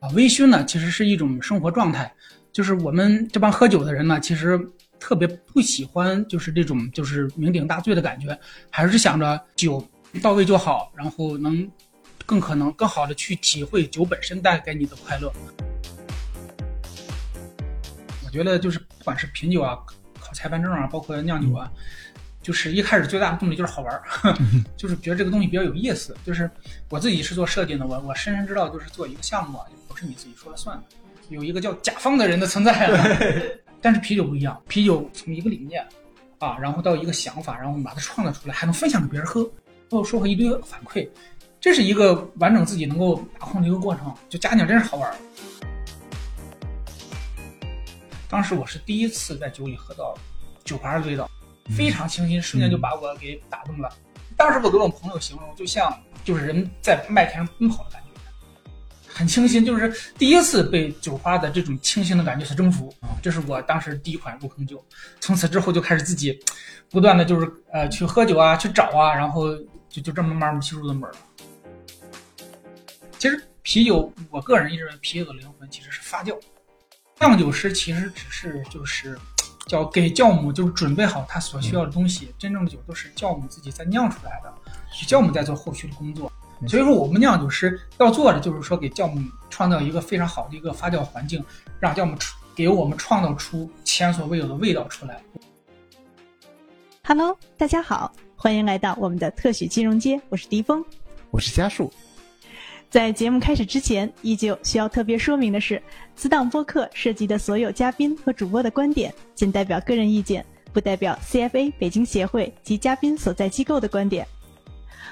啊，微醺呢其实是一种生活状态，就是我们这帮喝酒的人呢，其实特别不喜欢就是这种就是酩酊大醉的感觉，还是想着酒到位就好，然后能更可能更好的去体会酒本身带给你的快乐。我觉得就是不管是品酒啊、考裁判证啊，包括酿酒啊。就是一开始最大的动力就是好玩儿，就是觉得这个东西比较有意思。就是我自己是做设计的，我我深深知道，就是做一个项目啊，不是你自己说了算的，有一个叫甲方的人的存在。但是啤酒不一样，啤酒从一个理念啊，然后到一个想法，然后我们把它创造出来，还能分享给别人喝，后收获一堆反馈，这是一个完整自己能够把控的一个过程。就佳酿真是好玩儿。当时我是第一次在酒里喝到酒牌的味道。非常清新，瞬间就把我给打动了。当时我跟我朋友形容，就像就是人在麦田上奔跑的感觉，很清新，就是第一次被酒花的这种清新的感觉所征服啊！这是我当时第一款入坑酒，从此之后就开始自己不断的就是呃去喝酒啊，去找啊，然后就就这么慢慢进入的门了。其实啤酒，我个人认为啤酒的灵魂其实是发酵，酿酒师其实只是就是。叫给酵母就是准备好它所需要的东西，真正的酒都是酵母自己在酿出来的，是酵母在做后续的工作。所以说，我们酿酒师要做的就是说，给酵母创造一个非常好的一个发酵环境，让酵母出给我们创造出前所未有的味道出来。Hello，大家好，欢迎来到我们的特许金融街，我是迪峰，我是嘉树。在节目开始之前，依旧需要特别说明的是，此档播客涉及的所有嘉宾和主播的观点仅代表个人意见，不代表 CFA 北京协会及嘉宾所在机构的观点。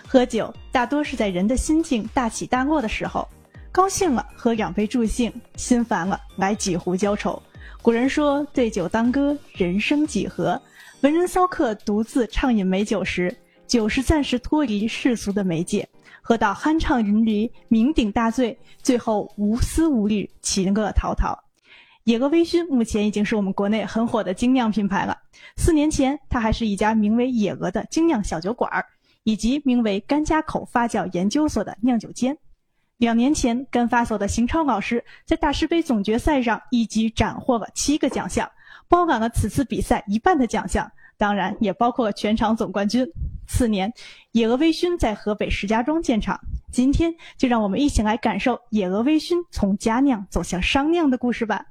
喝酒大多是在人的心境大起大落的时候，高兴了喝两杯助兴，心烦了来几壶浇愁。古人说：“对酒当歌，人生几何？”文人骚客独自畅饮美酒时，酒是暂时脱离世俗的媒介。喝到酣畅淋漓、酩酊大醉，最后无思无虑、情乐滔滔。野鹅微醺目前已经是我们国内很火的精酿品牌了。四年前，它还是一家名为野鹅的精酿小酒馆儿，以及名为甘家口发酵研究所的酿酒间。两年前，甘发所的邢超老师在大师杯总决赛上一举斩获了七个奖项，包揽了此次比赛一半的奖项。当然，也包括全场总冠军。次年，野鹅微醺在河北石家庄建厂。今天，就让我们一起来感受野鹅微醺从家酿走向商酿的故事吧。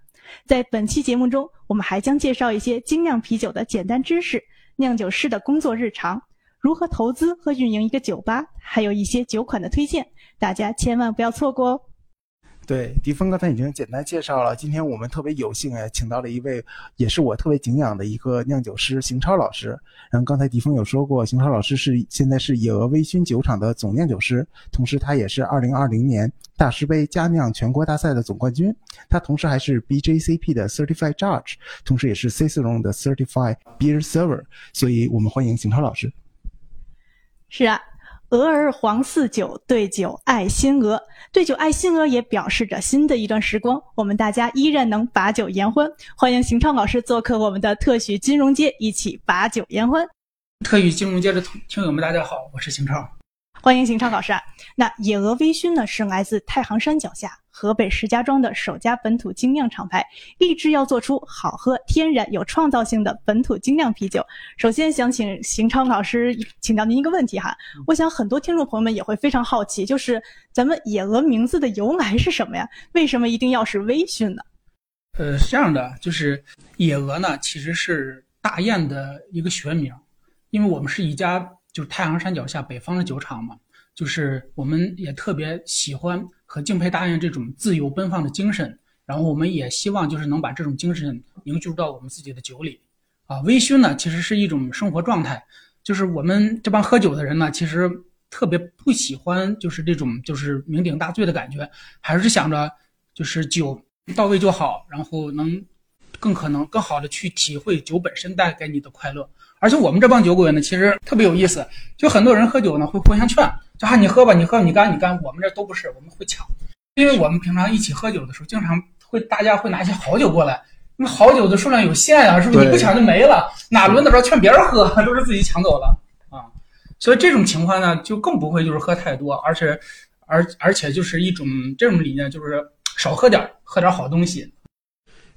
在本期节目中，我们还将介绍一些精酿啤酒的简单知识、酿酒师的工作日常、如何投资和运营一个酒吧，还有一些酒款的推荐，大家千万不要错过哦。对，迪峰刚才已经简单介绍了。今天我们特别有幸哎，请到了一位也是我特别敬仰的一个酿酒师邢超老师。然后刚才迪峰有说过，邢超老师是现在是野鹅微醺酒厂的总酿酒师，同时他也是2020年大师杯佳酿全国大赛的总冠军。他同时还是 BJCP 的 Certified Judge，同时也是 Cicerone 的 Certified Beer Server。所以我们欢迎邢超老师。是啊。鹅儿黄似酒，对酒爱新鹅。对酒爱新鹅也表示着新的一段时光，我们大家依然能把酒言欢。欢迎邢超老师做客我们的特许金融街，一起把酒言欢。特许金融街的听友们，大家好，我是邢超。欢迎邢超老师啊。那野鹅微醺呢，是来自太行山脚下。河北石家庄的首家本土精酿厂牌，立志要做出好喝、天然、有创造性的本土精酿啤酒。首先想请邢超老师请教您一个问题哈，我想很多听众朋友们也会非常好奇，就是咱们野鹅名字的由来是什么呀？为什么一定要是微醺呢？呃，是这样的，就是野鹅呢，其实是大雁的一个学名，因为我们是一家就是太行山脚下北方的酒厂嘛，就是我们也特别喜欢。和敬佩大雁这种自由奔放的精神，然后我们也希望就是能把这种精神凝聚到我们自己的酒里，啊，微醺呢其实是一种生活状态，就是我们这帮喝酒的人呢，其实特别不喜欢就是这种就是酩酊大醉的感觉，还是想着就是酒到位就好，然后能更可能更好的去体会酒本身带给你的快乐。而且我们这帮酒鬼呢，其实特别有意思，就很多人喝酒呢会互相劝。就啊你喝吧，你喝你干你干，我们这都不是，我们会抢，因为我们平常一起喝酒的时候，经常会大家会拿一些好酒过来，因为好酒的数量有限啊，是不是？你不抢就没了，哪轮得着劝别人喝，都是自己抢走了啊。所以这种情况呢，就更不会就是喝太多，而且而而且就是一种这种理念，就是少喝点儿，喝点儿好东西。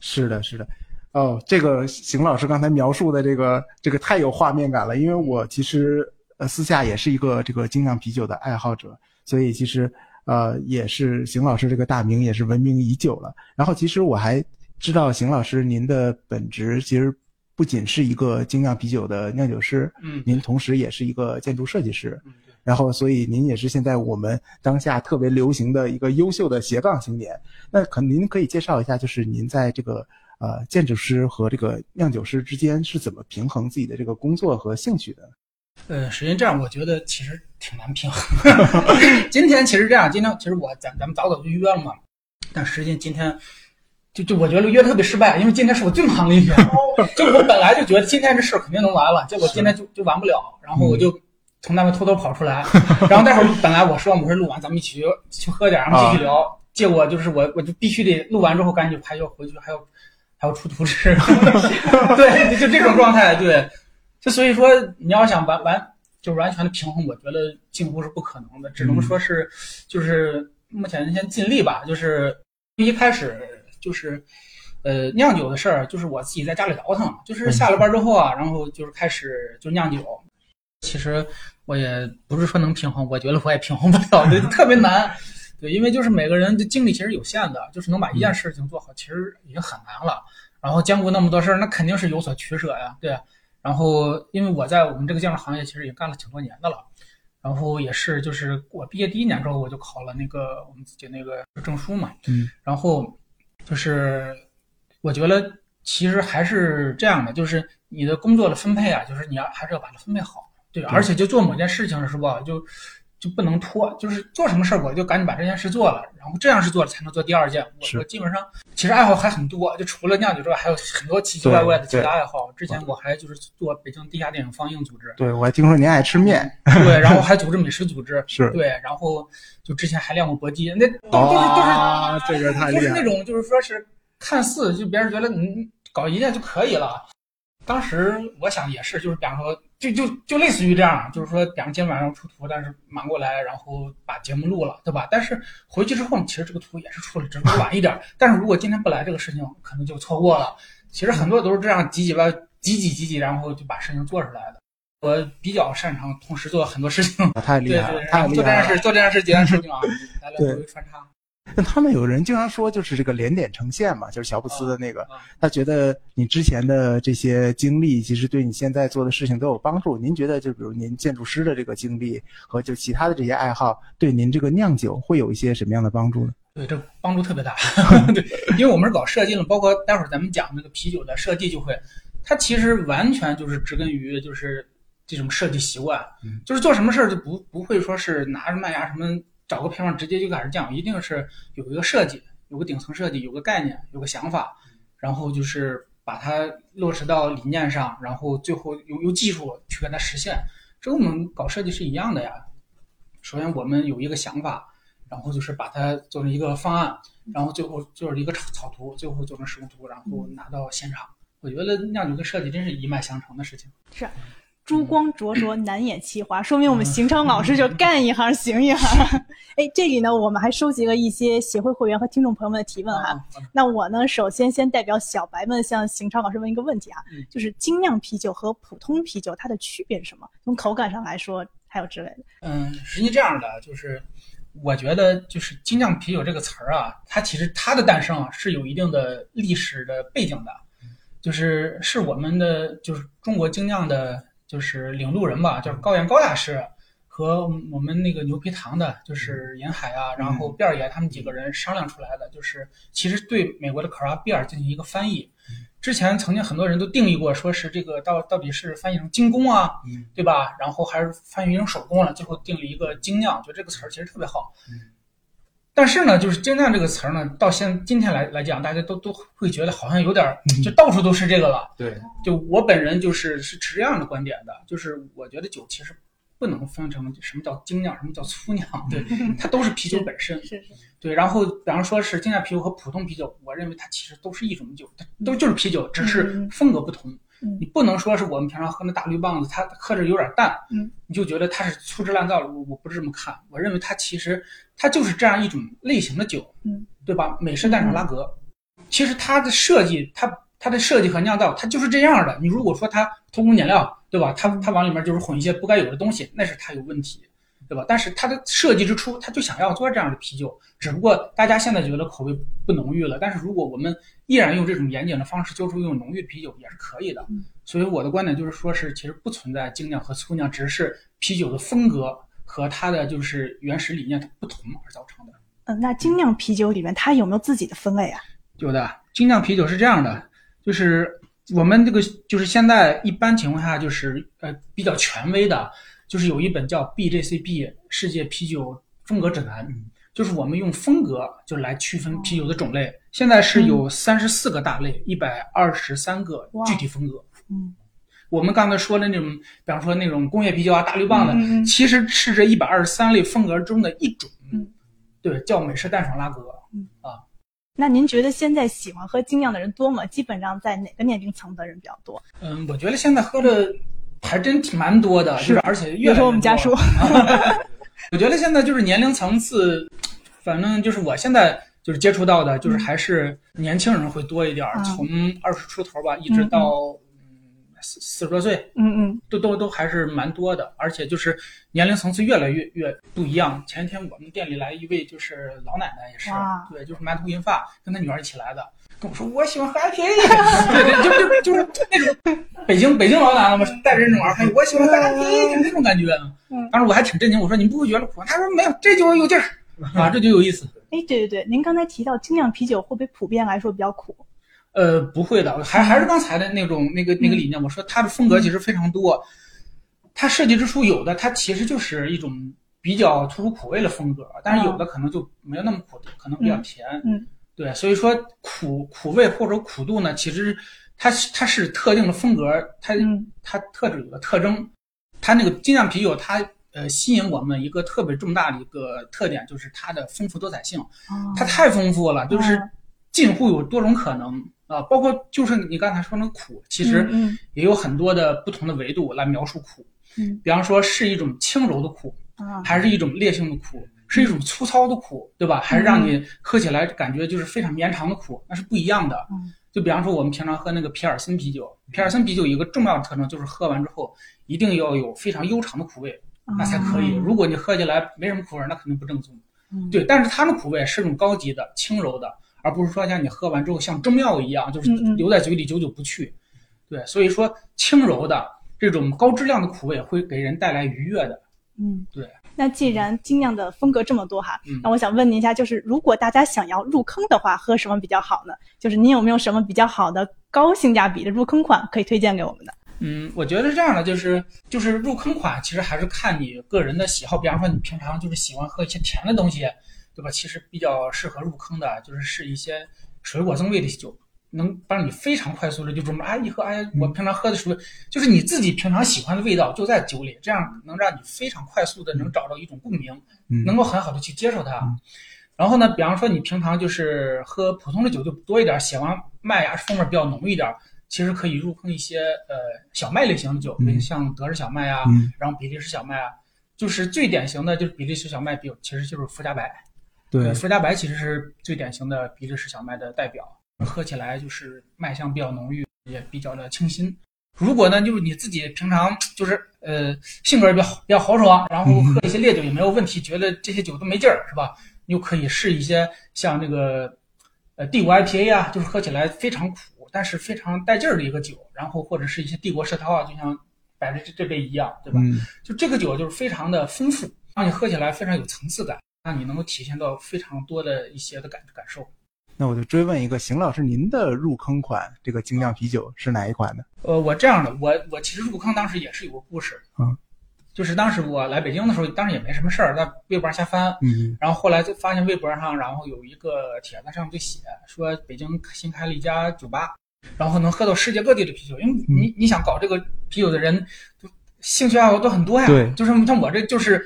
是的，是的。哦，这个邢老师刚才描述的这个这个太有画面感了，因为我其实呃私下也是一个这个精酿啤酒的爱好者，所以其实呃也是邢老师这个大名也是闻名已久了。然后其实我还知道邢老师您的本职其实不仅是一个精酿啤酒的酿酒师，嗯您同时也是一个建筑设计师。嗯然后，所以您也是现在我们当下特别流行的一个优秀的斜杠青年。那可您可以介绍一下，就是您在这个呃建筑师和这个酿酒师之间是怎么平衡自己的这个工作和兴趣的？呃，首先这样，我觉得其实挺难平衡。今天其实这样，今天其实我咱咱们早早就约了嘛，但实际今天就就我觉得约特别失败，因为今天是我最忙的一天。就我本来就觉得今天这事儿肯定能完了，结果今天就就完不了，然后我就从那边偷偷跑出来，然后待会儿本来我说我说录完咱们一起去去喝点儿，然后继续聊，结果就是我我就必须得录完之后赶紧就还要回去，还要还要出图纸，对，就这种状态，对。就所以说，你要想完完就完全的平衡，我觉得近乎是不可能的，只能说是，就是目前先尽力吧。就是一开始就是，呃，酿酒的事儿，就是我自己在家里倒腾，就是下了班之后啊，然后就是开始就酿酒。其实我也不是说能平衡，我觉得我也平衡不了，就特别难。对，因为就是每个人的精力其实有限的，就是能把一件事情做好，其实已经很难了。然后兼顾那么多事儿，那肯定是有所取舍呀，对。然后，因为我在我们这个建筑行业其实也干了挺多年的了，然后也是就是我毕业第一年之后我就考了那个我们自己那个证书嘛，嗯，然后就是我觉得其实还是这样的，就是你的工作的分配啊，就是你要还是要把它分配好，对，而且就做某件事情是吧，就就不能拖，就是做什么事儿我就赶紧把这件事做了，然后这样是做了才能做第二件。我我基本上其实爱好还很多，就除了酿酒之外，还有很多奇奇怪怪的其他爱好。之前我还就是做北京地下电影放映组织，对我还听说您爱吃面，对，然后还组织美食组织，是对，然后就之前还练过搏击，那都都是都是啊，这个太厉害了。都是那种就是说是看似就别人觉得你搞一件就可以了。当时我想也是，就是比方说，就就就类似于这样，就是说，比方今天晚上出图，但是忙过来，然后把节目录了，对吧？但是回去之后，其实这个图也是出了，只是说晚一点。但是如果今天不来这个事情，可能就错过了。其实很多都是这样挤挤吧，挤挤挤挤，然后就把事情做出来的。我比较擅长同时做很多事情，太厉对对，，害了太然后厉害了做这件事，。做这件事，几件事情啊，来来回回穿插。那他们有人经常说，就是这个连点成线嘛，就是乔布斯的那个，啊他觉得你之前的这些经历，其实对你现在做的事情都有帮助。您觉得，就比如您建筑师的这个经历和就其他的这些爱好，对您这个酿酒会有一些什么样的帮助呢？对，这帮助特别大。对，因为我们是搞设计的，包括待会儿咱们讲那个啤酒的设计，就会，它其实完全就是植根于就是这种设计习惯，嗯就是做什么事儿就不不会说是拿着麦芽什么找个平方直接就开始降，一定是有一个设计，有个顶层设计，有个概念，有个想法，然后就是把它落实到理念上，然后最后用用技术去跟它实现。这跟我们搞设计是一样的呀。首先我们有一个想法，然后就是把它做成一个方案，然后最后就是一个草草图，最后做成施工图，然后拿到现场。我觉得酿酒跟设计真是一脉相承的事情。是珠光灼灼，难掩其华，说明我们邢超老师就干一行行一行。哎，这里呢，我们还收集了一些协会会员和听众朋友们的提问哈。啊，那我呢，首先先代表小白们向邢超老师问一个问题哈，嗯就是精酿啤酒和普通啤酒它的区别是什么？从口感上来说，还有之类的。嗯，实际这样的就是，我觉得就是精酿啤酒这个词儿啊，它其实它的诞生啊是有一定的历史的背景的，就是是我们的就是中国精酿的，就是领路人吧，就是高原高大师和我们那个牛皮糖的，就是沿海啊，然后辫儿爷他们几个人商量出来的，就是其实对美国的 craft beer 进行一个翻译。之前曾经很多人都定义过，说是这个到到底是翻译成精工啊，嗯对吧？然后还是翻译成手工了，最后定了一个精酿，就这个词儿其实特别好。但是呢，就是精酿这个词儿呢，到现今天来来讲，大家都都会觉得好像有点儿，就到处都是这个了。对，就我本人就是是持这样的观点的，就是我觉得酒其实不能分成什么叫精酿，什么叫粗酿，对，它都是啤酒本身。是是，对，然后比方说是精酿啤酒和普通啤酒，我认为它其实都是一种酒，它都就是啤酒，只是嗯风格不同。嗯你不能说是我们平常喝那大绿棒子，它喝着有点淡，嗯，你就觉得它是粗制滥造了。我我不是这么看，我认为它其实它就是这样一种类型的酒，嗯，对吧？美式淡爽拉格，其实它的设计，它它的设计和酿造，它就是这样的。你如果说它偷工减料，对吧？它它往里面就是混一些不该有的东西，那是它有问题，对吧？但是它的设计之初，它就想要做这样的啤酒，只不过大家现在觉得口味不浓郁了。但是如果我们依然用这种严谨的方式做出一种浓郁的啤酒，也是可以的。嗯所以我的观点就是说，是其实不存在精酿和粗酿，只是啤酒的风格和它的就是原始理念它不同而造成的。嗯，那精酿啤酒里面它有没有自己的分类啊？有的精酿啤酒是这样的，就是我们这个就是现在一般情况下就是呃比较权威的，就是有一本叫 BJCB 世界啤酒风格指南，就是我们用风格就来区分啤酒的种类。现在是有三十四个大类，一百二十三个具体风格。嗯我们刚才说的那种，比方说那种工业啤酒啊、大绿棒的，其实是这一百二十三类风格中的一种。嗯，对，叫美式淡爽拉格。嗯啊那您觉得现在喜欢喝精酿的人多吗？基本上在哪个年龄层的人比较多？嗯，我觉得现在喝的还真挺蛮多的，就是而且越来越多说我们家叔，我觉得现在就是年龄层次，反正就是我现在就是接触到的，就是还是年轻人会多一点从二十出头吧，一直到嗯四四十多岁，嗯嗯。都都都还是蛮多的，而且就是年龄层次越来越越不一样。前天我们店里来一位就是老奶奶，也是对，就是满头银发，跟她女儿一起来的，跟我说我喜欢喝 IPA，对对，就就就是那种北京北京老奶奶嘛，带着那种耳环，我喜欢喝 IPA，就是那种感觉。嗯当时我还挺震惊，我说你不会觉得苦？他说没有，这酒有劲儿 啊，这就有意思。哎，对对对，您刚才提到精酿啤酒会不会普遍来说比较苦？呃，不会的，还还是刚才的那种那个那个理念。我说它的风格其实非常多，它设计之初有的它其实就是一种比较突出苦味的风格，但是有的可能就没有那么苦，可能比较甜。嗯对，所以说苦苦味或者苦度呢，其实它是它是特定的风格，它嗯它特质有个特征。它那个精酿啤酒，它呃吸引我们一个特别重大的一个特点，就是它的丰富多彩性。哦它太丰富了，就是嗯近乎有多种可能啊，包括就是你刚才说那个苦，其实嗯也有很多的不同的维度来描述苦。嗯比方说是一种轻柔的苦，啊还是一种烈性的苦，是一种粗糙的苦，对吧？还是让你喝起来感觉就是非常绵长的苦，那是不一样的嗯。就比方说我们平常喝那个皮尔森啤酒，皮尔森啤酒有一个重要的特征就是喝完之后一定要有非常悠长的苦味，那才可以。如果你喝起来没什么苦味，那肯定不正宗。嗯对，但是它的苦味是种高级的、轻柔的，而不是说像你喝完之后像中药一样，就是留在嘴里久久不去。对，所以说轻柔的这种高质量的苦味会给人带来愉悦的。嗯，对。那既然精酿的风格这么多哈，嗯那我想问您一下，就是如果大家想要入坑的话，喝什么比较好呢？就是您有没有什么比较好的高性价比的入坑款可以推荐给我们的？嗯，我觉得是这样的，就是就是入坑款，其实还是看你个人的喜好。比方说，你平常就是喜欢喝一些甜的东西，对吧？其实比较适合入坑的，就是是一些水果增味的酒，能帮你非常快速的就这么啊一喝，哎，我平常喝的时候就是你自己平常喜欢的味道就在酒里，这样能让你非常快速的能找到一种共鸣，嗯。能够很好的去接受它。然后呢，比方说你平常就是喝普通的酒就多一点，喜欢麦芽风味比较浓一点，其实可以入坑一些呃小麦类型的酒，嗯。像德式小麦啊，嗯。然后比利时小麦啊，就是最典型的就是比利时小麦比，其实就是福加白。对，福加白其实是最典型的比利时小麦的代表，喝起来就是麦香比较浓郁，也比较的清新。如果呢，就是你自己平常就是呃性格比较比较豪爽，然后喝一些烈酒也没有问题，觉得这些酒都没劲儿，是吧？你就可以试一些像那个呃帝国 IPA 啊，就是喝起来非常苦，但是非常带劲儿的一个酒。然后或者是一些帝国世涛啊，就像摆着这这杯一样，对吧？嗯就这个酒就是非常的丰富，让你喝起来非常有层次感，让你能够体现到非常多的一些的感感受。那我就追问一个，邢老师，您的入坑款这个精酿啤酒是哪一款呢？呃，我这样的，我我其实入坑当时也是有个故事，嗯，就是当时我来北京的时候，当时也没什么事儿，在微博上瞎翻，嗯。然后后来就发现微博上，然后有一个帖子上就写说北京新开了一家酒吧，然后能喝到世界各地的啤酒，因为你你想搞这个啤酒的人，就兴趣爱好都很多呀，对。就是像我这就是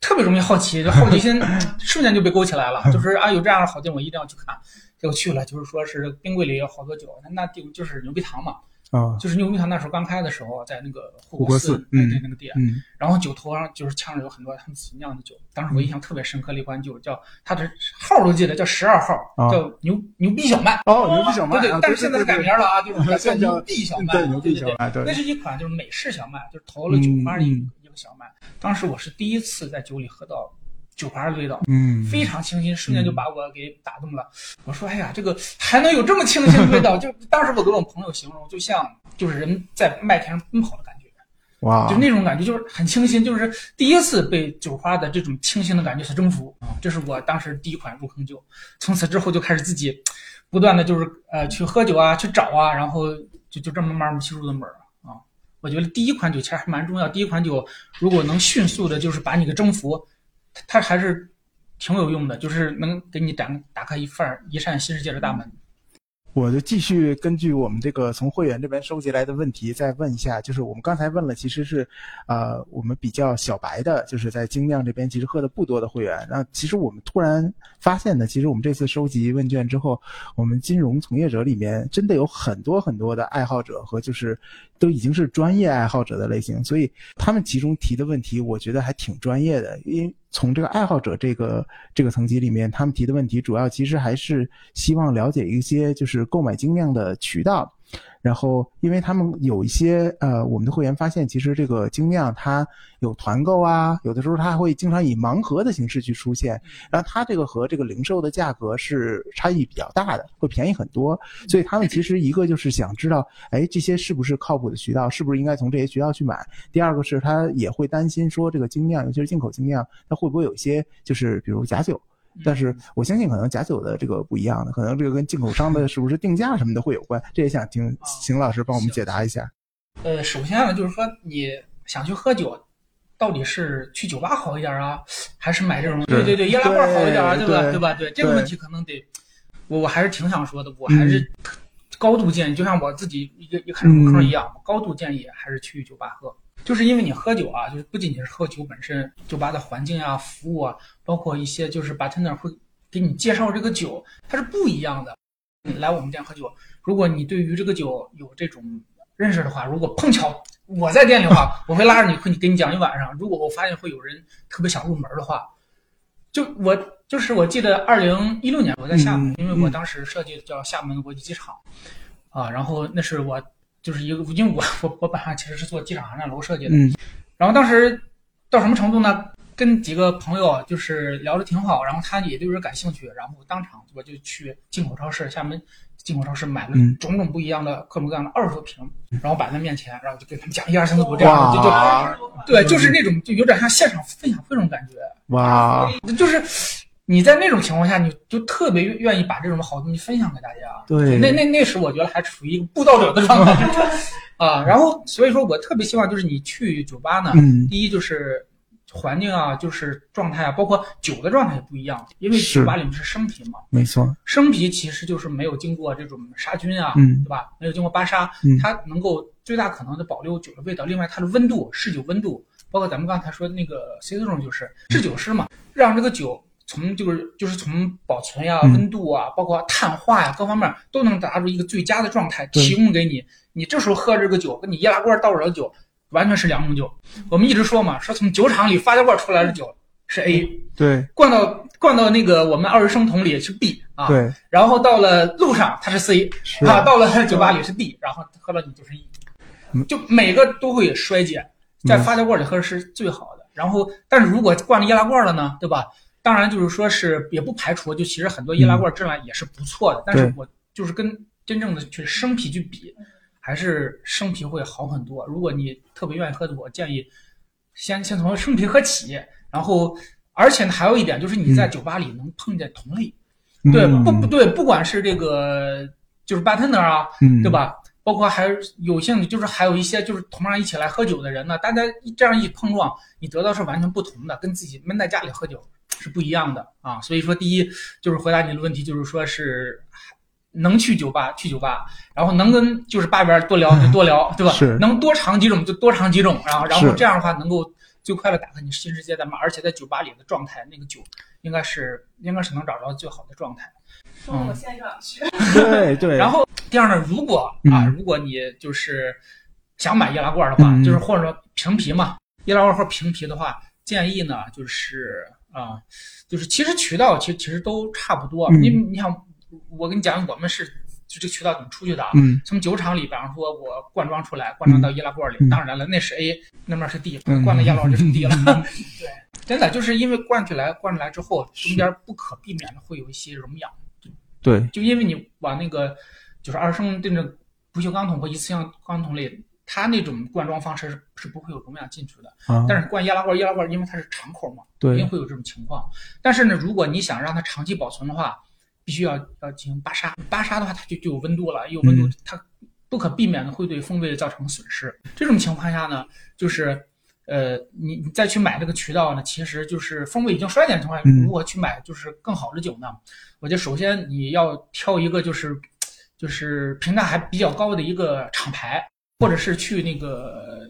特别容易好奇，就好奇心 瞬间就被勾起来了，就是 啊有这样的好店我一定要去看，结果去了，就是说是冰柜里有好多酒，那那地就是牛逼糖嘛，啊，就是牛逼堂那时候刚开的时候，在那个护护国寺寺嗯那那个店，嗯然后酒头上就是墙上有很多他们自己酿的酒。当时我印象特别深刻的一款酒叫它的号儿都记得叫十二号，啊叫牛牛逼小麦。哦，牛逼小麦啊，，对对但是现在是改名了啊，就是叫现在叫牛逼小麦，对牛逼小麦，对那是一款就是美式小麦，就是投了酒花的一嗯个一个小麦。当时我是第一次在酒里喝到酒花的味道，嗯，非常清新，瞬间就把我给打动了。我说：“哎呀，这个还能有这么清新的味道？” 就当时我跟我朋友形容，就像就是人在麦田上奔跑的感觉，哇，就那种感觉，就是很清新，就是第一次被酒花的这种清新的感觉所征服啊！这是我当时第一款入坑酒，从此之后就开始自己不断的就是呃去喝酒啊，去找啊，然后就就这么慢慢吸入的门儿啊。我觉得第一款酒其实还蛮重要，第一款酒如果能迅速的，就是把你给征服，它还是挺有用的，就是能给你打打开一扇一扇新世界的大门。我就继续根据我们这个从会员这边收集来的问题再问一下，就是我们刚才问了，其实是，呃，我们比较小白的，就是在精酿这边其实喝的不多的会员。那其实我们突然发现呢，其实我们这次收集问卷之后，我们金融从业者里面真的有很多很多的爱好者和就是都已经是专业爱好者的类型，所以他们其中提的问题，我觉得还挺专业的，因。从这个爱好者这个这个层级里面，他们提的问题主要其实还是希望了解一些就是购买精酿的渠道，然后因为他们有一些呃，我们的会员发现，其实这个精酿它有团购啊，有的时候它会经常以盲盒的形式去出现，然后它这个和这个零售的价格是差异比较大的，会便宜很多，所以他们其实一个就是想知道，哎，这些是不是靠谱的渠道，是不是应该从这些渠道去买？第二个是他也会担心说这个精酿，尤其是进口精酿，它会不会有一些就是比如假酒？但是我相信可能假酒的这个不一样的，可能这个跟进口商的 是不是定价什么的会有关，这也想听邢老师帮我们解答一下。呃，首先呢，就是说你想去喝酒，到底是去酒吧好一点啊，还是买这种对对对易拉罐好一点啊，对吧？对吧？对这个问题可能得，我我还是挺想说的，我还是高度建议，就像我自己一个一开始入坑一样，高度建议还是去酒吧喝。就是因为你喝酒啊，就是不仅仅是喝酒本身，酒吧的环境啊、服务啊，包括一些就是 bartender 会给你介绍这个酒，它是不一样的。你来我们店喝酒，如果你对于这个酒有这种认识的话，如果碰巧我在店里的话，我会拉着你，会你给你讲一晚上。如果我发现会有人特别想入门的话，就我就是我记得二零一六年我在厦门，嗯因为我当时设计的叫厦门国际机场，啊，然后那是我就是一个，因为我我我本来其实是做机场航站楼设计的，嗯。然后当时到什么程度呢？跟几个朋友就是聊得挺好，然后他也对这感兴趣，然后当场我就去进口超市，厦门进口超市买了嗯。种种不一样的各种各样的二手瓶，然后摆在面前，然后就跟他们讲一二三四五这样的，就就对，就是那种就有点像现场分享会那种感觉，哇，就是你在那种情况下，你就特别愿意把这种好东西分享给大家。对那那那时我觉得还处于一个布道者的状态 啊。然后所以说我特别希望就是你去酒吧呢，嗯第一就是环境啊，就是状态啊，包括酒的状态也不一样，因为酒吧里面是生啤嘛，没错，生啤其实就是没有经过这种杀菌啊，嗯对吧？没有经过巴沙，嗯它能够最大可能的保留酒的味道。另外，它的温度、试酒温度，包括咱们刚才说的那个 C 这种就是制酒师嘛，让这个酒从就是就是从保存呀、嗯温度啊，包括碳化呀各方面都能达到一个最佳的状态，提供给你。你这时候喝这个酒，跟你易拉罐倒出来的酒完全是两种酒。我们一直说嘛，说从酒厂里发酵罐出来的酒是 A，对灌到灌到那个我们二十升桶里是 B 啊，对然后到了路上它是 C 啊，到了酒吧里是 D，然后喝了你就是 E，嗯就每个都会衰减，在发酵罐里喝是最好的。然后，但是如果灌了易拉罐了呢，对吧？当然就是说是也不排除，就其实很多易拉罐质量也是不错的，但是我就是跟真正的去生啤去比，还是生啤会好很多。如果你特别愿意喝的，我建议先先从生啤喝起，然后而且呢还有一点就是你在酒吧里能碰见同类。对，嗯不不对，不管是这个就是 bartender 啊，嗯对吧？包括还有幸的就是还有一些就是同样一起来喝酒的人呢，大家一这样一碰撞，你得到是完全不同的，跟自己闷在家里喝酒是不一样的啊。所以说，第一就是回答你的问题，就是说是能去酒吧去酒吧，然后能跟就是吧边多聊就多聊，对吧？是能多尝几种就多尝几种，然后然后这样的话能够最快的打开你新世界的码，而且在酒吧里的状态那个酒应该是应该是能找着最好的状态。说我现在就想去。对对。然后第二呢，如果啊，如果你就是想买易拉罐的话，就是或者说平皮嘛，易拉罐或平皮的话，建议呢就是啊，就是其实渠道其实其实都差不多。你你想，我跟你讲，我们是就这渠道怎么出去的啊？从酒厂里，比方说我灌装出来，灌装到易拉罐里，当然了，那是 A，那面是 D，灌了易拉罐就是 D 了。对，真的就是因为灌出来，灌出来之后，中间不可避免的会有一些溶氧。对，就因为你往那个就是二升的那不锈钢桶或一次性钢桶里，它那种灌装方式是是不会有容量进去的。啊，但是灌易拉罐，易拉罐因为它是敞口嘛，对，肯定会有这种情况。但是呢，如果你想让它长期保存的话，必须要要进行巴沙。巴沙的话，它就就有温度了，有温度，它不可避免的会对风味造成损失。这种情况下呢，就是。呃，你你再去买这个渠道呢，其实就是风味已经衰减的情况下，如果去买就是更好的酒呢，我觉得首先你要挑一个就是就是评价还比较高的一个厂牌，或者是去那个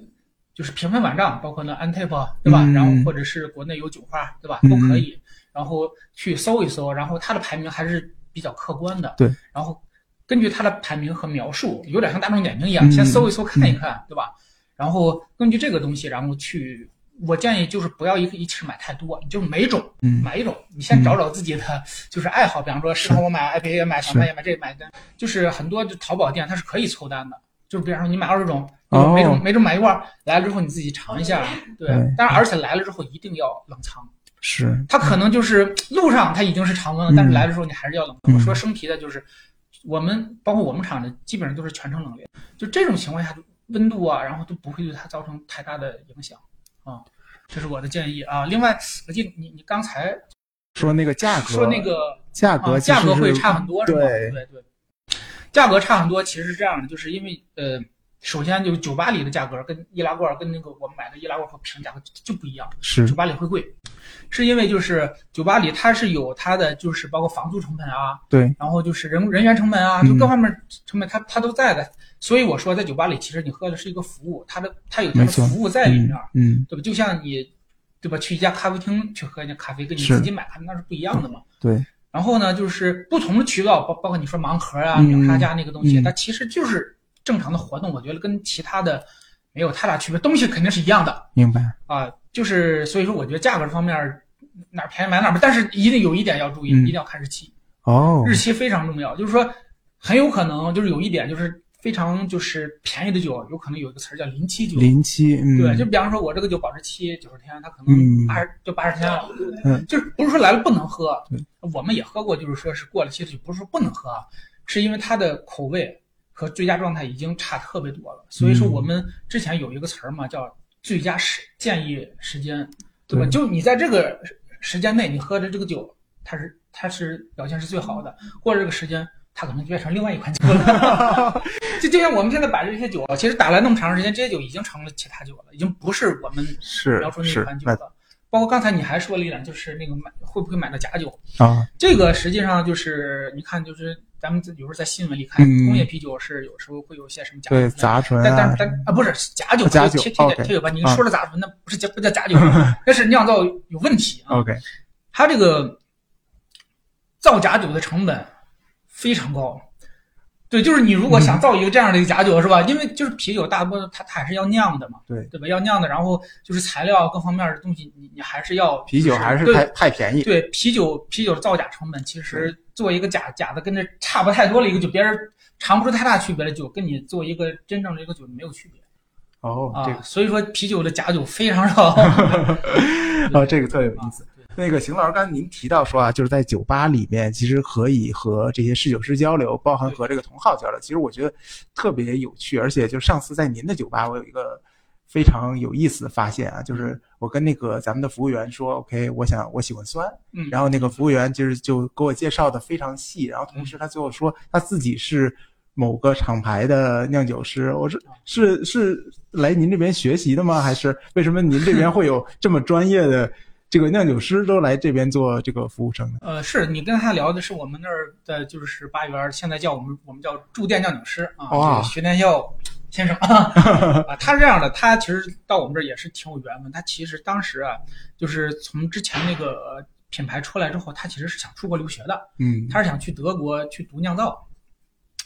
就是评分网站，包括那 Antip 对吧？然后或者是国内有酒花对吧？都可以，然后去搜一搜，然后它的排名还是比较客观的。对，然后根据它的排名和描述，有点像大众点评一样，先搜一搜看一看，对吧？然后根据这个东西，然后去，我建议就是不要一一次买太多，你就每种买一种，你先找找自己的就是爱好，比方说适合我买 IPA，买什么也买这买的，就是很多淘宝店它是可以凑单的，就是比方说你买二十种，每种每种买一罐，来了之后你自己尝一下，对，但是而且来了之后一定要冷藏，是，它可能就是 路上它已经是常温了，但是来的时候你还是要冷藏。说生啤的就是我们包括我们厂的基本上都是全程冷链，就这种情况下。温度啊，然后都不会对它造成太大的影响啊，这是我的建议啊。另外，我记得你你刚才说那个价格，说那个价格价格会差很多，是吧？对对对，价格差很多，其实是这样的，就是因为呃。首先就是酒吧里的价格跟易拉罐跟那个我们买的易拉罐和瓶价格就不一样，是。酒吧里会贵，是因为就是酒吧里它是有它的就是包括房租成本啊，对，然后就是人人员成本啊，就各方面成本它它都在的，所以我说在酒吧里其实你喝的是一个服务，它的它有它的服务在里面，嗯，对吧？就像你对吧？去一家咖啡厅去喝那咖啡，跟你自己买咖啡那是不一样的嘛，对。然后呢，就是不同的渠道，包包括你说盲盒啊、秒杀价那个东西，它其实就是。正常的活动，我觉得跟其他的没有太大区别，东西肯定是一样的。明白啊，就是所以说，我觉得价格方面哪便宜买哪儿，但是一定有一点要注意，一定要看日期。哦，日期非常重要，就是说很有可能就是有一点就是非常就是便宜的酒，有可能有一个词儿叫临期酒。临期，嗯，对，就比方说我这个酒保质期九十天，它可能八十就八十天了，嗯，就是不是说来了不能喝，我们也喝过，就是说是过了期的酒，不是说不能喝，是因为它的口味。和最佳状态已经差特别多了，所以说我们之前有一个词儿嘛，叫最佳时建议时间，对吧？就你在这个时间内，你喝的这个酒，它是它是表现是最好的，过了这个时间，它可能就变成另外一款酒了。就就像我们现在摆这些酒，其实打了那么长时间，这些酒已经成了其他酒了，已经不是我们描述那款酒了。包括刚才你还说了一点，就是那个买会不会买到假酒啊？这个实际上就是你看，就是咱们有时候在新闻里看，工业啤酒是有时候会有一些什么假对杂醇啊，但但但啊不是假酒，假酒贴贴贴有吧？你说了杂醇，那不是假不叫假酒，那是酿造有问题啊。OK，它这个造假酒的成本非常高。对，就是你如果想造一个这样的一个假酒，是吧？因为就是啤酒，大部分它它还是要酿的嘛，对对吧？要酿的，然后就是材料各方面的东西，你你还是要啤酒还是太太便宜。对，啤酒啤酒造假成本其实做一个假假的跟这差不太多了一个酒，别人尝不出太大区别的酒，跟你做一个真正的一个酒没有区别。哦，啊，所以说啤酒的假酒非常少。哦，这个特有意思。那个邢老师，刚才您提到说啊，就是在酒吧里面，其实可以和这些侍酒师交流，包含和这个同好交流。其实我觉得特别有趣，而且就上次在您的酒吧，我有一个非常有意思的发现啊，就是我跟那个咱们的服务员说，OK，我想我喜欢酸，嗯，然后那个服务员就是就给我介绍的非常细，然后同时他最后说他自己是某个厂牌的酿酒师，我是是是来您这边学习的吗？还是为什么您这边会有这么专业的？这个酿酒师都来这边做这个服务生的。呃，是你跟他聊的是我们那儿的，就是八元，现在叫我们我们叫驻店酿酒师啊，徐天笑先生 啊，他是这样的，他其实到我们这儿也是挺有缘分。他其实当时啊，就是从之前那个品牌出来之后，他其实是想出国留学的，嗯他是想去德国去读酿造，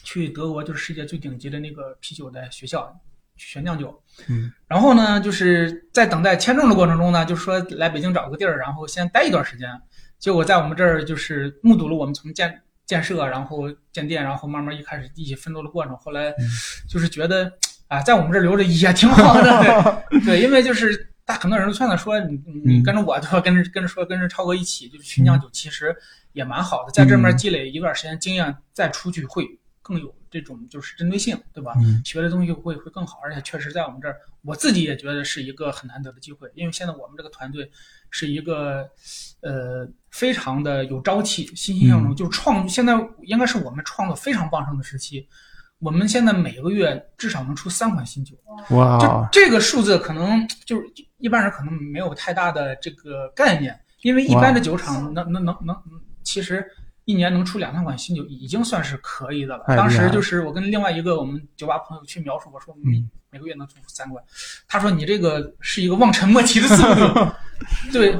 去德国就是世界最顶级的那个啤酒的学校去学酿酒。嗯然后呢，就是在等待签证的过程中呢，就说来北京找个地儿，然后先待一段时间。结果在我们这儿就是目睹了我们从建建设，然后建店，然后慢慢一开始一起奋斗的过程。后来就是觉得啊，在我们这儿留着也挺好的，对，对因为就是大很多人都劝他说，你你跟着我，对吧？跟着跟着说跟着超哥一起就是去酿酒，其实也蛮好的，在这面积累一段时间经验，再出去会更有这种就是针对性，对吧？嗯学的东西会会更好，而且确实在我们这儿，我自己也觉得是一个很难得的机会，因为现在我们这个团队是一个呃非常的有朝气、欣欣向荣，嗯就是创现在应该是我们创作非常旺盛的时期。我们现在每个月至少能出三款新酒，就哇这个数字可能就是一般人可能没有太大的这个概念，因为一般的酒厂能能能能，其实一年能出两三款新酒已经算是可以的了。当时就是我跟另外一个我们酒吧朋友去描述，我说每嗯每个月能出三款，他说你这个是一个望尘莫及的速度，对。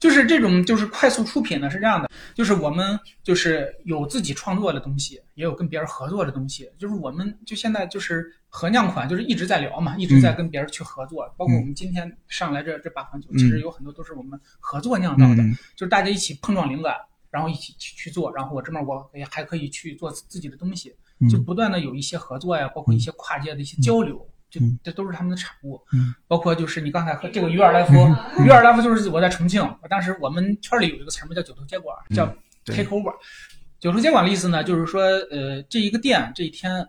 就是这种就是快速出品呢是这样的，就是我们就是有自己创作的东西，也有跟别人合作的东西。就是我们就现在就是合酿款，就是一直在聊嘛，一直在跟别人去合作。包括我们今天上来这这八款酒，其实有很多都是我们合作酿造的，嗯就是大家一起碰撞灵感，然后一起去去做。然后我这边我也还可以去做自己的东西，嗯就不断的有一些合作呀，包括一些跨界的一些交流。就嗯这都是他们的产物，嗯包括就是你刚才和这个鱼尔来福，鱼尔来福就是我在重庆，我当时我们圈里有一个词儿嘛，叫九头接管，叫 take over。九头接管的意思呢，就是说，呃，这一个店这一天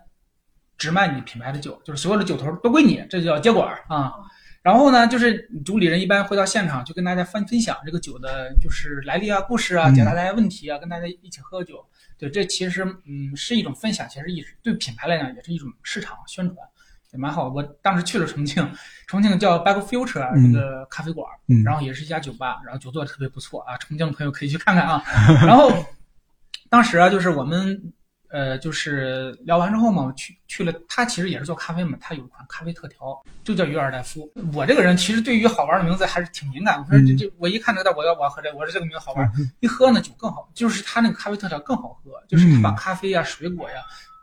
只卖你品牌的酒，就是所有的酒头都归你，这就叫接管啊。然后呢，就是主理人一般会到现场就跟大家分分享这个酒的，就是来历啊、故事啊，嗯解答大家问题啊，跟大家一起喝酒。对，这其实嗯是一种分享，其实也是对品牌来讲也是一种市场宣传，也蛮好。我当时去了重庆，重庆叫 Back Future 嗯这个咖啡馆，嗯然后也是一家酒吧，然后酒做的特别不错啊，重庆的朋友可以去看看啊。然后当时啊，就是我们呃，就是聊完之后嘛，我去去了，他其实也是做咖啡嘛，他有一款咖啡特调，就叫鱼尔代夫。我这个人其实对于好玩的名字还是挺敏感，我说这这，我一看这个，我要我要喝这，我说这个名字好玩，一喝呢酒更好，就是他那个咖啡特调更好喝，就是他把咖啡呀、水果呀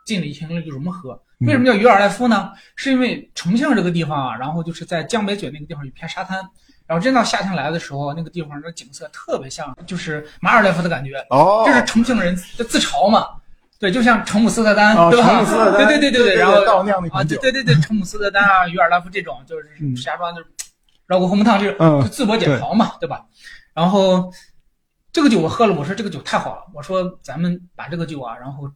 尽力尽力就融合。为什么叫鱼尔代夫呢？是因为重庆这个地方啊，然后就是在江北嘴那个地方有片沙滩，然后真到夏天来的时候，那个地方的景色特别像就是马尔代夫的感觉，哦，这是重庆人的自嘲嘛？对，就像成姆斯特丹，哦对吧？成姆斯特丹对对对对对然后倒酿那啊，款酒对对对对，成姆斯特丹啊，于尔拉夫这种，就是嗯石家庄就是绕过红汤，就是嗯就自我解嘲嘛，对吧？然后这个酒我喝了，我说这个酒太好了，我说咱们把这个酒啊，然后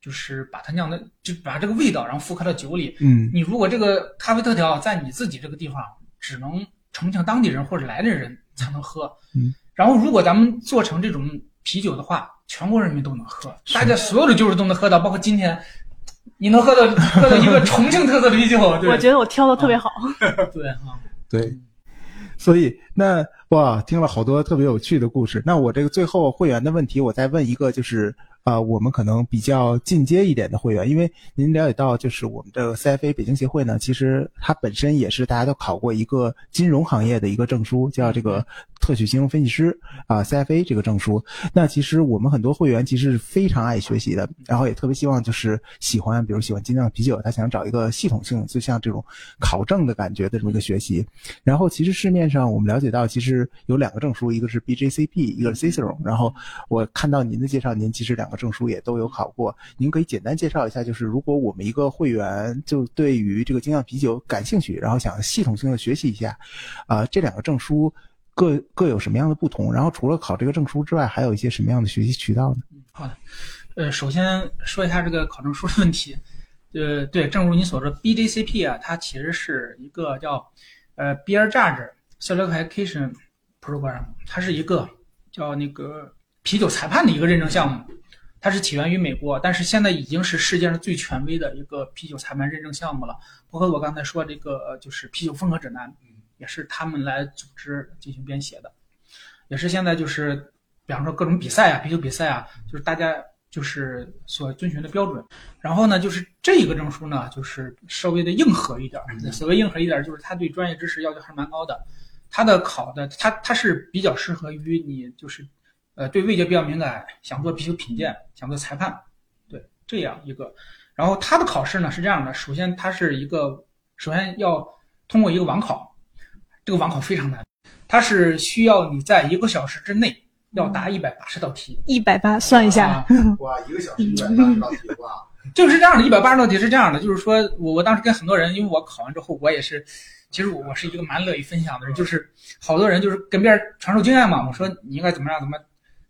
就是把它酿的，就把这个味道，然后复刻到酒里。嗯你如果这个咖啡特调在你自己这个地方，只能重庆当地人或者来的人才能喝。嗯，然后如果咱们做成这种啤酒的话，全国人民都能喝，大家所有的酒都能喝到，包括今天你能喝到喝到一个重庆特色的啤酒。我觉得我挑的特别好。对啊，对，所以那哇，听了好多特别有趣的故事。那我这个最后会员的问题，我再问一个，就是啊、呃我们可能比较进阶一点的会员，因为您了解到，就是我们的 CFA 北京协会呢，其实它本身也是大家都考过一个金融行业的一个证书，叫这个特许金融分析师啊、CFA 这个证书。那其实我们很多会员其实是非常爱学习的，然后也特别希望就是喜欢，比如喜欢精酿啤酒，他想找一个系统性，就像这种考证的感觉的这么一个学习。然后其实市面上我们了解到，其实有两个证书，一个是 BJCP，一个是 Cicerone。然后我看到您的介绍，您其实两个证书也都有考过。您可以简单介绍一下，就是如果我们一个会员就对于这个精酿啤酒感兴趣，然后想系统性的学习一下，啊、这两个证书各各有什么样的不同？然后除了考这个证书之外，还有一些什么样的学习渠道呢？好的，呃，首先说一下这个考证书的问题。呃，对，正如你所说，BJCP 啊，它其实是一个叫呃 Beer Judge Certification Program，它是一个叫那个啤酒裁判的一个认证项目。它是起源于美国，但是现在已经是世界上最权威的一个啤酒裁判认证项目了。包括我刚才说这个呃就是啤酒风格指南，也是他们来组织进行编写的，也是现在就是比方说各种比赛啊，啤酒比赛啊，就是大家就是所遵循的标准。然后呢，就是这一个证书呢，就是稍微的硬核一点儿。所谓硬核一点儿，就是它对专业知识要求还是蛮高的。它的考的它它是比较适合于你就是呃对味觉比较敏感，想做啤酒品鉴，想做裁判，对这样一个。然后他的考试呢是这样的，首先它是一个首先要通过一个网考，这个网考非常难，它是需要你在一个小时之内要答一百八十道题。一百八，算一下啊，哇，一个小时一百八十道题，哇，就是这样的，一百八十道题是这样的，就是说我我当时跟很多人，因为我考完之后，我也是，其实我我是一个蛮乐意分享的人，就是好多人就是跟别人传授经验嘛，我说你应该怎么样怎么样，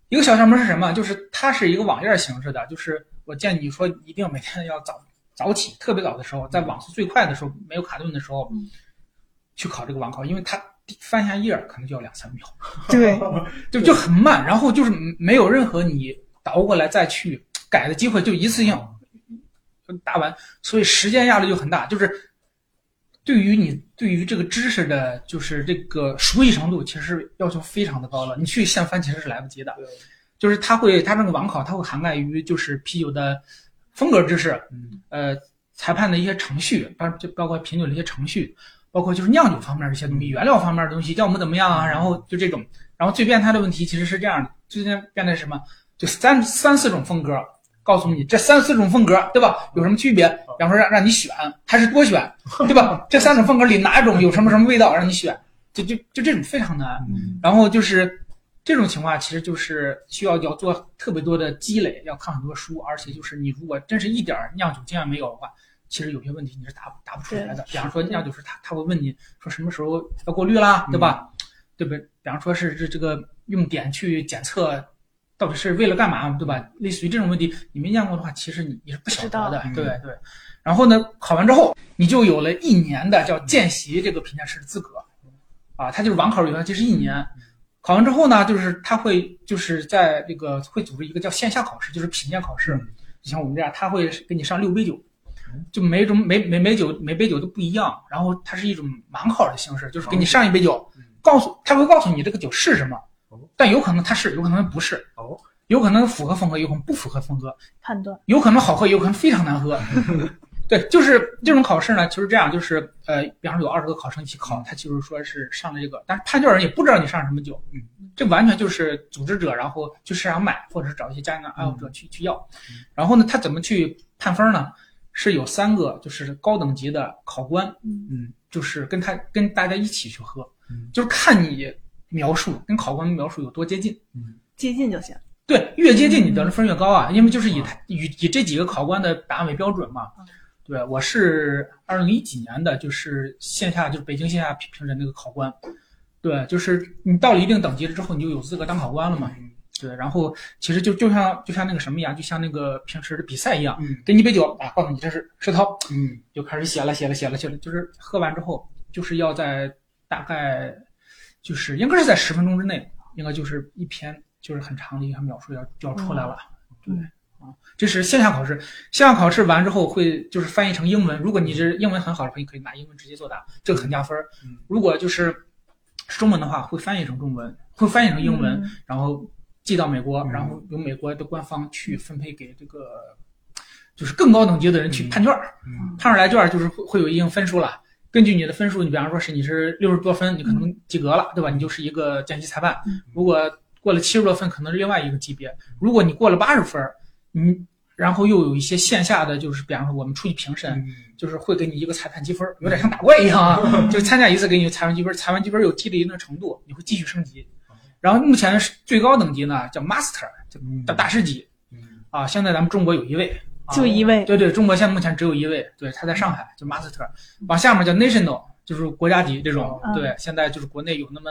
一个小窍门是什么？就是它是一个网页形式的，就是我建议你说一定每天要早早起，特别早的时候，在网速最快的时候，没有卡顿的时候，去考这个网考，因为它翻下页可能就要两三秒。对，就就很慢，然后就是没有任何你倒过来再去改的机会，就一次性答完，所以时间压力就很大。就是对于你对于这个知识的，就是这个熟悉程度，其实要求非常的高了。你去现翻其实是来不及的。就是它会，它这个网考它会涵盖于就是啤酒的风格知识，嗯呃，裁判的一些程序，包就包括品酒的一些程序，包括就是酿酒方面的一些东西，原料方面的东西，酵母怎么样啊？然后就这种，然后最变态的问题其实是这样的，最变变态是什么？就三三四种风格，告诉你这三四种风格，对吧？有什么区别？比方说让让你选，还是多选，对吧？这三种风格里哪一种有什么什么味道，让你选，就就就这种非常难。嗯然后就是这种情况，其实就是需要要做特别多的积累，要看很多书，而且就是你如果真是一点儿酿酒经验没有的话，其实有些问题你是答答不出来的。比方说酿酒师他他会问你说什么时候要过滤啦，对吧？对不对？比方说是这这个用碘去检测。到底是为了干嘛，对吧？类似于这种问题，你没见过的话，其实你你是不晓得的，不知道对对。然后呢，考完之后，你就有了一年的叫见习这个评价师的资格，啊，他就是网考有效期是一年。考完之后呢，就是他会就是在这个会组织一个叫线下考试，就是品鉴考试。就像我们这样，他会给你上六杯酒，就每种每每每酒每杯酒都不一样。然后它是一种盲考的形式，就是给你上一杯酒，告诉他会告诉你这个酒是什么哦，但有可能它是，有可能不是，哦，有可能符合风格，有可能不符合风格。判断有可能好喝，有可能非常难喝。对，就是这种考试呢，就是这样，就是呃，比方说有二十个考生一起考，他就是说是上了这个，但是判卷人也不知道你上什么酒，嗯，这完全就是组织者，然后去市场买，或者是找一些家庭爱好者去去要。然后呢，他怎么去判分呢？是有三个，就是高等级的考官，嗯，就是跟他跟大家一起去喝嗯，就是看你描述跟考官描述有多接近。接近就行。对，越接近你得的分越高啊，因为就是以他以以这几个考官的答案为标准嘛。对，我是二零一几年的，就是线下就是北京线下评评审那个考官。对，就是你到了一定等级了之后，你就有资格当考官了嘛。对，然后其实就就像就像那个什么一样，就像那个平时的比赛一样，嗯给你一杯酒啊，告诉你这是石涛，嗯就开始写了写了写了写了，就是喝完之后，就是要在大概就是应该是在十分钟之内，应该就是一篇就是很长的一篇描述要就要出来了。对啊，这是线下考试，线下考试完之后会就是翻译成英文，如果你是英文很好的话，你可以拿英文直接作答，这个很加分。如果就是是中文的话，会翻译成中文，会翻译成英文，嗯然后寄到美国，嗯然后由美国的官方去分配给这个就是更高等级的人去判卷儿。嗯判出来卷儿就是会会有一定分数了。根据你的分数，你比方说是你是六十多分，你可能及格了，对吧？你就是一个见习裁判。如果过了七十多分，可能是另外一个级别。如果你过了八十分，你然后又有一些线下的，就是比方说我们出去评审，嗯就是会给你一个裁判积分，有点像打怪一样啊，就参加一次给你裁判积分，裁判积分有积累一定程度，你会继续升级。然后目前是最高等级呢，叫 Master，就叫大师级嗯啊。现在咱们中国有一位，啊就一位对对，中国现在目前只有一位，对，他在上海，就 Master。往下面叫 National，就是国家级这种，嗯对，现在就是国内有那么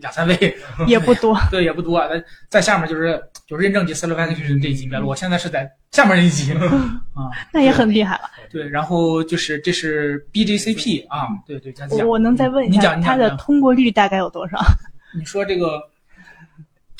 两三位，也不多。对，也不多。在在下面就是就是认证级 certification 这级别了，我现在是在下面这一级 啊。那也很厉害了。对，然后就是这是 BJCP 啊，对对，加讲我我能再问一下，你讲它的通过率大概有多少？你说这个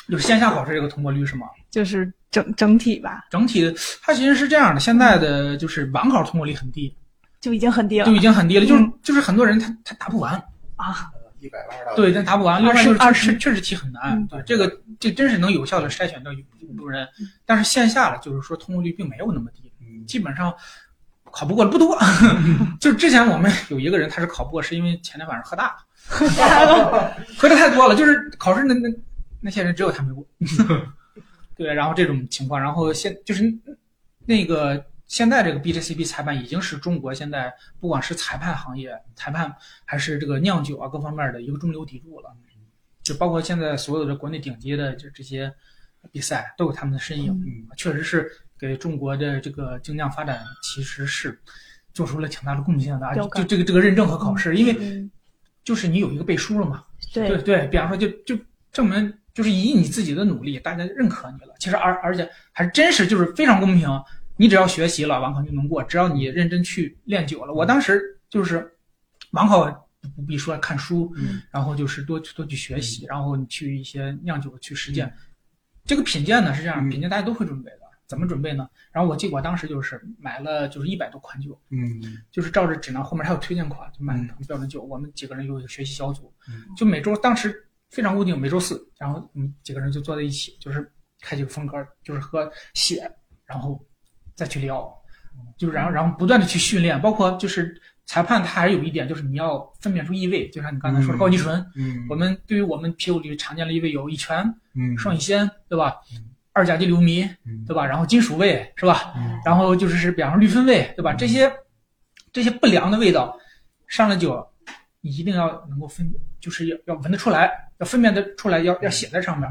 就是线下考试这个通过率是吗？就是整整体吧，整体的它其实是这样的，现在的就是网考通过率很低，就已经很低了就已经很低了，就是嗯就是很多人他他答不完，啊。一百八十道题，对，但答不完。另外就是20确确实题很难，嗯对这个这真是能有效的筛选掉一部分人，但是线下的就是说通过率并没有那么低，嗯基本上考不过的不多。就是之前我们有一个人他是考不过，是因为前天晚上喝大了，喝的太多了，就是考试那那那些人只有他没过。对，然后这种情况，然后现就是那个现在这个 BJCP 裁判已经是中国现在不管是裁判行业、裁判还是这个酿酒啊各方面的一个中流砥柱了。就包括现在所有的国内顶级的这这些比赛都有他们的身影，嗯确实是给中国的这个精酿发展其实是做出了挺大的贡献的啊。就这个这个认证和考试，因为嗯就是你有一个背书了嘛，对对，对，比方说就就证明就是以你自己的努力，大家认可你了。其实而而且还真是就是非常公平，你只要学习了，网考就能过。只要你认真去练久了，我当时就是网考不必说看书，嗯然后就是多多去学习，然后你去一些酿酒去实践。这个品鉴呢是这样，嗯品鉴大家都会准备的。怎么准备呢？然后我记得我当时就是买了就是一百多款酒，嗯就是照着指南后面还有推荐款，就买嗯成标准酒。我们几个人有一个学习小组，嗯就每周当时非常固定，每周四，然后我们几个人就坐在一起，就是开几个风格，就是喝写，然后再去聊，就是然后然后不断的去训练，包括就是裁判他还有一点就是你要分辨出异味，就像你刚才说的嗯高级醇，嗯我们对于我们啤酒里常见的异味有乙醛、嗯双乙酰，对吧嗯？二甲基硫醚，嗯对吧？然后金属味是吧？嗯然后就是是比方说氯酚味，对吧？这些这些不良的味道上了酒，你一定要能够分，就是要要闻得出来，要分辨得出来，要要写在上面。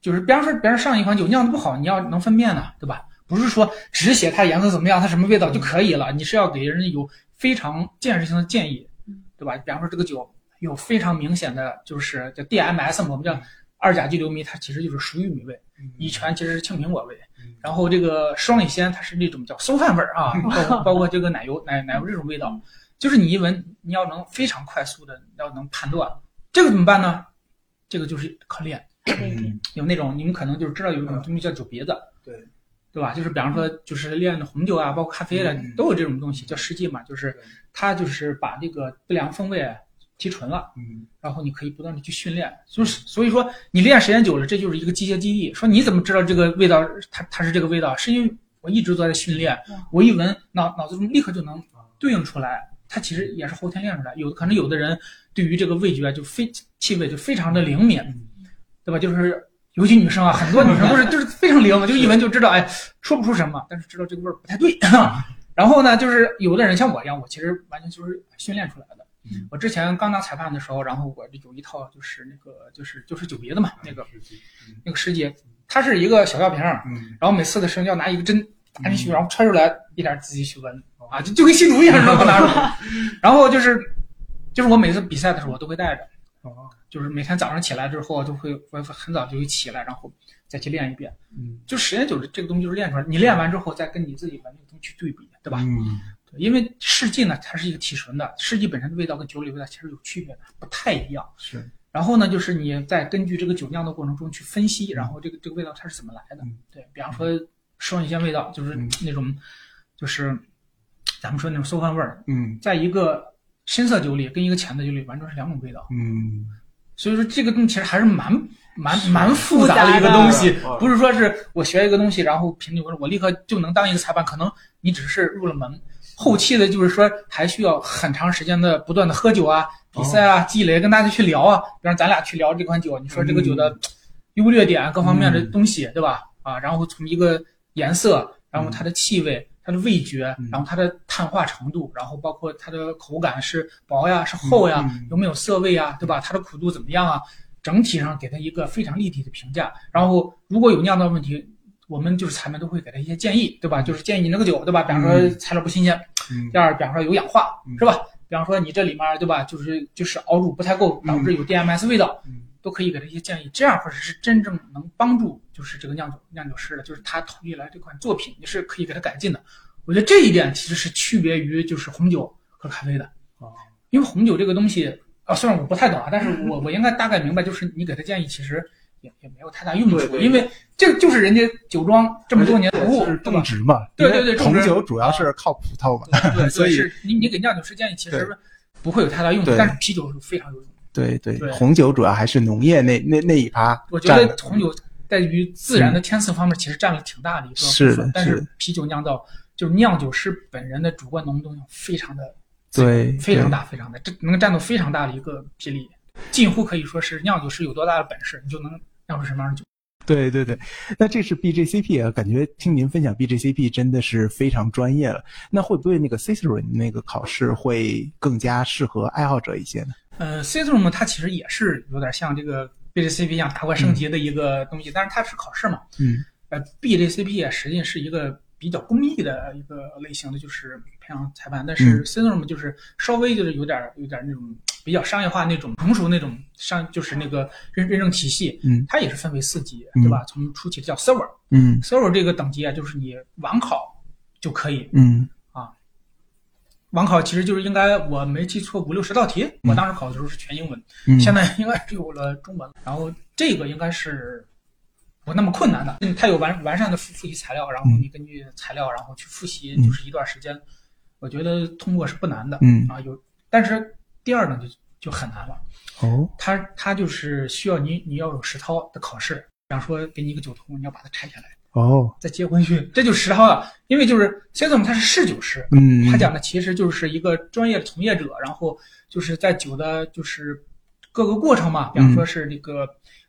就是比方说，别人上一款酒酿的不好，你要能分辨呢，对吧？不是说只写它颜色怎么样，它什么味道就可以了，你是要给人有非常建设性的建议，对吧？比方说这个酒有非常明显的就是叫 DMS，我们叫二甲基硫醚，它其实就是熟玉米味。乙醛其实是青苹果味，然后这个双乙酰它是那种叫馊饭味儿啊，包括包括这个奶油奶奶油这种味道，就是你一闻，你要能非常快速的要能判断，这个怎么办呢？这个就是靠练，嗯有那种你们可能就是知道有一种东西叫酒鼻子，对对吧？就是比方说就是练的红酒啊，包括咖啡的嗯都有这种东西叫试剂嘛，就是它就是把这个不良风味提纯了。嗯然后你可以不断的去训练，就是所以说你练时间久了，这就是一个机械记忆。说你怎么知道这个味道它它是这个味道？是因为我一直都在训练，我一闻脑脑子中立刻就能对应出来。它其实也是后天练出来。有可能有的人对于这个味觉就非气味就非常的灵敏，对吧？就是尤其女生啊，很多女生都是就是非常灵，就一闻就知道，哎，说不出什么，但是知道这个味儿不太对。然后呢，就是有的人像我一样，我其实完全就是训练出来的。嗯我之前刚当裁判的时候，然后我有一套就是那个就是就是酒鼻子嘛，那个那个师姐，它是一个小药瓶然后每次的时候要拿一个针打进去，然后揣出来一点儿自己去闻啊，就就跟吸毒一样，知道吗？拿出来，然后就是就是我每次比赛的时候我都会带着，哦就是每天早上起来之后就会我很早就会起来，然后再去练一遍。嗯就时间久了，这个东西就是练出来。你练完之后，再跟你自己把那个东西去对比，对吧？嗯对因为试剂呢，它是一个提纯的，试剂本身的味道跟酒里味道其实有区别的，不太一样。是然后呢，就是你在根据这个酒酿的过程中去分析，然后这个这个味道它是怎么来的嗯？对比方说双乙酰味道，就是嗯那种，就是咱们说那种馊饭味儿，嗯在一个深色酒里跟一个浅的酒里完全是两种味道。嗯所以说这个东西其实还是蛮蛮蛮复复杂杂的一个东西嗯，不是说是我学一个东西，然后凭你我立刻就能当一个裁判，可能你只是入了门，后期的就是说还需要很长时间的不断的喝酒啊、比赛啊、积累，跟大家去聊啊，比方咱俩去聊这款酒，你说这个酒的优劣点各方面的东西，对吧？啊，然后从一个颜色，然后它的气味。它的味觉嗯，然后它的碳化程度，然后包括它的口感是薄呀，是厚呀，嗯有没有涩味啊，对吧？它的苦度怎么样啊？整体上给它一个非常立体的评价。然后如果有酿造问题，我们就是裁判都会给他一些建议，对吧？就是建议你那个酒，对吧？比方说嗯材料不新鲜，嗯第二，比方说有氧化嗯，是吧？比方说你这里面对吧，就是就是熬煮不太够，导致有 DMS 味道，嗯都可以给他一些建议。这样或者是真正能帮助就是这个酿酒酿酒师的，就是他同意来这款作品，你是可以给他改进的。我觉得这一点其实是区别于就是红酒和咖啡的。啊因为红酒这个东西啊，虽然我不太懂啊，但是 我我应该大概明白，就是你给他建议，其实也也没有太大用处，对对因为这个就是人家酒庄这么多年服务，是种？植嘛，对对对种植红酒主要是靠葡萄嘛，对对，所以你你给酿酒师建议，其实不会有太大用处，但是啤酒是非常有用。对对对。红酒主要还是农业那那那一趴我觉，得红酒在于自然的天赐方面，其实占了挺大的一个部分，是的但是啤酒酿造就是酿酒师本人的主观能动性非常的对，对。非常大，非常大，这能占到非常大的一个比例，近乎可以说是酿酒师有多大的本事，你就能酿出什么样的酒。对对对，那这是 BJCP 啊，感觉听您分享 BJCP 真的是非常专业了。那会不会那个 Cicerone 那个考试会更加适合爱好者一些呢？呃 c i t r o m 它其实也是有点像这个 BJCP 一样打怪升级的一个东西，但是它是考试嘛。嗯呃，BJCP 啊，实际是一个比较公益的一个类型的，就是培养裁判。但是 c i t r o m 就是稍微就是有点有点那种比较商业化那种成熟那种商，就是那个认认证体系，嗯它也是分为四级，嗯对吧？从初级的叫 Server。嗯 Server 这个等级啊，就是你网考就可以。嗯网考其实就是应该我没记错五六十道题，我当时考的时候是全英文，嗯，现在应该是有了中文。然后这个应该是不那么困难的，嗯它有完完善的复复习材料，然后你根据材料然后去复习，嗯就是一段时间，我觉得通过是不难的。嗯啊，有，但是第二呢就就很难了，哦它它就是需要你你要有实操的考试，比方说给你一个酒桶，你要把它拆下来。哦。在接回去，这就是实操了。因为就是 s m 他是侍酒师，嗯，他讲的其实就是一个专业的从业者，然后就是在酒的，就是各个过程嘛，比方说是这个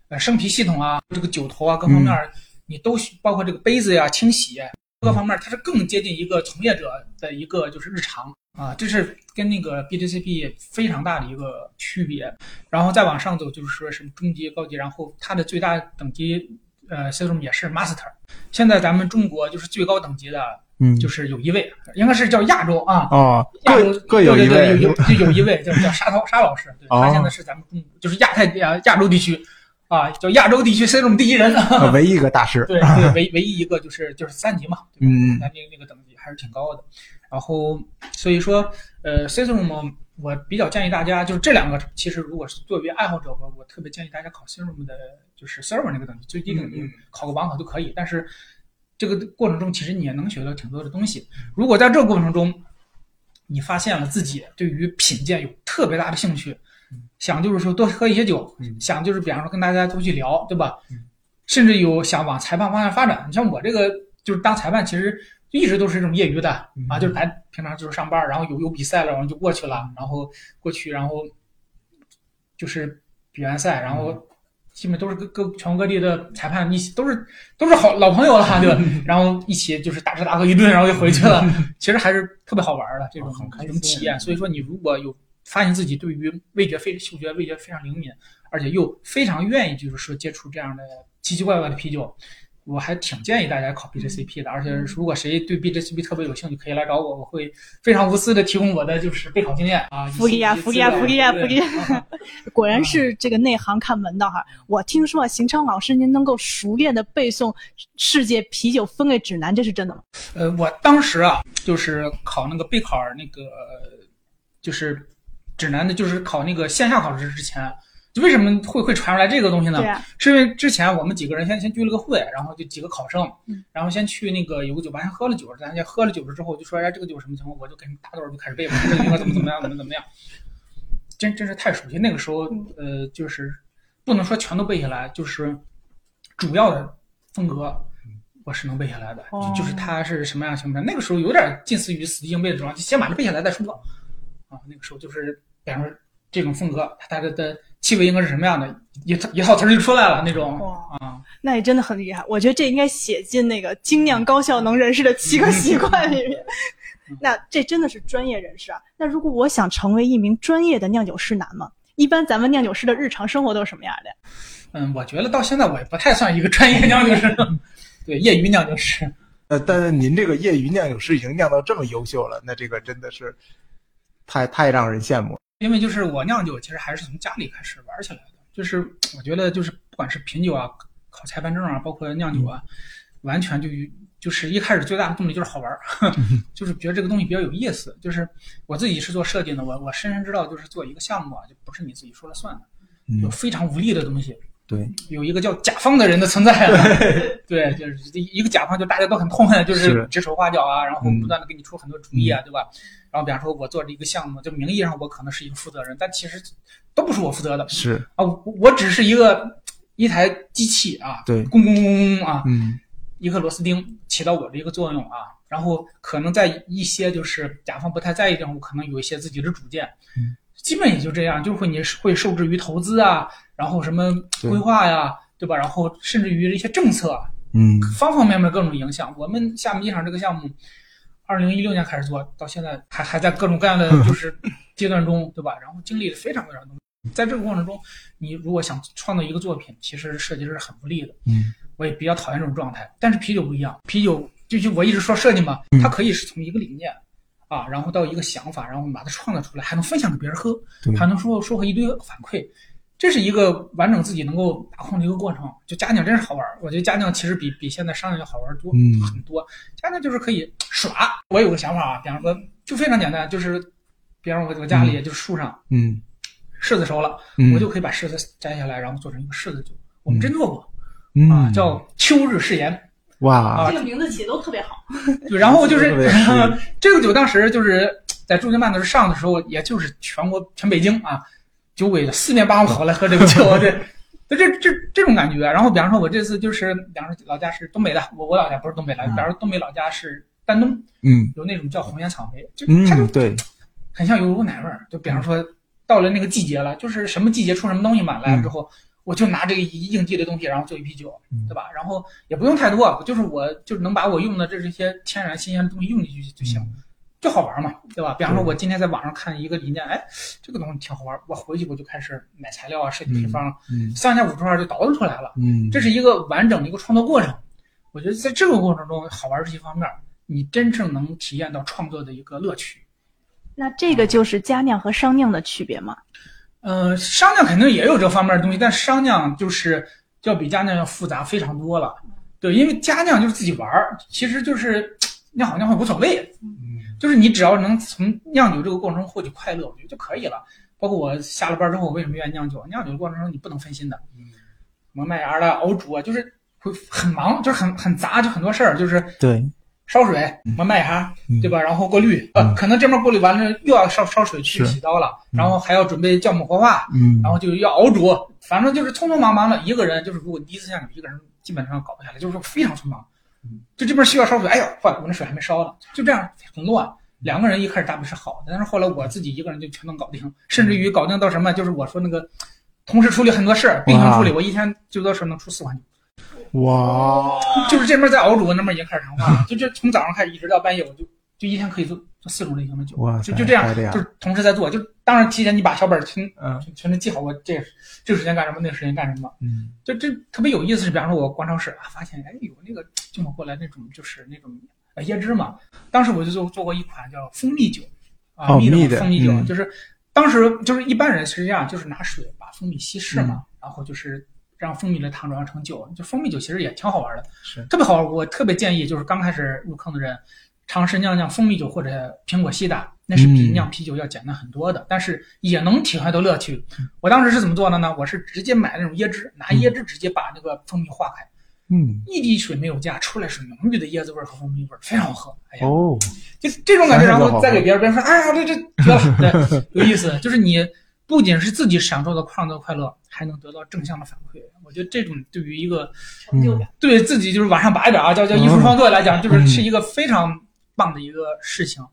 呃生啤系统啊，这个酒头啊，各方面儿你都需包括这个杯子呀、清洗各方面儿，它是更接近一个从业者的一个就是日常。啊，这是跟那个 BJCP 非常大的一个区别。然后再往上走，就是说什么中级、高级，然后它的最大等级呃 c i s m 也是 Master。现在咱们中国就是最高等级的，嗯就是有一位，应该是叫亚洲啊，哦亚洲各各有一位有有就有一位叫叫沙涛沙老师，对，哦他现在是咱们中就是亚太亚亚洲地区啊，叫亚洲地区 C 种第一人，呃 唯一一个大师对对，唯唯一一个就是就是三级嘛，对吧？嗯那那那个等级还是挺高的。然后所以说，呃 c i s r o m 我比较建议大家，就是这两个，其实如果是作为爱好者，我我特别建议大家考 c i s r o m 的，就是 Server 那个等级，最低等级考个网考都可以。但是这个过程中，其实你也能学到挺多的东西。如果在这个过程中，你发现了自己对于品鉴有特别大的兴趣，想就是说多喝一些酒，嗯想就是比方说跟大家多去聊，对吧嗯？甚至有想往裁判方向发展。你像我这个就是当裁判，其实一直都是这种业余的啊，嗯就是来平常就是上班，然后有有比赛了，然后就过去了，然后过去，然后就是比完赛，然后基本都是各各全国各地的裁判一起，都是都是好老朋友了，对吧？然后一起就是大吃大喝一顿，然后就回去了。其实还是特别好玩的这种这种体验。所以说，你如果有发现自己对于味觉非嗅觉味觉非常灵敏，而且又非常愿意就是说接触这样的奇奇怪怪的啤酒。我还挺建议大家考 BJCP 的，而且如果谁对 BJCP 特别有兴趣，可以来找我，我会非常无私的提供我的就是备考经验啊，福利啊，福利啊，福利啊，福利！啊！果然是这个内行看门道哈。我听说啊，邢昌老师您能够熟练的背诵世界啤酒分类指南，这是真的吗？呃，我当时啊，就是考那个备考那个就是指南的，就是考那个线下考试之前，就为什么会会传出来这个东西呢？啊，是因为之前我们几个人先先聚了个会，然后就几个考生嗯，然后先去那个有个酒吧先喝了酒，咱先喝了酒了之后就说哎这个酒什么情况，我就给他们大段儿就开始背嘛，这个应该怎么怎么样怎么怎么样，真真是太熟悉。那个时候呃就是不能说全都背下来，就是主要的风格我是能背下来的，哦就就是它是什么样什么样。那个时候有点近似于死记硬背的状态，就先把它背下来再说啊。那个时候就是比方说这种风格，它的的气味应该是什么样的，一套一套词儿就出来了那种哇啊。那也真的很厉害。我觉得这应该写进那个精酿高效能人士的七个习惯里面。那这真的是专业人士啊。那如果我想成为一名专业的酿酒师，难吗？一般咱们酿酒师的日常生活都是什么样的呀？嗯，我觉得到现在我也不太算一个专业酿酒师，对，业余酿酒师。呃，但是您这个业余酿酒师已经酿到这么优秀了，那这个真的是太太让人羡慕了。因为就是我酿酒，其实还是从家里开始玩起来的。就是我觉得，就是不管是品酒啊、考裁判证啊，包括酿酒啊，完全就就是一开始最大的动力就是好玩儿 就是觉得这个东西比较有意思。就是我自己是做设计的，我我深深知道，就是做一个项目啊，就不是你自己说了算的，有嗯，非常无力的东西。对，有一个叫甲方的人的存在、啊，对，就是一个甲方，就大家都很痛恨，就是是指手画脚啊，然后嗯不断的给你出很多主意啊，对吧？然后比方说，我做这一个项目，就名义上我可能是一个负责人，但其实都不是我负责的是，啊，我我只是一个一台机器啊，对，咣咣咣咣啊，嗯一个螺丝钉起到我的一个作用啊，然后可能在一些就是甲方不太在意的地方，我可能有一些自己的主见，嗯，基本也就这样，就会你会受制于投资啊，然后什么规划呀，对吧？然后甚至于一些政策，嗯方方面面各种影响。我们厦门机场这个项目，二零一六年开始做到现在还还在各种各样的 就是阶段中，对吧？然后经历了非常非常多。在这个过程中，你如果想创造一个作品，其实设计师是很不利的。嗯我也比较讨厌这种状态。但是啤酒不一样，啤酒就就我一直说设计嘛，嗯它可以是从一个理念啊，然后到一个想法，然后我们把它创造出来，还能分享给别人喝，还能说收获一堆反馈。这是一个完整自己能够把控的一个过程。就家酿真是好玩儿，我觉得家酿其实比比现在商业要好玩儿多、嗯很多。家酿就是可以耍。我有个想法啊，比方说就非常简单，就是比方说我我家里就是树上嗯柿子熟了，嗯，我就可以把柿子摘下来，然后做成一个柿子酒。我们真做过、嗯啊，叫秋日誓言。哇啊这个名字起的都特别好。对，然后就是 这个酒，当时就是在驻京办的时候上的时候，也就是全国全北京啊，酒鬼四面八方跑来喝这个酒，对，就这这这种感觉。然后比方说，我这次就是，比方说老家是东北的，我我老家不是东北来，嗯比方说东北老家是丹东，嗯有那种叫红颜草莓，就它就嗯对很像有股奶味儿。就比方说到了那个季节了，就是什么季节出什么东西嘛，来了之后。我就拿这个应季的东西，然后做一批酒，嗯对吧？然后也不用太多，就是我就是能把我用的这这些天然新鲜的东西用进去就行。就好玩嘛，对吧？比方说，我今天在网上看一个理念，哎，这个东西挺好玩，我回去我就开始买材料啊，设计配方，嗯三下五除二就倒腾出来了。嗯这是一个完整的一个创作过程。我觉得在这个过程中，好玩是一方面，你真正能体验到创作的一个乐趣。那这个就是家酿和商酿的区别吗？呃，商酿肯定也有这方面的东西，但商酿就是要比家酿要复杂非常多了。对，因为家酿就是自己玩儿，其实就是酿好酿坏无所谓，嗯就是你只要能从酿酒这个过程中获取快乐，我觉得就可以了。包括我下了班之后，为什么愿意酿酒？酿酒的过程中你不能分心的，磨麦芽的熬煮啊，就是会很忙，就是很很杂，就很多事儿，就是对烧水、磨麦芽，嗯对吧？然后过滤，呃，可能这边过滤完了又要烧烧水去洗刀了，嗯然后还要准备酵母活化，嗯然后就要熬煮，反正就是匆匆忙忙的。一个人就是，如果第一次酿酒，一个人基本上搞不下来，就是非常匆忙嗯。就这边需要烧水，哎呦，坏了，我那水还没烧呢，就这样很乱。两个人一开始搭配是好的，但是后来我自己一个人就全能搞定，甚至于搞定到什么，就是我说那个同时处理很多事儿，并行处理，我一天最多时候能出四碗酒。哇就是这边在熬煮，那边已经开始谈话了，就这从早上开始一直到半夜，我就就一天可以做做四种类型的酒就就这样就是同时在做。就当然提前你把小本儿全嗯全全都记好，我这这个时间干什么，那个时间干什么，嗯就这特别有意思。是比方说，我逛超市啊，发现哎有那个 进口过来那种就是那种呃椰汁嘛，当时我就做做过一款叫蜂蜜酒啊，蜜哦蜜的蜂蜜酒，嗯就是当时就是一般人是这样，就是拿水把蜂蜜稀释嗯嘛，然后就是让蜂蜜的糖转化成酒，就蜂蜜酒其实也挺好玩的。是特别好玩。我特别建议就是刚开始入坑的人，尝试酿酿蜂蜜酒或者苹果西打，那是比嗯酿啤酒要简单很多的，但是也能体会到乐趣。我当时是怎么做的呢？我是直接买那种椰汁，拿椰汁直接把那个蜂蜜化开，嗯一滴水没有加，出来是浓郁的椰子味儿和蜂蜜味儿，非常好喝。哎呀，哦就这种感觉，然后再给别人，别人说，哎呀，这这绝了，对，有意思。就是你不仅是自己享受到创作快乐，还能得到正向的反馈。我觉得这种对于一个成就感。对自己就是往上拔一点啊，叫叫艺术创作来讲，就是是一个非常棒的一个事情。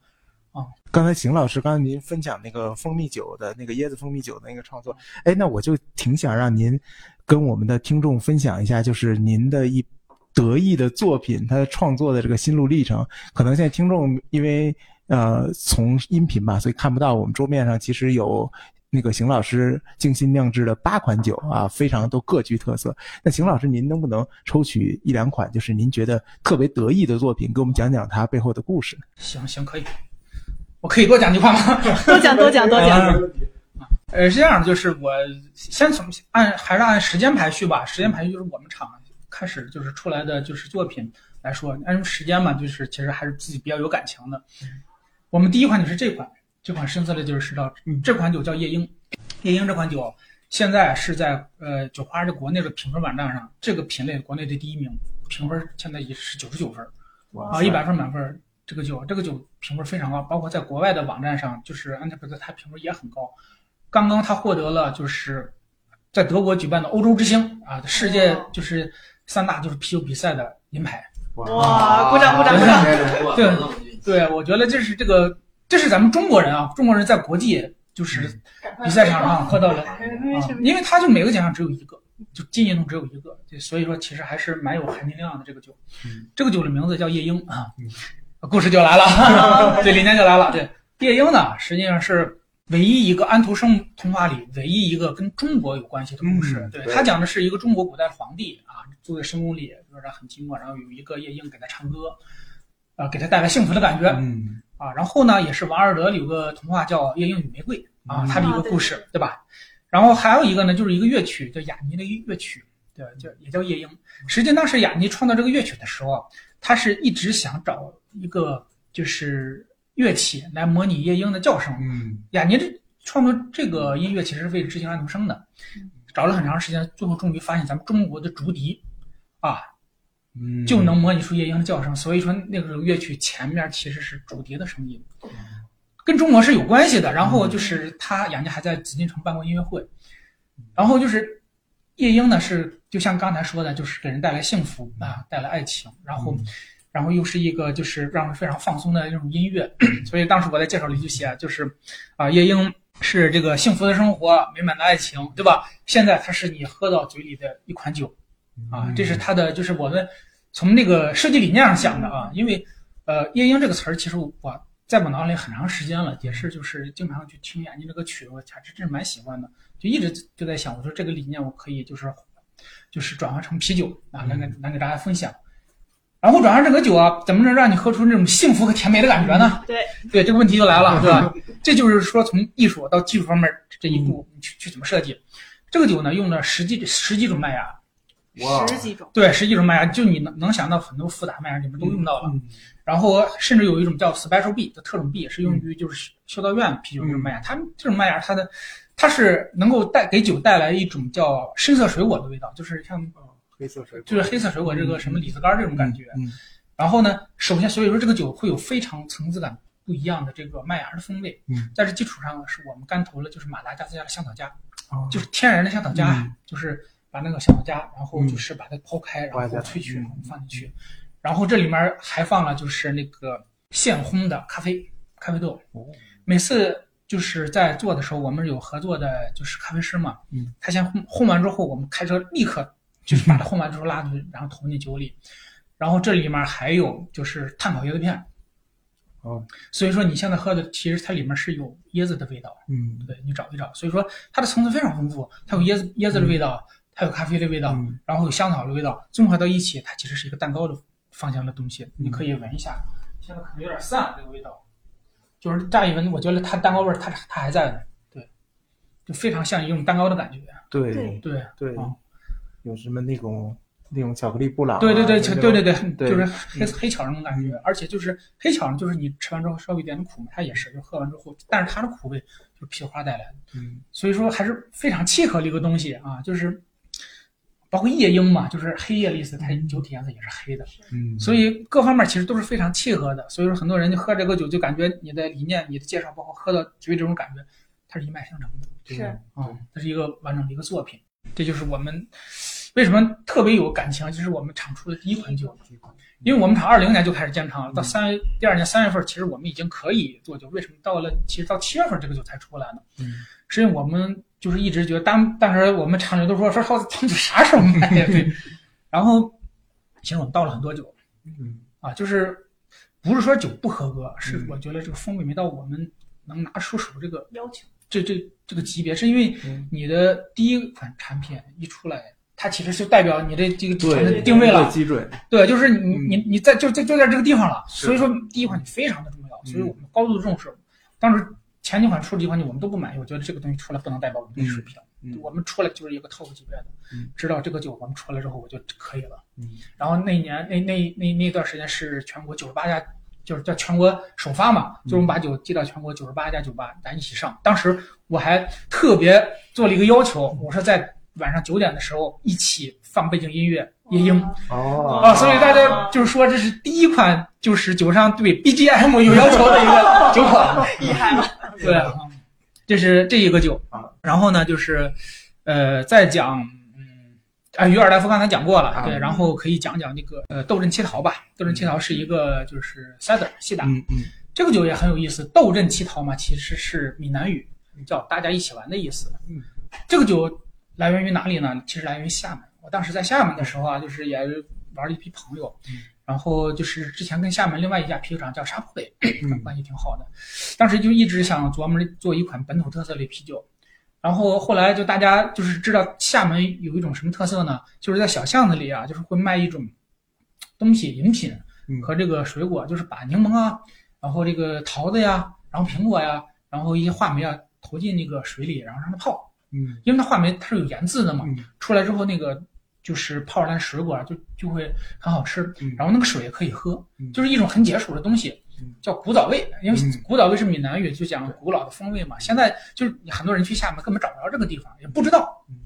啊刚才邢老师，刚才您分享那个蜂蜜酒的那个椰子蜂蜜酒的那个创作，哎，那我就挺想让您跟我们的听众分享一下，就是您的一得意的作品，它创作的这个心路历程。可能现在听众因为呃从音频吧，所以看不到我们桌面上其实有。那个邢老师精心酿制的八款酒啊，非常都各具特色。那邢老师，您能不能抽取一两款，就是您觉得特别得意的作品，给我们讲讲它背后的故事？行行，可以，我可以多讲句话吗？多讲多讲多讲。啊呃，是这样的，就是我先从按还是按时间排序吧。时间排序就是我们厂开始就是出来的就是作品来说，按时间嘛，就是其实还是自己比较有感情的。我们第一款就是这款，这款深色的就是石道，这款酒叫夜莺。夜莺这款酒现在是在呃酒花的国内的评分网站上，这个品类国内的第一名，评分现在也是九十九分。啊，一百分满分，这个酒这个酒评分非常高，包括在国外的网站上，就是安特普特，它评分也很高。刚刚他获得了就是在德国举办的欧洲之星啊，世界就是三大就是啤酒比赛的银牌哇鼓掌鼓掌鼓掌对对，我觉得这是这个，这是咱们中国人啊，中国人在国际就是比赛场上喝到的，啊，因为他就每个奖项只有一个，就金银铜只有一个，对，所以说其实还是蛮有含金量的这个酒。这个酒的名字叫夜莺啊，故事就来了，对，理念就来了。对，夜莺呢，实际上是唯一一个安徒生童话里唯一一个跟中国有关系的故事。嗯对，对他讲的是一个中国古代皇帝啊，住在深宫里，就是他很寂寞，然后有一个夜莺给他唱歌，啊，给他带来幸福的感觉。嗯啊，然后呢，也是王尔德有个童话叫《夜莺与玫瑰》啊，嗯它的一个故事，对吧？然后还有一个呢，就是一个乐曲叫雅尼的乐曲，对，叫也叫夜莺。实际当时雅尼创造这个乐曲的时候，他是一直想找一个就是乐器来模拟夜莺的叫声。嗯雅尼这创作这个音乐其实是为了致敬安徒生的，找了很长时间，最后终于发现咱们中国的竹笛啊，嗯，就能模拟出夜莺的叫声，所以说那个乐曲前面其实是竹笛的声音，跟中国是有关系的。然后就是他雅尼还在紫禁城办过音乐会，然后就是夜莺呢是就像刚才说的，就是给人带来幸福啊，带来爱情，然后。然后又是一个就是让人非常放松的那种音乐，所以当时我在介绍里就写，就是啊，夜莺是这个幸福的生活，美满的爱情，对吧？现在它是你喝到嘴里的一款酒，啊，这是它的，就是我们从那个设计理念上想的啊，因为呃，夜莺这个词儿，其实我在我脑里很长时间了，也是就是经常去听眼睛这个曲，我还是真是蛮喜欢的，就一直就在想，我说这个理念我可以就是就是转化成啤酒啊，来给来给大家分享。然后转化这个酒啊，怎么能让你喝出那种幸福和甜美的感觉呢？对对，这个问题就来了，对吧？这就是说从艺术到技术方面这一步，你去去怎么设计？这个酒呢，用了十几十几种麦芽，哇，十几种，对，十几种麦芽，就你能能想到很多复杂麦芽你们都用到了。嗯然后甚至有一种叫 special B 的特种 B，是用于就是修道院啤酒这种麦芽。它们这种麦芽，它的它是能够带给酒带来一种叫深色水果的味道，就是像黑色水果，就是黑色水果这个什么李子干这种感觉。嗯然后呢，首先所以说这个酒会有非常层次感不一样的这个麦芽的风味。嗯，在这基础上呢，是我们干投了就是马达加斯加的香草荚，哦就是天然的香草荚，嗯就是把那个香草荚，然后就是把它剖开，然后挖下来萃取，嗯然后放进去。然后这里面还放了就是那个现烘的咖啡咖啡豆。哦每次就是在做的时候，我们有合作的就是咖啡师嘛，嗯，他先烘烘完之后，我们开车立刻就是把它烘完之后拉出去，然后投进酒里。然后这里面还有就是碳烤椰子片，哦，所以说你现在喝的其实它里面是有椰子的味道，嗯对你找一找。所以说它的层次非常丰富，它有椰子椰子的味道，它有咖啡的味道，嗯。然后有香草的味道，综合到一起，它其实是一个蛋糕的方向的东西。你可以闻一下，现在可能有点散这个味道，就是乍一闻，我觉得它蛋糕味儿它它还在呢，对，就非常像一种蛋糕的感觉，对对对。有什么那种那种巧克力布朗啊，对对对，对对对，对就是黑黑巧那种感觉，而且就是黑巧呢，就是你吃完之后稍微有点苦嘛，它也是，就喝完之后，但是它的苦味就是皮花带来的，嗯。所以说还是非常契合的一个东西啊，就是包括夜莺嘛，就是黑夜的意思，它酒体颜色也是黑的，嗯，所以各方面其实都是非常契合的，所以说很多人就喝这个酒就感觉你的理念、你的介绍，包括喝到嘴里这种感觉，它是一脉相承的。是啊，它是一个完整的一个作品。这就是我们为什么特别有感情，就是我们厂出的第一款酒。因为我们厂二零年就开始建厂了，到三月第二年三月份，其实我们已经可以做酒。为什么到了其实到七月份这个酒才出来呢？嗯，是因为我们就是一直觉得当当时我们厂里都说说说他们啥时候卖呀？对，然后其实我们倒了很多酒嗯。啊，就是不是说酒不合格，是嗯。我觉得这个风味没到我们能拿出手这个要求这这这个级别，是因为嗯。你的第一款产品一出来，它其实就代表你的这个对产品定位了，基准，对，就是你嗯你你在就就就在这个地方了，所以说第一款你非常的重要，嗯。所以我们高度重视。当时前几款出的几款酒我们都不满意，我觉得这个东西出来不能代表我们的水平，嗯我们出来就是一个 top 级别的，嗯知道这个酒我们出来之后我就可以了。嗯然后那一年那那那那段时间是全国九十八家，就是叫全国首发嘛，就是我们把酒寄到全国九十八家酒吧，咱一起上。当时我还特别做了一个要求，我说在晚上九点的时候一起放背景音乐《夜莺》哦啊，所以大家就是说这是第一款就是酒商对 BGM 有要求的一个酒款。厉害了，对，嗯这是这一个酒啊。然后呢，就是呃，再讲，嗯，啊，于尔大夫刚才讲过了，啊对，然后可以讲讲那个呃豆阵七桃吧。豆阵七桃是一个就是 cider 西打，嗯嗯这个酒也很有意思。豆阵七桃嘛，其实是闽南语，叫大家一起玩的意思。嗯，这个酒来源于哪里呢？其实来源于厦门。我当时在厦门的时候啊，就是也玩了一批朋友，嗯然后就是之前跟厦门另外一家啤酒厂叫沙坡北，嗯关系挺好的。当时就一直想琢磨着做一款本土特色的啤酒。然后后来就大家就是知道厦门有一种什么特色呢？就是在小巷子里啊，就是会卖一种东西饮品嗯和这个水果，就是把柠檬啊，然后这个桃子呀，然后苹果呀，然后一些话梅啊投进那个水里，然后让它泡。嗯因为它话梅它是有盐渍的嘛，嗯出来之后那个就是泡出来的水果就就会很好吃，嗯然后那个水也可以喝嗯，就是一种很解暑的东西嗯，叫古早味。因为嗯古早味是闽南语，就讲古老的风味嘛。现在就是很多人去厦门根本找不着这个地方，也不知道嗯。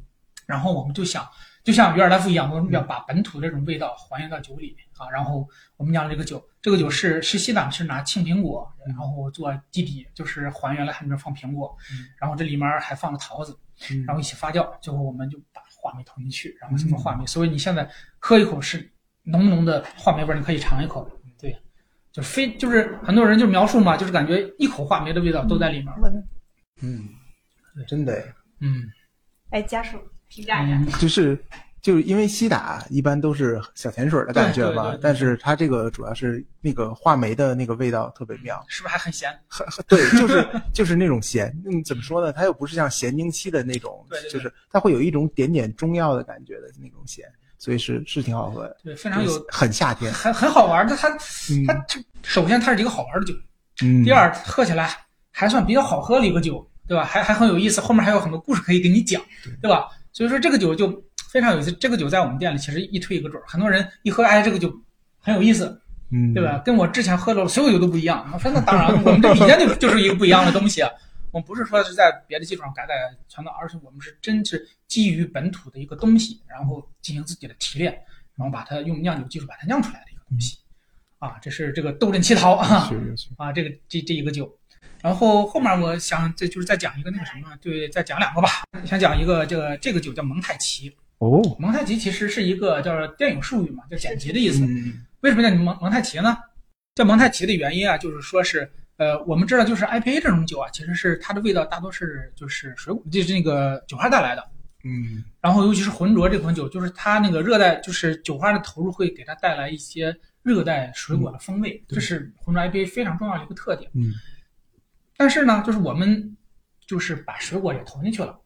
然后我们就想，就像于尔代夫一样，我们要把本土这种味道还原到酒里啊。然后我们酿了这个酒，这个酒是是西藏是拿青苹果，然后做基底，就是还原了它里面放苹果嗯，然后这里面还放了桃子。嗯然后一起发酵，最后我们就把话梅投进去，然后什么话梅，所以你现在喝一口是浓浓的话梅味儿，你可以尝一口，对，就非就是很多人就描述嘛，就是感觉一口话梅的味道都在里面，嗯，真的。哎嗯，哎家属评价一下。就是就是因为西打一般都是小甜水的感觉嘛对对对对，但是它这个主要是那个话梅的那个味道特别妙，是不是还很咸？很很对，就是就是那种咸，嗯，怎么说呢？它又不是像咸宁期的那种对对，对就是它会有一种点点中药的感觉的那种咸，所以是是挺好喝的，对，非常有很夏天。很很好玩的，它嗯它它首先它是一个好玩的酒，嗯，第二喝起来还算比较好喝的一个酒，对吧？还还很有意思，后面还有很多故事可以给你讲，对吧？所以说这个酒就非常有意思。这个酒在我们店里其实一推一个准儿，很多人一喝，哎，这个酒很有意思，嗯，对吧？跟我之前喝的所有酒都不一样。我说那当然，我们这里面就 就是一个不一样的东西啊。我们不是说是在别的基础上改改传统，而是我们是真是基于本土的一个东西，然后进行自己的提炼，然后把它用酿酒技术把它酿出来的一个东西。啊，这是这个斗阵七桃啊。啊，这个这这一个酒，然后后面我想这就是再讲一个那个什么，对，再讲两个吧。想讲一个这个这个酒叫蒙太奇，哦，蒙太奇其实是一个叫电影术语嘛，叫剪辑的意思。嗯为什么叫蒙蒙太奇呢？叫蒙太奇的原因啊，就是说是呃，我们知道就是 IPA 这种酒啊，其实是它的味道大多是就是水果，就是那个酒花带来的。嗯然后尤其是浑浊这款酒，就是它那个热带，就是酒花的投入会给它带来一些热带水果的风味，这是浑浊 IPA 非常重要的一个特点。嗯但是呢，就是我们就是把水果也投进去了，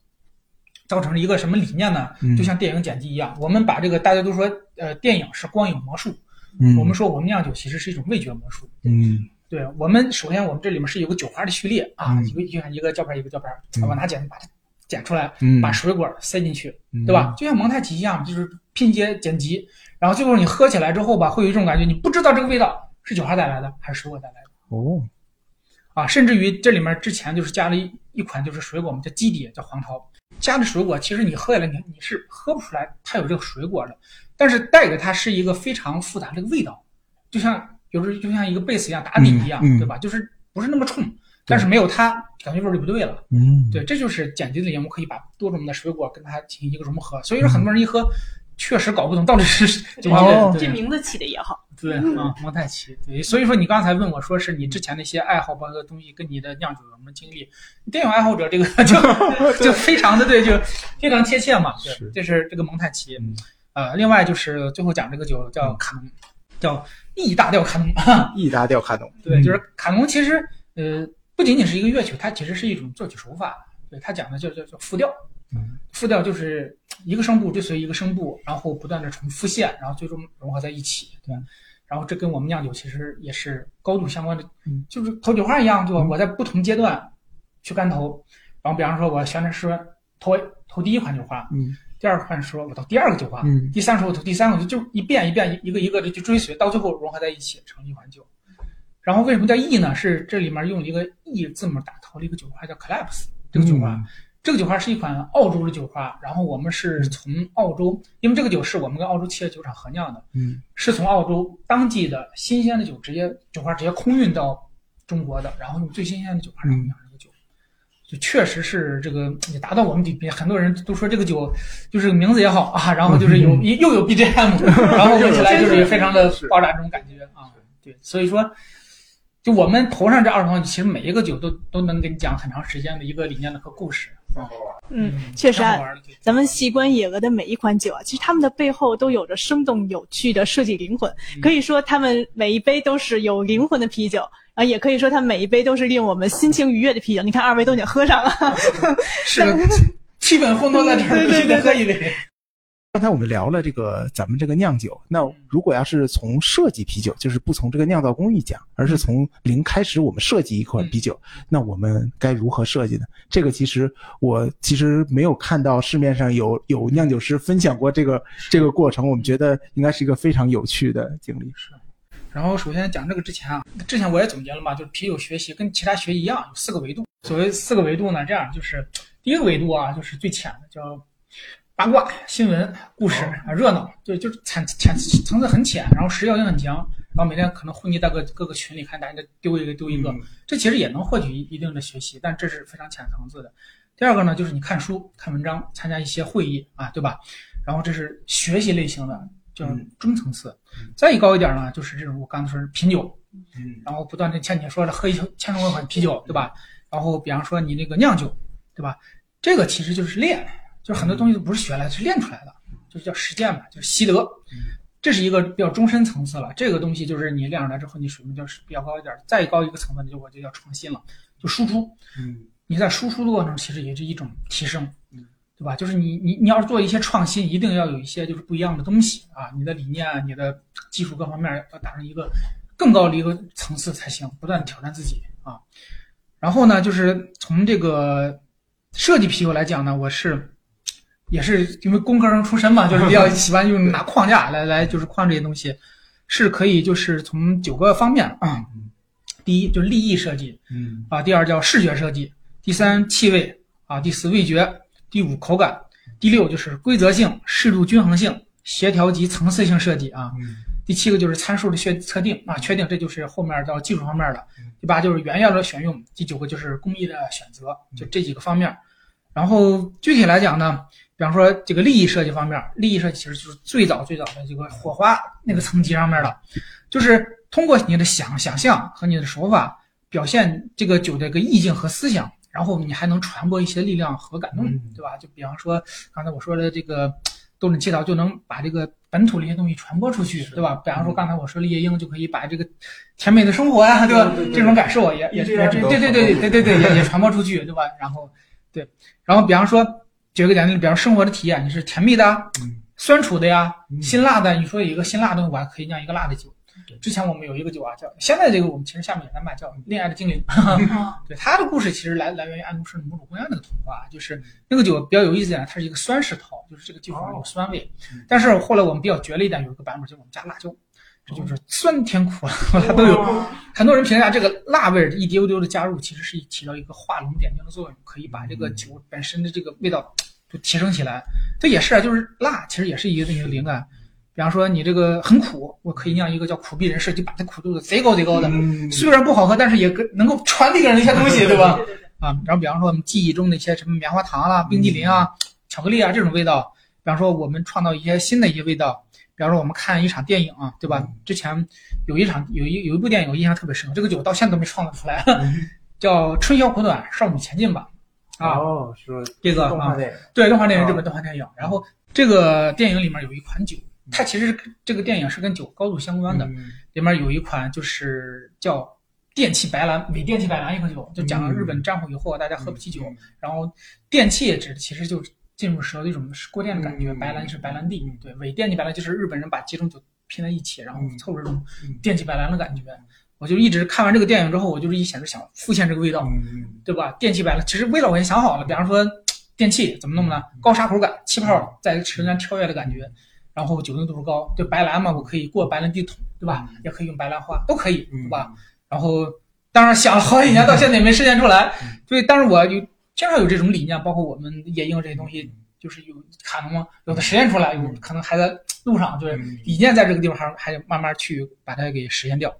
造成了一个什么理念呢？嗯？就像电影剪辑一样，我们把这个大家都说，呃，电影是光影魔术，嗯，我们说我们酿酒其实是一种味觉魔术。嗯。对我们，首先我们这里面是有个酒花的序列啊，嗯。一个就像一个胶片一个胶片，嗯。我拿剪子把它剪出来，嗯，把水果塞进去，嗯。对吧？？就像蒙太奇一样，就是拼接剪辑，然后最后你喝起来之后吧，会有一种感觉，你不知道这个味道是酒花带来的还是水果带来的。哦，啊，甚至于这里面之前就是加了一一款就是水果，我们叫基底，叫黄桃，加的水果其实你喝下来你你是喝不出来它有这个水果的，但是带给它是一个非常复杂的一个味道，就像有时候就像一个贝斯一样打底一样，嗯嗯对吧？就是不是那么冲，但是没有它感觉味儿就不对了。嗯，对，这就是剪辑的理念，我们可以把多种的水果跟它进行一个融合。所以说，很多人一喝，确实搞不懂到底是 哦这名字起的也好，对啊，蒙太奇。对，所以说你刚才问我说是你之前的一些爱好，包括东西跟你的酿酒有什么经历？电影爱好者这个 就 就非常的对，就非常贴切嘛。是对，这是这个蒙太奇嗯。呃，另外就是最后讲这个酒叫卡农，叫意大调卡农。意大调卡农，对，就是卡农其实呃不仅仅是一个乐曲，它其实是一种作曲手法。对，它讲的叫叫叫复调。嗯复调就是一个声部追随一个声部，然后不断的重复现，然后最终融合在一起，对吧？然后这跟我们酿酒其实也是高度相关的嗯，就是投酒花一样，对吧？嗯我在不同阶段去干投，然后比方说我选的是投投第一款酒花，嗯第二款说我投第二个酒花，嗯第三时候我投第三个，就就一遍一遍一个一个的去追随，到最后融合在一起成一款酒。然后为什么叫 E 呢？是这里面用一个 E 字母打头的一个酒花叫 Collapse 这个酒花。嗯这个酒花是一款澳洲的酒花，然后我们是从澳洲，因为这个酒是我们跟澳洲企业酒厂合酿的，嗯是从澳洲当季的新鲜的酒直接酒花直接空运到中国的，然后用最新鲜的酒花然后酿这个酒，就确实是这个也达到我们底，很多人都说这个酒就是名字也好啊，然后就是有又有 BGM，然后喝起来就是非常的爆炸这种感觉啊。对，所以说，就我们头上这二十方，其实每一个酒都都能给你讲很长时间的一个理念的和故事。嗯，确实啊。咱们细观野鹅的每一款酒啊，其实它们的背后都有着生动有趣的设计灵魂。可以说，它们每一杯都是有灵魂的啤酒啊，也可以说它每一杯都是令我们心情愉悦的啤酒。你看，二位都已经喝上了。是的，气氛烘托在这儿，必须得喝一杯。刚才我们聊了这个咱们这个酿酒，那如果要是从设计啤酒，就是不从这个酿造工艺讲，而是从零开始，我们设计一款啤酒，那我们该如何设计呢？这个其实我其实没有看到市面上有有酿酒师分享过这个这个过程，我们觉得应该是一个非常有趣的经历。是然后首先讲这个之前啊，之前我也总结了嘛，就是啤酒学习跟其他学习一样，有四个维度。所谓四个维度呢，这样就是第一个维度啊，就是最浅的，叫八卦、新闻、故事啊、热闹，就就是浅浅层次很浅，然后时效性很强，然后每天可能混迹在各各个群里，看大家丢一个丢一个，这其实也能获取一一定的学习，但这是非常浅层次的。第二个呢，就是你看书、看文章、参加一些会议啊，对吧？然后这是学习类型的，叫中层次。再一高一点呢，就是这种我刚才说是品酒，嗯然后不断的像你说的喝一千种款啤酒，对吧？然后比方说你那个酿酒，对吧？这个其实就是练，就是很多东西都不是学来的，是练出来的，就是叫实践嘛，就是习得。这是一个比较终身层次了。这个东西就是你练出来之后，你水平就是比较高一点。再高一个层次，就我就叫创新了，就输出。嗯你在输出的过程，其实也是一种提升嗯，对吧？就是你你你要是做一些创新，一定要有一些就是不一样的东西啊，你的理念啊、你的技术各方面要达成一个更高的一个层次才行，不断地挑战自己啊。然后呢，就是从这个设计皮肤来讲呢，我是也是因为工科生出身嘛，就是比较喜欢用拿框架来来就是框这些东西，是可以就是从九个方面啊，第一就是立意设计，嗯。啊，第二叫视觉设计，第三气味啊，第四味觉，第五口感，第六就是规则性、适度均衡性、协调及层次性设计啊，嗯。第七个就是参数的确测定啊，确定这就是后面到技术方面的，第八就是原料的选用，第九个就是工艺的选择，就这几个方面。然后具体来讲呢，比方说这个利益设计方面，利益设计其实就是最早最早的这个火花那个层级上面的，就是通过你的想想象和你的手法表现这个酒的一个意境和思想，然后你还能传播一些力量和感动，嗯对吧？就比方说刚才我说的这个斗争气道，就能把这个本土的一些东西传播出去，对吧？比方说刚才我说的夜莺，就可以把这个甜美的生活呀，对吧？对对对这种感受也也也对对对对对对对也也传播出去，对吧？然后对，然后比方说举个简单的，比方生活的体验，你是甜蜜的酸楚的呀，嗯辛辣的。你说有一个辛辣的我还可以酿一个辣的酒。之前我们有一个酒啊，叫现在这个我们其实下面也在卖，叫《恋爱的精灵》。对，它的故事其实来来源于安徒生的《母乳公羊》那个童话，就是那个酒比较有意思一点，它是一个酸石头，就是这个酒上有酸味。但是后来我们比较绝了一点，有一个版本就是我们加辣椒，这就是酸甜苦辣都有。很多人评价这个辣味儿一丢丢的加入，其实是起到一个画龙点睛的作用，可以把这个酒本身的这个味道就提升起来。这也是啊，就是辣其实也是一个一个灵感。比方说你这个很苦，我可以酿一个叫苦逼人士，就把它苦度贼高贼高的，嗯虽然不好喝，但是也跟能够传递给人一些东西，对吧？啊，然后比方说我们记忆中的一些什么棉花糖啦、冰激凌啊、巧克力啊这种味道，比方说我们创造一些新的一些味道，比方说我们看一场电影啊，对吧？之前有一场有一有一部电影我印象特别深，这个酒到现在都没创造出来，叫《春宵苦短，少女前进吧》啊，哦，是这个啊对，动画电影，啊。日本动画电影。然后这个电影里面有一款酒，它其实这个电影是跟酒高度相关的，嗯。里面有一款就是叫电器白兰，美电器白兰一款酒，就讲了日本战后以后大家喝不起酒，嗯。然后电气指的其实就是进入舌的一种过电的感觉，嗯白兰是白兰地嗯，对，伪电气白兰就是日本人把几种酒拼在一起，然后嗯凑出这种嗯电气白兰的感觉。我就一直看完这个电影之后，我就是一想着想复现这个味道，嗯对吧？电气白兰，其实味道我也想好了，比方说电气怎么弄呢？高沙口感，气泡在舌尖跳跃的感觉，然后酒精度数高。对白兰嘛，我可以过白兰地桶，对吧？也可以用白兰花，都可以，对吧？然后当然想了好几年，到现在也没实现出来。对，但是我有经常有这种理念，包括我们夜莺这些东西，就是有可能吗？有的实验出来，有可能还在路上，就是理念在这个地方还还得慢慢去把它给实现掉。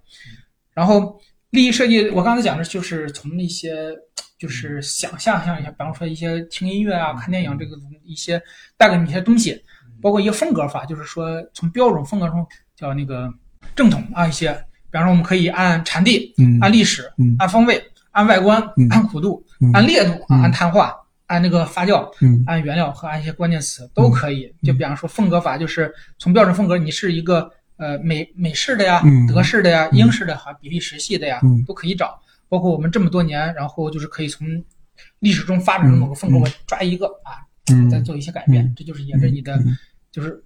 然后利益设计，我刚才讲的就是从一些就是想象象一下，比方说一些听音乐啊、看电影这个一些带给你一些东西，包括一个风格法，就是说从标准风格中叫那个正统啊一些，比方说我们可以按产地、嗯。按历史、嗯。按风味、按外观、嗯。按苦度、嗯。按烈度按碳化、按那个发酵、嗯。按原料和按一些关键词都可以。就比方说风格法，就是从标准风格，你是一个呃美美式的呀、嗯德式的呀、嗯英式的哈、比利时系的呀，嗯都可以找。包括我们这么多年，然后就是可以从历史中发展的某个风格，嗯。我抓一个啊，嗯。再做一些改变，嗯。这就是沿着你的嗯。就是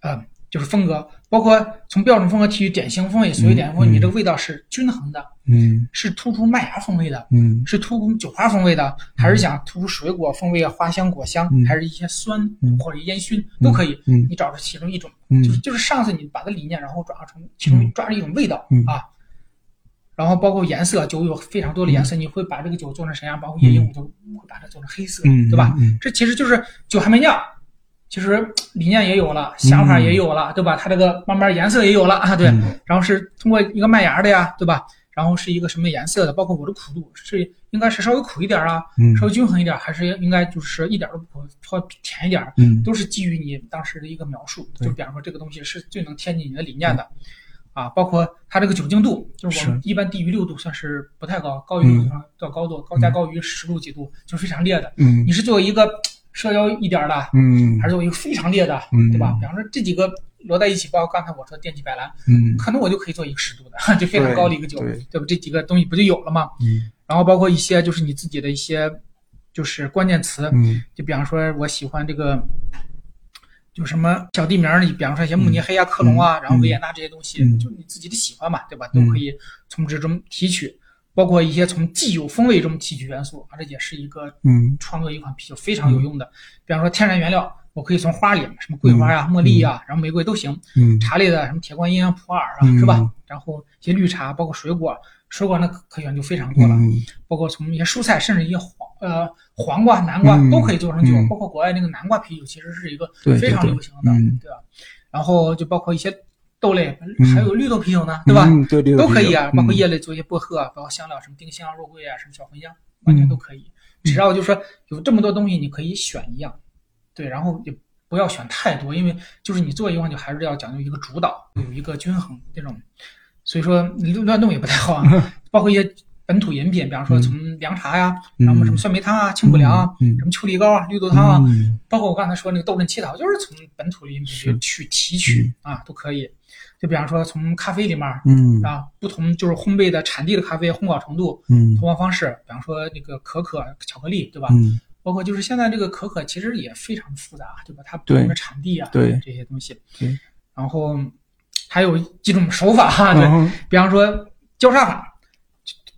呃就是风格。包括从标准风格提取典型风味，所谓典型风味，嗯你这个味道是均衡的，嗯是突出麦芽风味的，嗯是突出酒花风味的，还是想突出水果风味啊、花香、果香，嗯还是一些酸嗯或者烟熏都可以。嗯你找出其中一种，嗯就是就是上次你把它理念，然后转化成其中嗯抓着一种味道嗯啊。然后包括颜色，酒有非常多的颜色，你会把这个酒做成什么样？包括夜莺，我就会把它做成黑色，嗯对吧？嗯这其实就是酒还没酿，其实理念也有了，想法也有了，对吧？它这个慢慢颜色也有了啊，对。嗯然后是通过一个麦芽的呀，对吧？然后是一个什么颜色的，包括我的苦度是应该是稍微苦一点啊，嗯稍微均衡一点，还是应该就是一点都不苦，稍微甜一点，嗯都是基于你当时的一个描述。对就比方说这个东西是最能贴近你的理念的。啊，包括它这个酒精度，就是我们一般低于六度算是不太高，高于六度算到高度，高加高于十度几度就非常烈的。嗯你是作为一个社交一点的，嗯还是有一个非常烈的，嗯对吧？比方说这几个摞在一起，包括刚才我说电气白兰，嗯可能我就可以做一个十度的，就非常高的一个酒，对对吧？这几个东西不就有了吗？嗯然后包括一些就是你自己的一些就是关键词，嗯就比方说我喜欢这个。就什么小地名儿，你比方说一些慕尼黑啊、科隆啊，然后维也纳这些东西，嗯就你自己的喜欢嘛，对吧？都可以从之中提取，包括一些从既有风味中提取元素，啊，这也是一个嗯创作一款啤酒非常有用的。比方说天然原料，我可以从花里，什么桂花呀、茉莉呀，然后玫瑰都行。嗯茶类的什么铁观音啊、普洱啊，嗯是吧？然后一些绿茶，包括水果，水果那可可选就非常多了。嗯包括从一些蔬菜，甚至一些黄呃黄瓜、南瓜嗯都可以做成酒。嗯包括国外那个南瓜啤酒，其实是一个非常流行的，嗯对吧？然后就包括一些豆类，嗯还有绿豆啤酒呢，对吧？嗯对对都可以啊，包括嗯叶类做一些薄荷啊，包括香料，什么丁香、肉桂啊，什么小茴香，完全都可以。只要就是说有这么多东西，你可以选一样，对，然后也不要选太多，因为就是你做一款酒还是要讲究一个主导，有一个均衡这种，所以说你乱动也不太好啊。包括一些本土饮品，比方说从凉茶呀，嗯。然后什么酸梅汤啊、清补凉啊，嗯。什么秋梨膏啊、绿豆汤啊，嗯。包括我刚才说那个豆阵七草，就是从本土饮品去提取啊，都可以。就比方说从咖啡里面嗯。啊，不同就是烘焙的产地的咖啡烘烤程度、嗯。投放方式，比方说那个可可、巧克力，对吧？嗯？包括就是现在这个可可其实也非常复杂，对吧？它不同的产地啊，对这些东西对。然后还有几种手法哈，对，嗯比方说交叉法，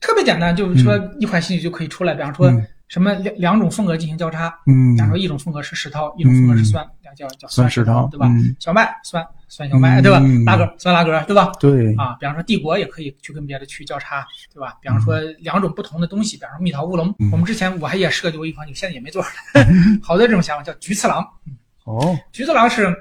特别简单，就是说一款新酒就可以出来，比方说嗯。什么两两种风格进行交叉，嗯。比方说一种风格是石涛，一种风格是酸，叫叫石酸石涛对吧嗯？小麦酸酸小麦，对吧嗯？拉格酸拉格，对吧？对。啊，比方说帝国也可以去跟别的去交叉，对吧？比方说两种不同的东西，比方说蜜桃乌龙，嗯。我们之前我还也设计过一款酒，现在也没做出来，好多这种想法叫菊次郎，哦。菊次郎是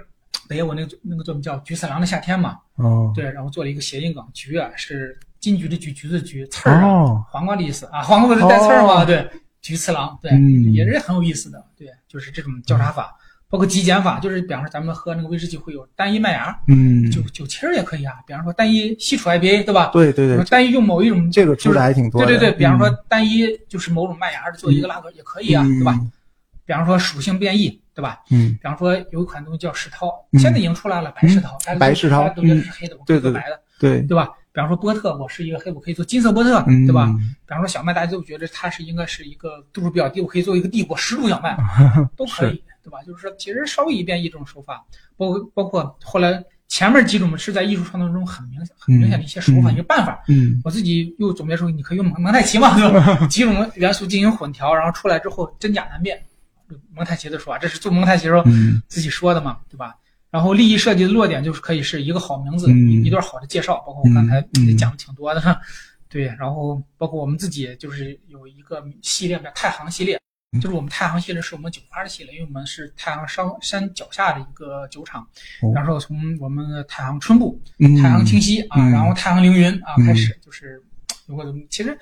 北野我那个那个作品叫《菊次郎的夏天》嘛，哦。对，然后做了一个谐音梗，菊啊是金桔的桔，橘子的橘，刺儿黄瓜的意思。啊，黄瓜不是带刺儿吗？哦对，菊次郎，对，嗯。也是很有意思的，对，就是这种交叉法，包括极简法，就是比方说咱们喝那个威士忌会有单一麦芽，嗯。酒酒气儿也可以啊，比方说单一西楚 IPA，对吧？对对对。单一用某一种这个出的还挺多的。对对对，比方说嗯单一就是某种麦芽做一个拉格也可以啊，嗯。对吧？比方说属性变异，对吧？嗯。比方说有一款东西叫石涛，嗯。现在已经出来了，白石涛，白石涛大家都觉得是黑的，我可以对对白的，对。对吧？比方说波特，我是一个黑，我可以做金色波特，嗯对吧？比方说小麦，大家都觉得它是应该是一个度数比较低，我可以做一个帝国十度小麦，都可以，对吧？就是说，其实稍微一变异这种手法，包括包括后来前面几种是在艺术创作中很明显、很明显的一些手法、嗯一个办法。嗯我自己又总结出，你可以用蒙蒙太奇嘛，对吧？几种元素进行混调，然后出来之后真假难辨。蒙太奇的说法，这是做蒙太奇时候嗯自己说的嘛，对吧？然后利益设计的落点就是可以是一个好名字，嗯。一一段好的介绍，包括我刚才嗯嗯。讲的挺多的，对。然后包括我们自己就是有一个系列叫太行系列，嗯。就是我们太行系列是我们酒花的系列，因为我们是太行山山脚下的一个酒厂。哦。然后从我们的太行春布、嗯。太行清溪啊，嗯。然后太行凌云啊嗯开始，就是有过其实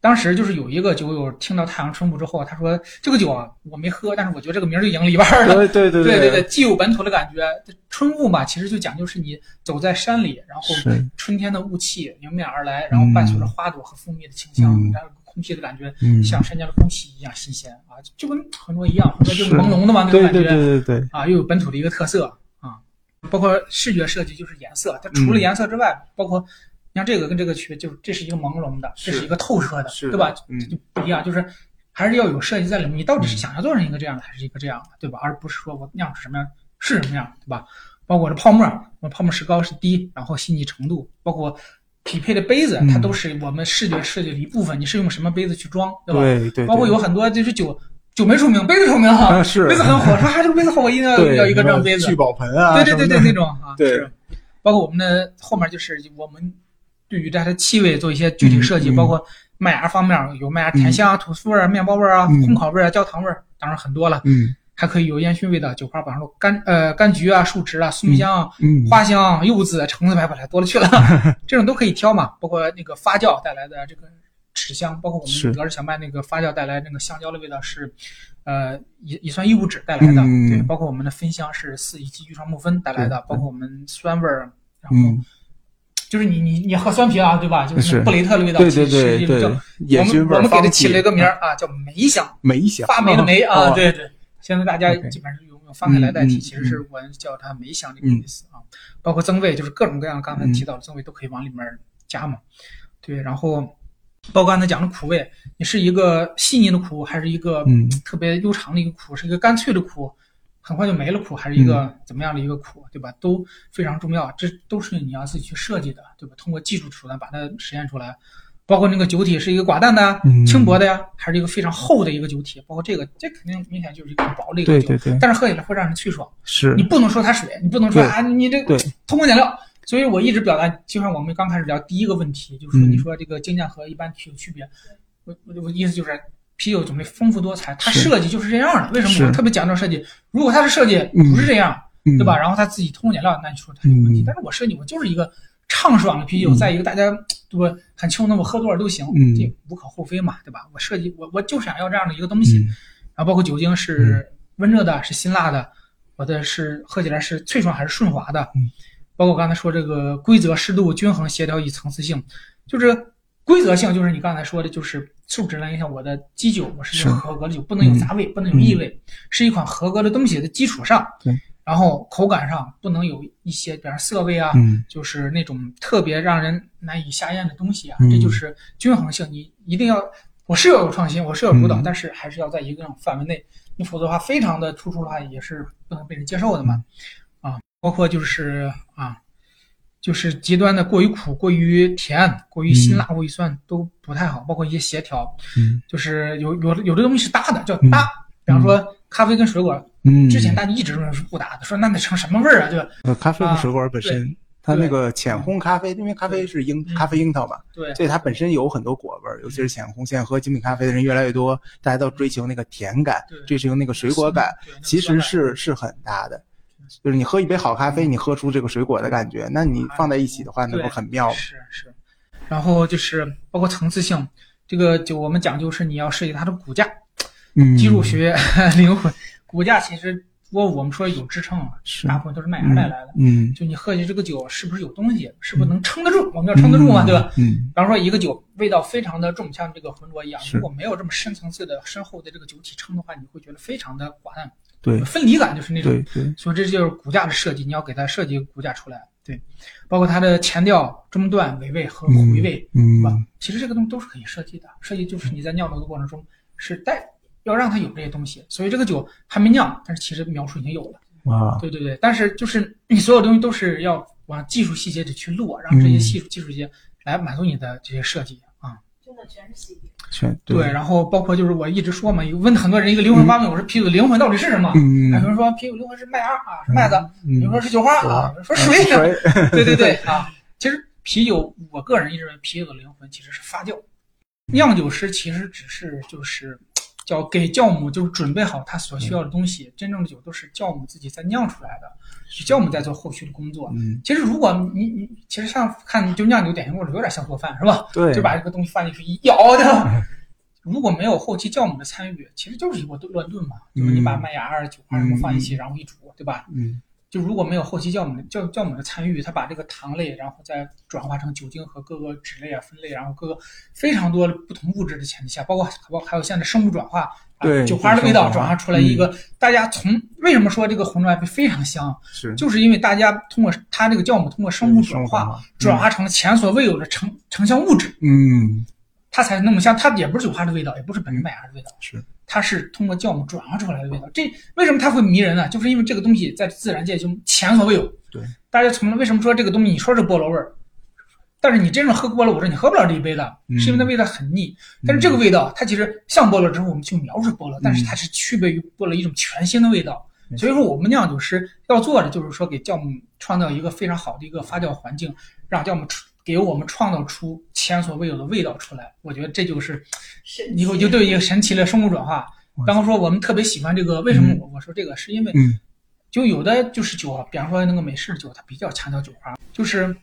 当时就是有一个酒友听到太阳春雾之后，他说这个酒啊我没喝，但是我觉得这个名儿就赢了一半儿了。对对对对。对对，既有本土的感觉，春雾嘛，其实就讲究是你走在山里，然后春天的雾气迎面而来，然后伴随着花朵和蜂蜜的清香，嗯。然后空气的感觉嗯。像山间的空气一样新鲜啊，就跟很多一样，很多就是是朦胧的嘛那种感觉对对对对，啊，又有本土的一个特色啊，包括视觉设计就是颜色，它除了嗯。颜色之外，包括你像这个跟这个区别，就是这是一个朦胧的，这是是一个透彻的，对吧？就不一样，就是还是要有设计在里面。你到底是想要做成一个这样的，还是一个这样的，对吧？而不是说我酿成什么样是什么样，对吧？包括这泡沫，我泡沫是高是低，然后细腻程度，包括匹配的杯子，它嗯都是我们视觉设计的一部分。你是用什么杯子去装，对吧？对对，包括有很多就是酒酒没出名，杯子出名啊，啊是杯子很火，说啊这个杯子好，我一定要要一个这样杯子聚。宝盆啊，对对对对，那种啊，对是。包括我们的后面就是我们对于它的气味做一些具体设计，包括麦芽方面有麦芽甜香啊、吐司味儿啊、面包味儿啊、嗯。烘烤味儿啊、焦糖味儿，当然很多了。嗯。还可以有烟熏味的酒花，比方说柑呃柑橘啊、树脂啊、松香花香、柚子、橙子、白果，多了去了，这种都可以挑嘛。包括那个发酵带来的这个齿香，包括我是。们德式小麦那个发酵带来那个香蕉的味道是，呃乙乙酸异物质带来的，嗯。对，包括我们的芬香是四乙基聚双木酚带来的，对包括我们酸味儿，然后嗯，就是你你你喝酸啤啊，对吧？就是布雷特的味道，对对对对我们我们给它起了一个名儿，啊，叫梅香。梅香，发霉的霉啊，哦，对对，现在大家基本上用用发霉来代替，其实是我叫它梅香这个意思啊。包括增味，就是各种各样刚才提到的增味都可以往里面加嘛。对，然后包括刚才讲的苦味，你是一个细腻的苦，还是一个嗯特别悠长的一个苦，是一个干脆的苦，很快就没了苦，还是一嗯个怎么样的一个苦，对吧？都非常重要，这都是你要自己去设计的，对吧？通过技术手段把它实现出来。包括那个酒体是一个寡淡的、嗯轻薄的呀，还是一个非常厚的一个酒体，包括这个，这肯定明显就是一个很薄的一个酒，对对对，但是喝起来会让人脆爽。是你，不能说它水，你不能说啊，你这偷工减料。所以我一直表达，就像我们刚开始聊第一个问题，就是说嗯你说这个精酿和一般啤酒区别，我我我意思就是啤酒种类丰富多彩，它设计就是这样的。为什么我特别讲究设计？如果它的设计嗯不是这样，嗯对吧？？然后它自己偷工减料，那你说它有问题嗯。但是我设计我就是一个畅爽的啤酒，嗯在一个大家对吧很轻松，我喝多少都行，嗯这无可厚非嘛，对吧？我设计我我就想要这样的一个东西。嗯然后包括酒精是温热的，是辛辣的，我的是喝起来是脆爽还是顺滑的，嗯包括我刚才说这个规则、适度、均衡、协调与层次性，就是规则性，就是你刚才说的，就是数值来影响我的基酒，我是一个合格的酒，不能有杂味，不能有异味，是一款合格的东西的基础上，对，然后口感上不能有一些，比方色味啊，嗯。就是那种特别让人难以下咽的东西啊，嗯。这就是均衡性。你一定要，我是要有创新，我是要主导，嗯。但是还是要在一个范围内，你否则的话，非常的突出的话，也是不能被人接受的嘛。啊，包括就是啊，就是极端的过于苦、过于甜、过于辛辣、过于酸都不太好，包括一些协调，嗯就是有有有的东西是搭的，叫嗯搭。比方说咖啡跟水果，嗯，之前大家一直认为是不搭的，说那得成什么味儿啊？对吧？呃咖啡和啊水果本身，它那个浅烘咖啡，因为咖啡是樱嗯咖啡樱桃嘛，对所以它本身有很多果味儿，尤其是浅烘。现在喝精品咖啡的人越来越多，大家都追求那个甜感对，追求那个水果感，其实是是很搭的。就是你喝一杯好咖啡，你喝出这个水果的感觉，那你放在一起的话，那对不很妙吗？是是，然后就是包括层次性，这个就我们讲究是你要设计它的骨架，嗯，肌肉学 灵魂，骨架其实我我们说有支撑啊，是大部分都是麦芽带来的。嗯，就你喝起这个酒是不是有东西，是不是能撑得住？我们要撑得住嘛，对吧？嗯？比方说一个酒味道非常的重，像这个浑浊一样，如果没有这么深层次的、深厚的这个酒体撑的话，你会觉得非常的寡淡，对分离感就是那种对对，所以这就是骨架的设计，你要给它设计一个骨架出来，对，包括它的前调、中段、尾味和回味，嗯是吧？其实这个东西都是可以设计的，设计就是你在酿造的过程中是带要让它有这些东西，所以这个酒还没酿，但是其实描述已经有了，哇，对对对，但是就是你所有东西都是要往技术细节里去落，让这些嗯技术技术细节来满足你的这些设计的全是细节。全对，然后包括就是我一直说嘛，有问很多人一个灵魂发问，我说啤酒的灵魂到底是什么？嗯有人说啤酒灵魂是麦芽啊，是麦子。嗯有人说是酒花啊，有人说水。水，对对对啊，其实啤酒，我个人认为啤酒的灵魂其实是发酵。酿酒师其实只是就是叫给酵母就是准备好它所需要的东西，真正的酒都是酵母自己在酿出来的，是酵母在做后续的工作。嗯，其实如果你你其实像看就酿酒典型过程，有点像做饭是吧？对，就把这个东西放进去一摇的。如果没有后期酵母的参与，其实就是一锅乱炖嘛，就是你把麦芽啊、酒花什么放一起，然后一煮，对吧？嗯。就如果没有后期酵母的酵酵母的参与，它把这个糖类，然后再转化成酒精和各个酯类啊分类，然后各个非常多的不同物质的前提下，包括包括还有现在生物转化，对酒花的味道转化出来一个，嗯、大家从为什么说这个红砖非常香，是。就是因为大家通过它这个酵母通过生物转化，嗯、转化成了前所未有的成成像物质，嗯，它才那么香，它也不是酒花的味道，也不是本身麦芽的味道，是。它是通过酵母转化出来的味道，这为什么它会迷人呢？就是因为这个东西在自然界中前所未有。对，大家从为什么说这个东西？你说是菠萝味儿，但是你真正喝菠萝我说，你喝不了这一杯的，是因为它味道很腻。但是这个味道，它其实像菠萝之后，我们去描述菠萝，但是它是区别于菠萝一种全新的味道。所以说，我们酿酒师要做的就是说，给酵母创造一个非常好的一个发酵环境，让酵母给我们创造出前所未有的味道出来。我觉得这就是以后就对一个神奇的生物转化。刚刚说我们特别喜欢这个，为什么我我说这个？是因为就有的就是酒，比方说那个美式酒，它比较强调酒花，就是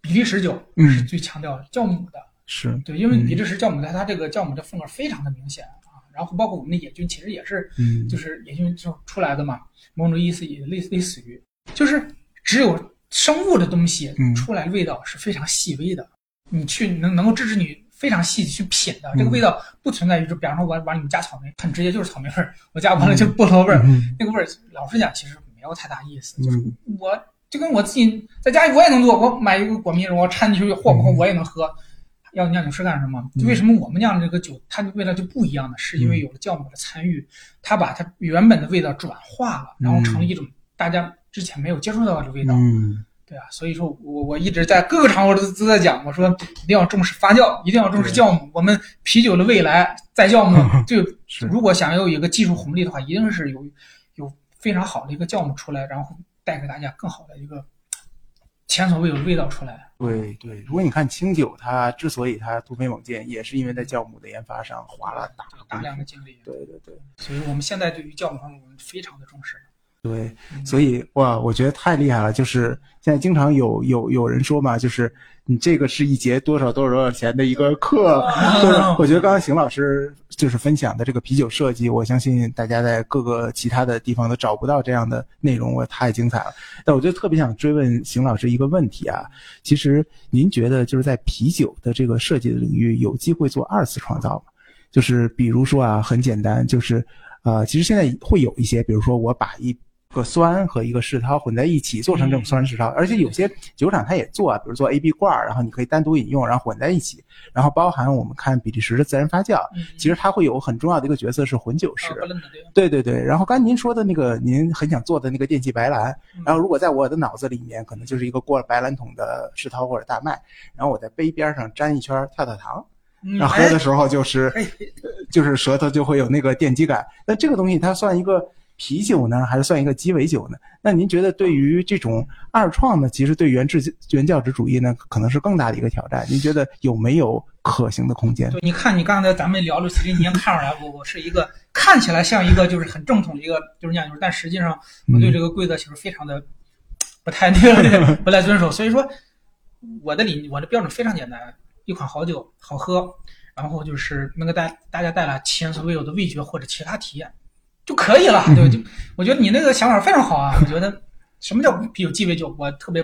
比利时酒是最强调酵母的。是对，因为比利时酵母它它这个酵母的风格非常的明显啊。然后包括我们的野菌，其实也是，就是野菌就出来的嘛。某种意思也类类似于，就是只有生物的东西出来的味道是非常细微的，你去能能够支持你。非常细去品的，这个味道不存在于，就比方说我往里面加草莓，很直接就是草莓味儿；我加完了就菠萝味儿，那个味儿老实讲其实没有太大意思。就是我就跟我自己在家里我也能做，我买一个果蜜，我掺进去和和我也能喝。要酿酒师干什么？为什么我们酿这个酒它的味道就不一样呢？是因为有了酵母的参与，它把它原本的味道转化了，然后成了一种大家之前没有接触到的味道。嗯。对啊，所以说我我一直在各个场合都都在讲，我说一定要重视发酵，一定要重视酵母。我们啤酒的未来在酵母，就如果想要有一个技术红利的话，一定是有有非常好的一个酵母出来，然后带给大家更好的一个前所未有的味道出来。对对，如果你看清酒，它之所以它突飞猛进，也是因为在酵母的研发上花了大大量的精力。对对对，所以我们现在对于酵母方面，我们非常的重视。对，所以哇，我觉得太厉害了。就是现在经常有有有人说嘛，就是你这个是一节多少多少多少钱的一个课。我觉得刚刚邢老师就是分享的这个啤酒设计，我相信大家在各个其他的地方都找不到这样的内容，我太精彩了。但我就特别想追问邢老师一个问题啊，其实您觉得就是在啤酒的这个设计的领域，有机会做二次创造吗？就是比如说啊，很简单，就是呃，其实现在会有一些，比如说我把一个酸和一个世涛混在一起做成这种酸世涛，而且有些酒厂它也做啊，比如做 A B 罐，然后你可以单独饮用，然后混在一起，然后包含我们看比利时的自然发酵，其实它会有很重要的一个角色是混酒师，对对对。然后刚才您说的那个您很想做的那个电气白兰，然后如果在我的脑子里面可能就是一个过了白兰桶的世涛或者大麦，然后我在杯边上粘一圈跳跳糖，然后喝的时候就是就是舌头就会有那个电击感。那这个东西它算一个。啤酒呢，还是算一个鸡尾酒呢？那您觉得对于这种二创呢，其实对原制原教旨主义呢，可能是更大的一个挑战。您觉得有没有可行的空间？对，你看你刚才咱们聊的，其实你已经看出来，我我是一个看起来像一个就是很正统的一个就是酿酒师，但实际上我对这个规则其实非常的不太那个 不太遵守。所以说，我的理我的标准非常简单，一款好酒好喝，然后就是能给大大家带来前所未有的味觉或者其他体验。就可以了，对，就我觉得你那个想法非常好啊。我觉得什么叫啤酒鸡尾酒，我特别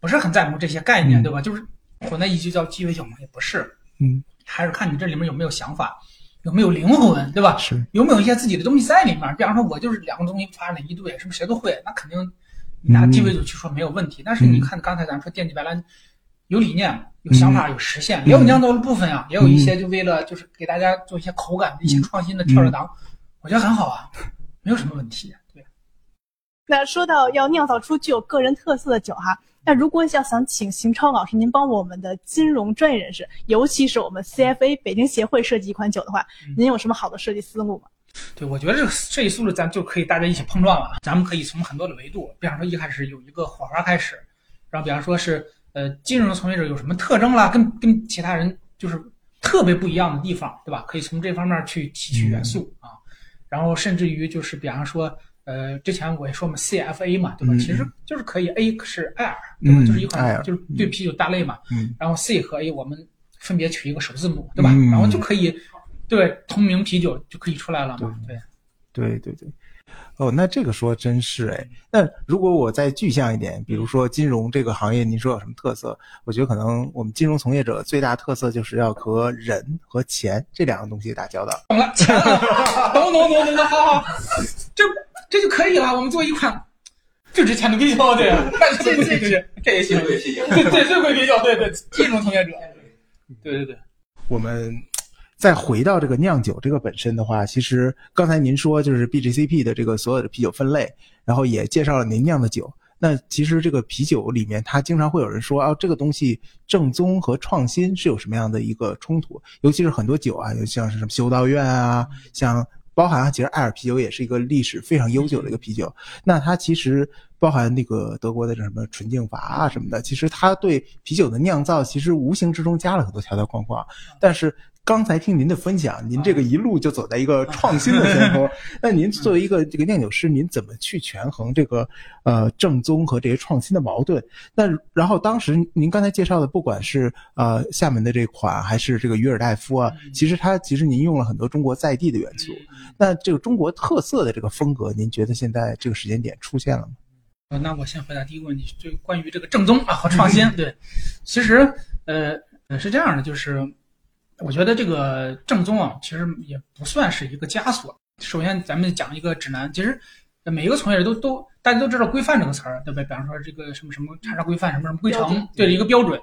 不是很在乎这些概念，对吧？就是混在一起叫鸡尾酒嘛，也不是，嗯，还是看你这里面有没有想法，有没有灵魂，对吧？是，有没有一些自己的东西在里面？比方说，我就是两个东西发展一对，是不是谁都会？那肯定你拿鸡尾酒去说没有问题。但是你看刚才咱说电气白兰，有理念、有想法、有实现，也有酿造的部分啊，也有一些就为了就是给大家做一些口感的一些创新的跳着糖。我觉得很好啊，没有什么问题。对。那说到要酿造出具有个人特色的酒哈，那如果要想请邢超老师您帮我们的金融专业人士，尤其是我们 CFA 北京协会设计一款酒的话，您有什么好的设计思路吗？对，我觉得这个设计思路咱就可以大家一起碰撞了。咱们可以从很多的维度，比方说一开始有一个火花开始，然后比方说是呃金融从业者有什么特征啦，跟跟其他人就是。特别不一样的地方，对吧？可以从这方面去提取元素啊，然后甚至于就是比方说，呃，之前我也说嘛，CFA 嘛，对吧？嗯其实就是可以 A 是艾尔，对吧？嗯就是一款就是对啤酒大类嘛，嗯然后 C 和 A 我们分别取一个首字母，对吧？嗯然后就可以对同名啤酒就可以出来了嘛，对。对对对，哦，那这个说真是哎。那如果我再具象一点，比如说金融这个行业，您说有什么特色？我觉得可能我们金融从业者最大特色就是要和人和钱这两个东西打交道。懂了，钱了，懂懂懂懂懂，好好，这这就可以了。我们做一款最值钱的啤酒，对，但是最贵啤酒，这也行，对对，最贵啤酒，对对，金融从业者，对对对，我们再回到这个酿酒这个本身的话，其实刚才您说就是 BGCP 的这个所有的啤酒分类，然后也介绍了您酿的酒。那其实这个啤酒里面，它经常会有人说啊，这个东西正宗和创新是有什么样的一个冲突？尤其是很多酒啊，有像是什么修道院啊，像包含啊其实艾尔啤酒也是一个历史非常悠久的一个啤酒。那它其实包含那个德国的这什么纯净法啊什么的，其实它对啤酒的酿造其实无形之中加了很多条条框框。但是刚才听您的分享，您这个一路就走在一个 创新的先锋。那您作为一个这个酿酒师，您怎么去权衡这个呃正宗和这些创新的矛盾？那然后当时您刚才介绍的，不管是呃厦门的这款，还是这个约尔代夫啊，其实它其实您用了很多中国在地的元素。那这个中国特色的这个风格，您觉得现在这个时间点出现了吗？呃那我先回答第一个问题，就关于这个正宗啊和创新。对，其实呃呃是这样的，就是我觉得这个正宗啊，其实也不算是一个枷锁。首先，咱们讲一个指南，其实每一个从业者都都大家都知道规范这个词儿，对不对？比方说这个什么什么查查规范，什么什么规程，对一个标准。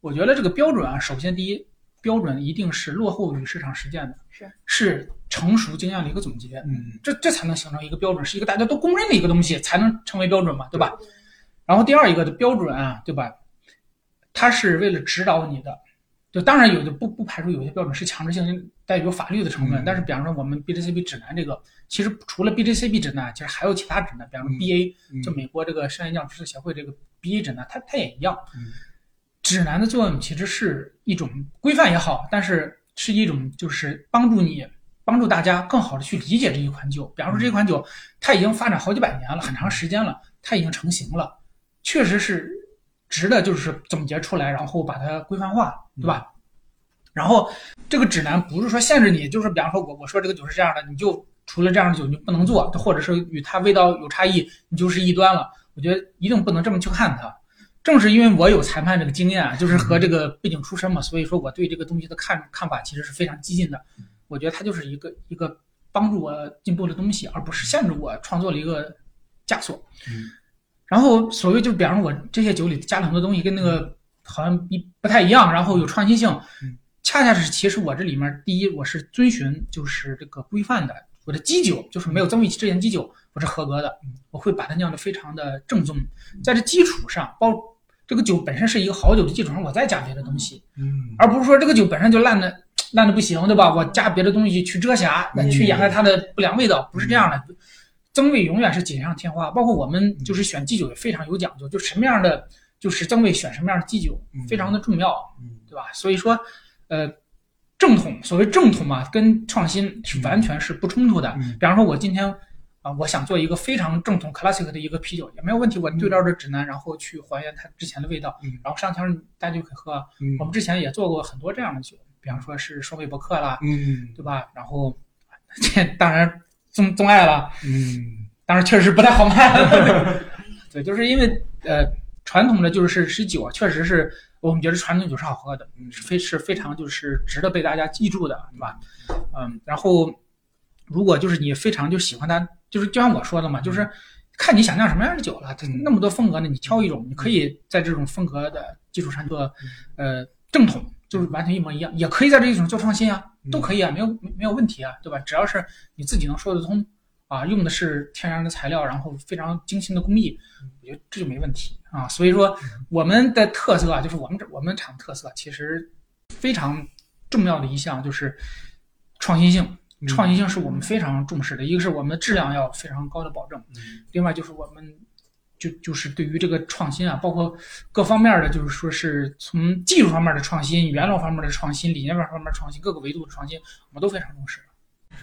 我觉得这个标准啊，首先第一，标准一定是落后于市场实践的，是是成熟经验的一个总结。嗯这这才能形成一个标准，是一个大家都公认的一个东西，才能成为标准嘛，对吧？然后第二一个的标准啊，对吧？它是为了指导你的，就当然有的不不排除有些标准是强制性带有法律的成分，嗯但是比方说我们 BJCB 指南这个，其实除了 BJCB 指南，其实还有其他指南，比方说嗯 BA，、嗯就美国这个商业酿酒师协会这个 BA 指南，它它也一样。嗯指南的作用其实是一种规范也好，但是是一种就是帮助你帮助大家更好的去理解这一款酒。比方说这款酒，它已经发展好几百年了，很长时间了，它已经成型了，确实是值的就是总结出来，然后把它规范化，对吧？然后这个指南不是说限制你，就是比方说我我说这个酒是这样的，你就除了这样的酒你就不能做，或者是与它味道有差异，你就是异端了。我觉得一定不能这么去看它。正是因为我有裁判这个经验啊，就是和这个背景出身嘛，所以说我对这个东西的看看法其实是非常激进的。我觉得它就是一个一个帮助我进步的东西，而不是限制我创作了一个枷锁。嗯然后所谓就比方说我这些酒里加了很多东西，跟那个好像一不太一样，然后有创新性嗯，恰恰是其实我这里面第一我是遵循就是这个规范的，我的基酒就是没有增味之前基酒我是合格的，我会把它酿得非常的正宗，在这基础上包。这个酒本身是一个好酒的基础上，我再加别的东西，嗯而不是说这个酒本身就烂的烂的不行，对吧？我加别的东西去遮瑕，嗯去掩盖它的不良味道，不是这样的。增味永远是锦上添花，包括我们就是选基酒也非常有讲究，就什么样的就是增味选什么样的基酒嗯非常的重要，嗯对吧？所以说，呃，正统所谓正统嘛，跟创新是完全是不冲突的。嗯比方说，我今天啊、我想做一个非常正统 classic 的一个啤酒也没有问题，我对照着指南，然后去还原它之前的味道，嗯然后上腔大家就可以喝。嗯我们之前也做过很多这样的酒，比方说是双倍伯克啦，嗯对吧？然后这当然宗宗爱了，嗯但是确实不太好卖。对，就是因为呃传统的就是是酒啊，确实是我们觉得传统酒是好喝的，是非是非常就是值得被大家记住的，对吧？嗯，然后如果就是你非常就喜欢它，就是就像我说的嘛，就是看你想酿什么样的酒了，它嗯那么多风格呢，你挑一种，你可以在这种风格的基础上做呃正统。就是完全一模一样，也可以在这一种做创新啊，都可以啊，没有没没有问题啊，对吧？只要是你自己能说得通啊，用的是天然的材料，然后非常精心的工艺，我觉得这就没问题啊。所以说我们的特色啊，就是我们这我们厂特色其实非常重要的一项就是创新性。创新性是我们非常重视的，一个是我们的质量要非常高的保证，另外就是我们就就是对于这个创新啊，包括各方面的，就是说是从技术方面的创新、原料方面的创新、理念方面的创新，各个维度的创新，我们都非常重视。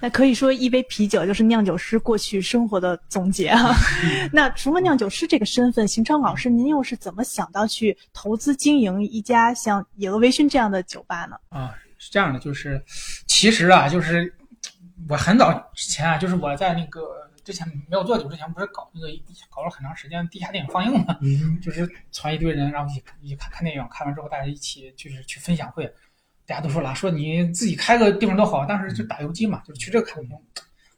那可以说，一杯啤酒就是酿酒师过去生活的总结啊。那除了酿酒师这个身份，邢昌老师，您又是怎么想到去投资经营一家像野鹅微醺这样的酒吧呢？啊，是这样的，就是其实啊，就是我很早之前啊，就是我在那个之前没有做酒之前，不是搞那个搞了很长时间地下电影放映嘛，嗯就是传一堆人，然后一起一起看看电影，看完之后大家一起就是去分享会，大家都说了，说你自己开个地方多好，当时就打游击嘛，就是去这个看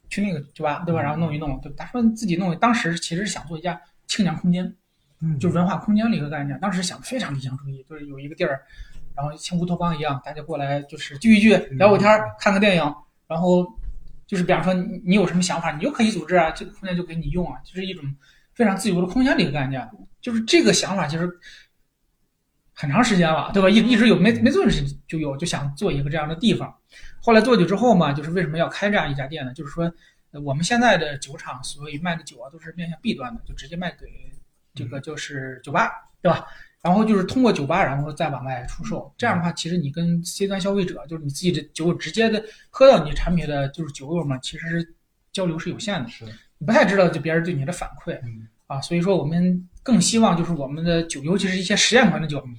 去那个酒吧，对吧？然后弄一弄，对吧？他说自己弄，当时其实是想做一家青年空间，嗯就是文化空间的一个概念。当时想的非常理想主义，就是有一个地儿，然后像乌托邦一样，大家过来就是聚一聚，聊会天儿，看个电影，然后就是比方说你你有什么想法，你就可以组织啊，这个空间就给你用啊，就是一种非常自由的空间的一个概念。就是这个想法其实很长时间了，对吧？一一直有没没做的事情就有，就想做一个这样的地方。后来做久之后嘛，就是为什么要开这样一家店呢？就是说，我们现在的酒厂所以卖的酒啊，都是面向 B 端的，就直接卖给这个就是酒吧，对吧？然后就是通过酒吧，然后再往外出售。这样的话，其实你跟 C 端消费者，就是你自己的酒直接的喝到你产品的就是酒友嘛，其实是交流是有限的，是你不太知道就别人对你的反馈嗯啊。所以说，我们更希望就是我们的酒，尤其是一些实验款的酒，嗯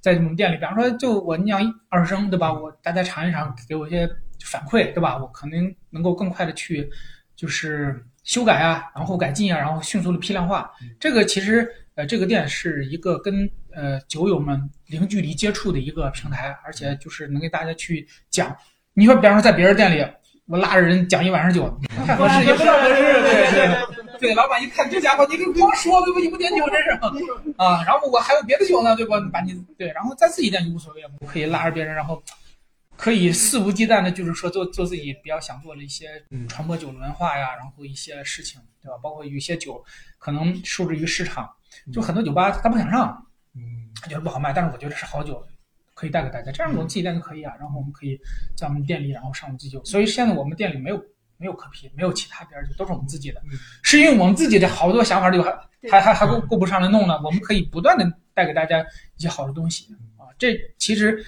在我们店里，比方说就我酿一二升，对吧？我大家尝一尝，给我一些反馈，对吧？我可能能够更快的去就是修改啊，然后改进啊，然后迅速的批量化。这个其实呃，这个店是一个跟呃酒友们零距离接触的一个平台，而且就是能给大家去讲。你说，比方说在别人店里，我拉着人讲一晚上酒，太合适，也不太合适，对对。对，老板一看这家伙，你给光说对吧？你不点酒真是啊。然后我还有别的酒呢，对吧？把你对，然后在自己店就无所谓我，可以拉着别人，然后可以肆无忌惮的，就是说做做自己比较想做的一些传播酒文化呀，然后一些事情，对吧？包括有一些酒可能受制于市场，就很多酒吧他不想上，嗯他觉得不好卖，但是我觉得是好酒，可以带给大家。这样我们自己店就可以啊，然后我们可以在我们店里，然后上我们自己酒。所以现在我们店里没有没有可批，没有其他别人酒，都是我们自己的，是因为我们自己的好多想法就还还还还够够不上来弄呢。我们可以不断的带给大家一些好的东西啊。这其实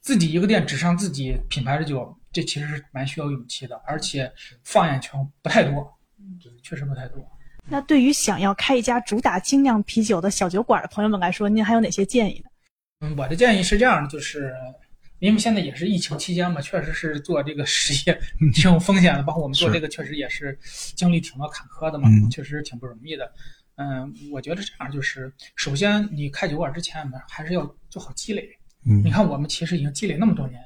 自己一个店只上自己品牌的酒，这其实是蛮需要勇气的，而且放眼全不太多，确实不太多。那对于想要开一家主打精酿啤酒的小酒馆的朋友们来说，您还有哪些建议呢？嗯，我的建议是这样的，就是因为现在也是疫情期间嘛，确实是做这个实业挺有风险的，包括我们做这个确实也是经历挺多坎坷的嘛，嗯确实挺不容易的。嗯，我觉得这样就是，首先你开酒馆之前呢，还是要做好积累。嗯。你看我们其实已经积累那么多年，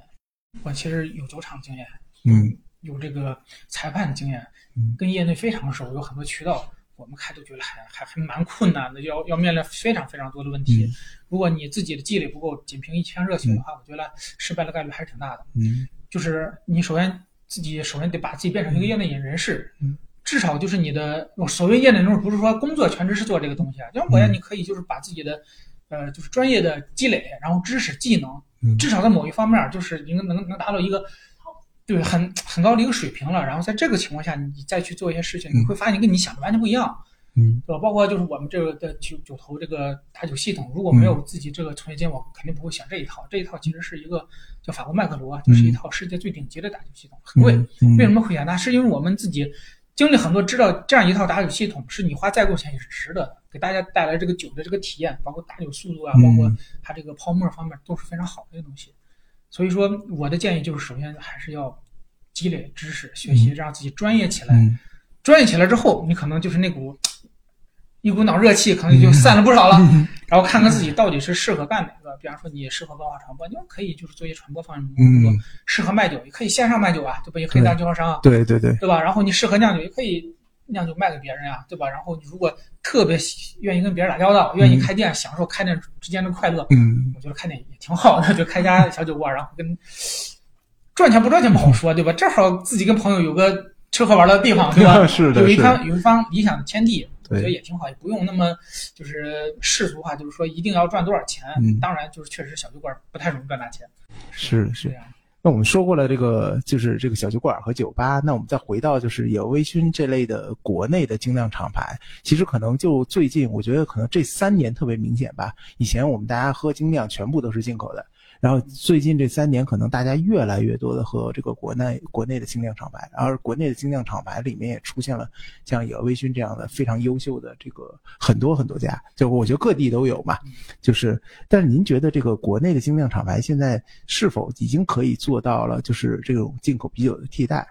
我其实有酒厂经验，嗯。有这个裁判的经验嗯，跟业内非常熟，有很多渠道，我们开都觉得还还还蛮困难的，要要面临非常非常多的问题。如果你自己的积累不够，仅凭一腔热情的话，我觉得失败的概率还是挺大的。嗯。就是你首先自己首先得把自己变成一个业内人士，嗯，至少就是你的我所谓业内人士，不是说工作全职是做这个东西啊，像我呀，嗯。你可以就是把自己的呃就是专业的积累，然后知识技能，嗯至少在某一方面就是应该能能达到一个。对，很很高的一个水平了。然后在这个情况下，你再去做一些事情，你会发现跟你想的完全不一样。嗯对吧？包括就是我们这个的九九头这个打酒系统，如果没有自己这个从业经验，我肯定不会选这一套。这一套其实是一个叫法国麦克罗啊，就是一套世界最顶级的打酒系统，很贵。嗯为什么会选它？是因为我们自己经历很多，知道这样一套打酒系统是你花再多钱也是值得的，给大家带来这个酒的这个体验，包括打酒速度啊，嗯包括它这个泡沫方面都是非常好的一个东西。所以说，我的建议就是，首先还是要积累知识、学习，让自己专业起来。嗯专业起来之后，你可能就是那股一股脑热气，可能就散了不少了。然后看看自己到底是适合干哪个，比方说你适合文化传播，你可以就是做一些传播方面的工作；嗯适合卖酒，也可以线上卖酒啊，对吧？也可以当经销商啊，对对对，对吧？然后你适合酿酒，也可以酿酒卖给别人呀、对吧？然后你如果特别喜愿意跟别人打交道，愿意开店，享受开店之间的快乐，嗯我觉得开店也挺好的，就开家小酒馆，然后跟赚钱不赚钱不好说，对吧？正好自己跟朋友有个吃喝玩乐的地方，对吧？是的有一是的方有一方理想的天地，我觉得也挺好，也不用那么就是世俗化，就是说一定要赚多少钱。嗯当然，就是确实小酒馆不太容易赚大钱，是是这。样。那我们说过了这个就是这个小酒馆和酒吧，那我们再回到就是有微醺这类的国内的精酿厂牌，其实可能就最近我觉得可能这三年特别明显吧。以前我们大家喝精酿全部都是进口的。然后最近这三年，可能大家越来越多的和这个国内国内的精酿厂牌，而国内的精酿厂牌里面也出现了像野微醺这样的非常优秀的这个很多很多家，就我觉得各地都有嘛。就是，但是您觉得这个国内的精酿厂牌现在是否已经可以做到了就是这种进口啤酒的替代？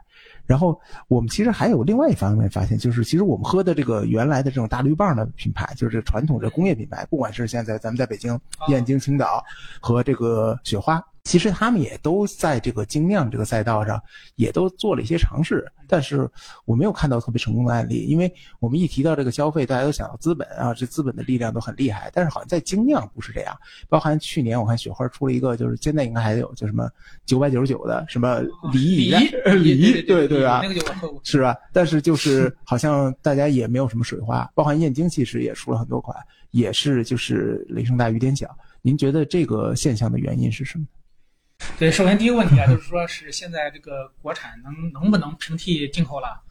然后我们其实还有另外一方面发现，就是其实我们喝的这个原来的这种大绿棒的品牌，就是传统的工业品牌，不管是现在咱们在北京燕京、青岛和这个雪花。其实他们也都在这个精酿这个赛道上，也都做了一些尝试，但是我没有看到特别成功的案例。因为我们一提到这个消费，大家都想到资本啊，这资本的力量都很厉害。但是好像在精酿不是这样。包含去年我看雪花出了一个，就是现在应该还有就什么九百九十九的什么梨梨梨，对对吧？那个酒我喝过，是吧？但是就是好像大家也没有什么水花。包含燕京其实也出了很多款，也是就是雷声大雨点小。您觉得这个现象的原因是什么？对，首先第一个问题啊，就是说是现在这个国产能能不能平替进口了？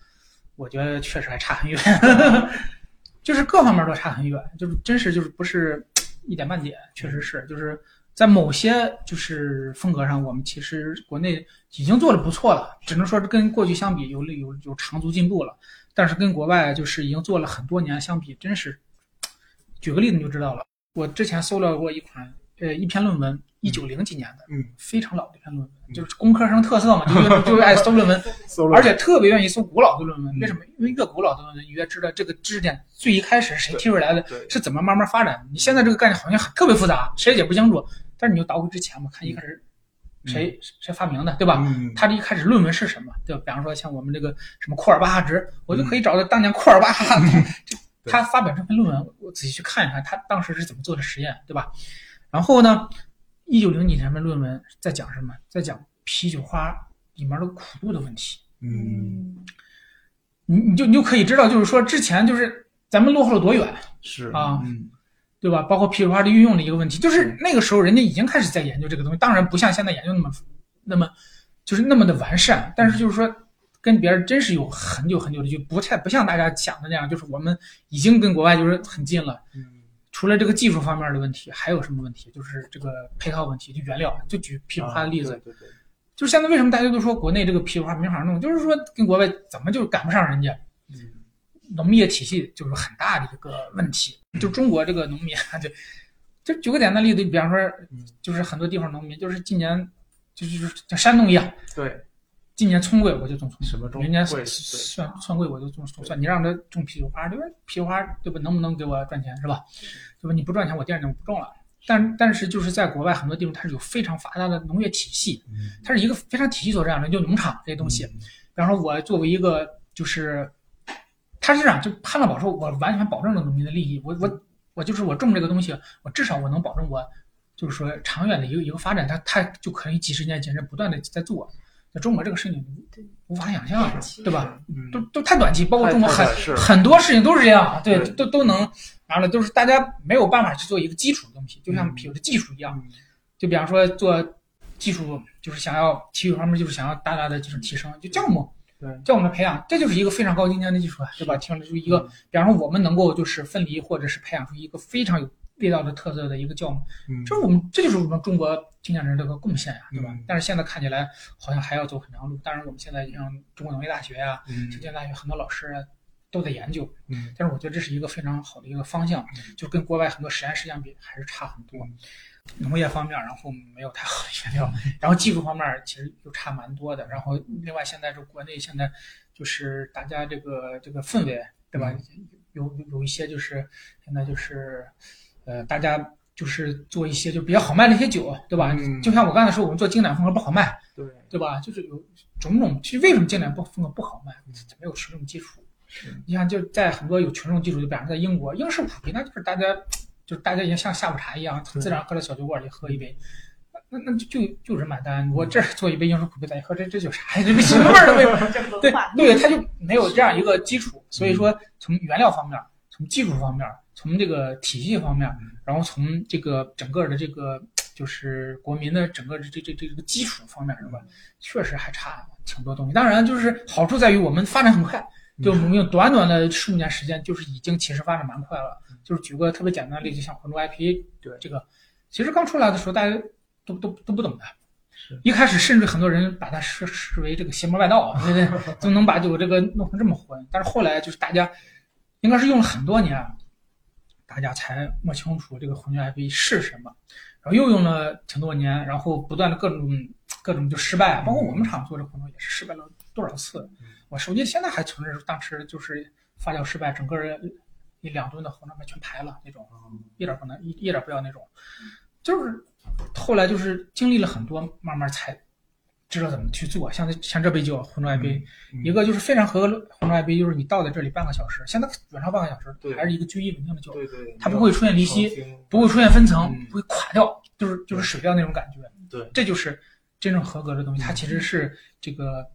我觉得确实还差很远，就是各方面都差很远，就是真是就是不是一点半点，确实是。就是在某些就是风格上，我们其实国内已经做的不错了，只能说跟过去相比有有有长足进步了，但是跟国外就是已经做了很多年相比，真是，举个例子你就知道了，我之前搜了过一款呃一篇论文。一九零几年的，嗯，非常老的一篇论文，就是工科生特色嘛，就就爱 搜论文，而且特别愿意搜古老的论文。为什么？因为越古老的论文，你越知道这个知识点最一开始谁提出来的，是怎么慢慢发展的。你现在这个概念好像特别复杂，谁也不清楚。但是你就倒回之前嘛，看一开始谁谁发明的，对吧？他这一开始论文是什么？对吧？比方说像我们这个什么库尔巴哈值，我就可以找到当年库尔巴哈 他发表这篇论文，我仔细去看一看他当时是怎么做的实验，对吧？然后呢？一九零几年的论文在讲什么？在讲啤酒花里面的苦度的问题。嗯，你你就你就可以知道，就是说之前就是咱们落后了多远。是啊，对吧？包括啤酒花的运用的一个问题，就是那个时候人家已经开始在研究这个东西，当然不像现在研究那么那么就是那么的完善，但是就是说跟别人真是有很久很久的，就不太不像大家想的那样，就是我们已经跟国外就是很近了。嗯。除了这个技术方面的问题，还有什么问题？就是这个配套问题，就原料。就举啤酒花的例子，对对，就是现在为什么大家都说国内这个啤酒花没法弄，就是说跟国外怎么就赶不上人家？嗯，农业体系就是很大的一个问题。就中国这个农民，就就举个简单例子，比方说，就是很多地方农民，就是今年就是像山东一样，对。今年葱贵我就种葱，什么种？明年蒜蒜贵我就种蒜。你让他种啤酒花，对吧？啤酒花对吧？能不能给我赚钱是吧？对吧？你不赚钱，我第二年我不种了。但但是就是在国外很多地方，它是有非常发达的农业体系，它是一个非常体系所这样的，就农场这些东西。比方说，我作为一个就是，它是这样，就判断保说，我完全保证了农民的利益。我我我就是我种这个东西，我至少我能保证我就是说长远的一个一个发展，它它就可以几十年、几十年不断的在做。在中国这个事情无法想象，对吧？都都太短期，包括中国很很多事情都是这样，对，都都能，完了都是大家没有办法去做一个基础的东西，就像啤酒的技术一样，就比方说做技术，就是想要体育方面就是想要大大的就是提升，就酵母，对，酵母的培养，这就是一个非常高精尖的技术啊，对吧？听着就一个，比方说我们能够就是分离或者是培养出一个非常有。味道的特色的一个酵母，嗯这是我们这就是我们中国精酿人这个贡献呀，对吧？但是现在看起来好像还要走很长路。当然，我们现在像中国农业大学呀、浙江大学很多老师都在研究，嗯但是我觉得这是一个非常好的一个方向，就跟国外很多实验室相比还是差很多。农业方面，然后没有太好的原料，然后技术方面其实又差蛮多的。然后另外现在这国内现在就是大家这个这个氛围，对吧？有有有一些就是现在就是。呃，大家就是做一些就比较好卖的一些酒，对吧？就像我刚才说，我们做经典风格不好卖，对对吧？就是有种种，其实为什么经典不风格不好卖？没有群众基础。你像，就在很多有群众基础，就比方在英国，英式普啤，那就是大家就是大家也像下午茶一样，自然喝到小酒馆里喝一杯，那那就就就人买单。我这儿做一杯英式普啤，咱一喝，这这酒啥呀？这个什么味儿都没有？对 对，他就没有这样一个基础，所以说从原料方面，从技术方面。从这个体系方面，然后从这个整个的这个就是国民的整个这这这这个基础方面是吧，确实还差挺多东西。当然，就是好处在于我们发展很快，就我们用短短的数年时间，就是已经其实发展蛮快了。就是举个特别简单的例子，像魂中 IP，对这个，其实刚出来的时候大家都都都不懂的。是一开始甚至很多人把它视视为这个邪魔外道，对不对？怎么能把就这个弄成这么混？但是后来就是大家应该是用了很多年，大家才摸清楚这个红军 IP 是什么，然后又用了挺多年，然后不断的各种各种就失败，包括我们厂做这魂中也是失败了多少次。我手机现在还存着当时就是发酵失败，整个人一两吨的魂中全排了那种，一点不能一一点不要那种，就是后来就是经历了很多，慢慢才知道怎么去做。像这像这杯酒红中爱杯，嗯一个就是非常合格的红中爱杯，就是你倒在这里半个小时，现在远超半个小时，对还是一个居一稳定的酒，对对，它不会出现离析不会出现分层嗯，不会垮掉，就是就是水掉那种感觉。对，这就是真正合格的东西。它其实是这个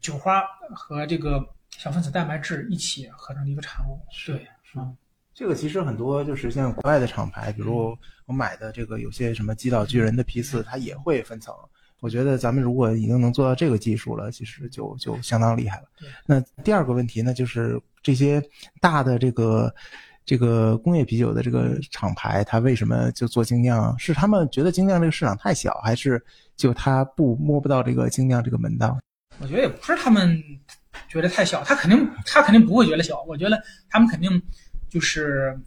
酒花和这个小分子蛋白质一起合成的一个产物。对，是这个其实很多就是像国外的厂牌，比如我买的这个有些什么击倒巨人的批次，它也会分层。我觉得咱们如果已经能做到这个技术了，其实就就相当厉害了。那第二个问题呢，就是这些大的这个这个工业啤酒的这个厂牌，它为什么就做精酿？是他们觉得精酿这个市场太小，还是就他不摸不到这个精酿这个门道？我觉得也不是他们觉得太小，他肯定他肯定不会觉得小。我觉得他们肯定就是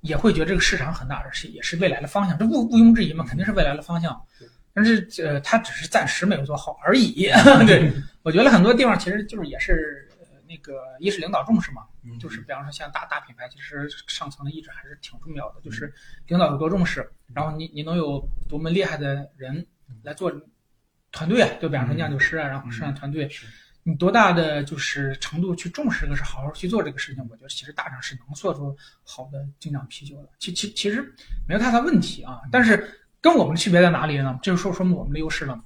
也会觉得这个市场很大，而且也是未来的方向，这毋毋庸置疑嘛，肯定是未来的方向。但是呃，他只是暂时没有做好而已。对，我觉得很多地方其实就是也是呃那个一是领导重视嘛，就是比方说像大大品牌，其实上层的意志还是挺重要的，就是领导有多重视，然后你你能有多么厉害的人来做团队啊，就比方说酿酒师啊，然后生产团队，你多大的就是程度去重视这个事，好好去做这个事情，我觉得其实大厂是能做出好的精酿啤酒的。其其其实没有太大问题啊，但是跟我们的区别在哪里呢？就是说说明我们的优势了。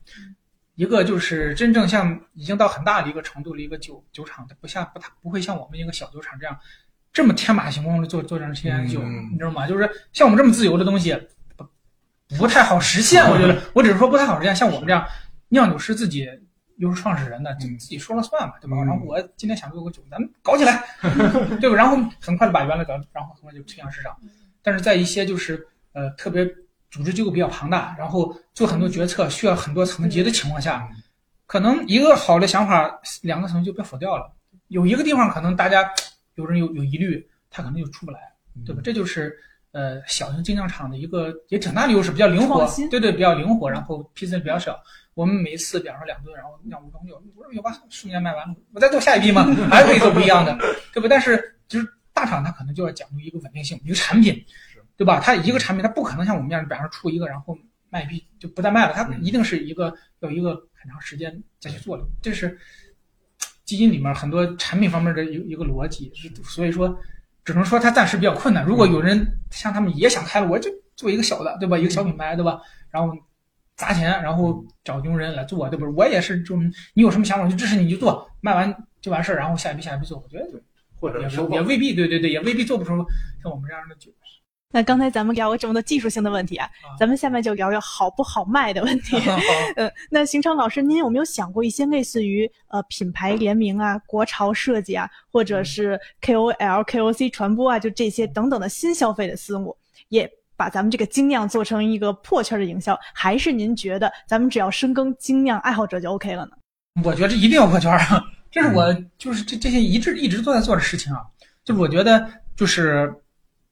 一个就是真正像已经到很大的一个程度的一个酒酒厂，它不像不它不会像我们一个小酒厂这样这么天马行空的做做这样天然酒，嗯你知道吗？就是像我们这么自由的东西，不不太好实现。我觉得，我只是说不太好实现。像我们这样酿酒师自己又是创始人的，自己说了算嘛，对吧？嗯然后我今天想做个酒，咱们搞起来，对吧？然后很快的把原来的，然后很快就推向市场。但是在一些就是呃特别组织机构比较庞大，然后做很多决策需要很多层级的情况下，可能一个好的想法，两个层级就被否掉了。有一个地方可能大家有人有有疑虑，他可能就出不来，对吧？这就是呃小型精酿厂的一个也挺大的优势，比较灵活，对对，比较灵活，然后批次比较小。我们每一次，比方说两吨，然后酿五桶酒，我说有吧，瞬间卖完了，我再做下一批嘛，还可以做不一样的，对吧？但是就是大厂它可能就要讲究一个稳定性，一个产品，对吧？它一个产品它不可能像我们这样，比方说出一个，然后卖一批就不再卖了，它一定是一个要一个很长时间再去做的，这是基金里面很多产品方面的一个一个逻辑，所以说只能说它暂时比较困难。如果有人像他们也想开了，我就做一个小的，对吧？一个小品牌，对吧？然后砸钱，然后找牛人来做，对不对？我也是这种，你有什么想法我就支持你，你就做，卖完就完事儿，然后下一批下一批做。我觉得或者也也未必，对对对，也未必做不出像我们这样的酒。那刚才咱们聊了这么多技术性的问题啊，咱们下面就聊聊好不好卖的问题。好，呃，那邢昌老师，您有没有想过一些类似于呃品牌联名啊、国潮设计啊，或者是 KOL、KOC 传播啊，就这些等等的新消费的思路，也把咱们这个精酿做成一个破圈的营销？还是您觉得咱们只要深耕精酿爱好者就 OK 了呢？我觉得这一定要破圈儿啊！这是我就是这这些一直一直都在做的事情啊。就是我觉得就是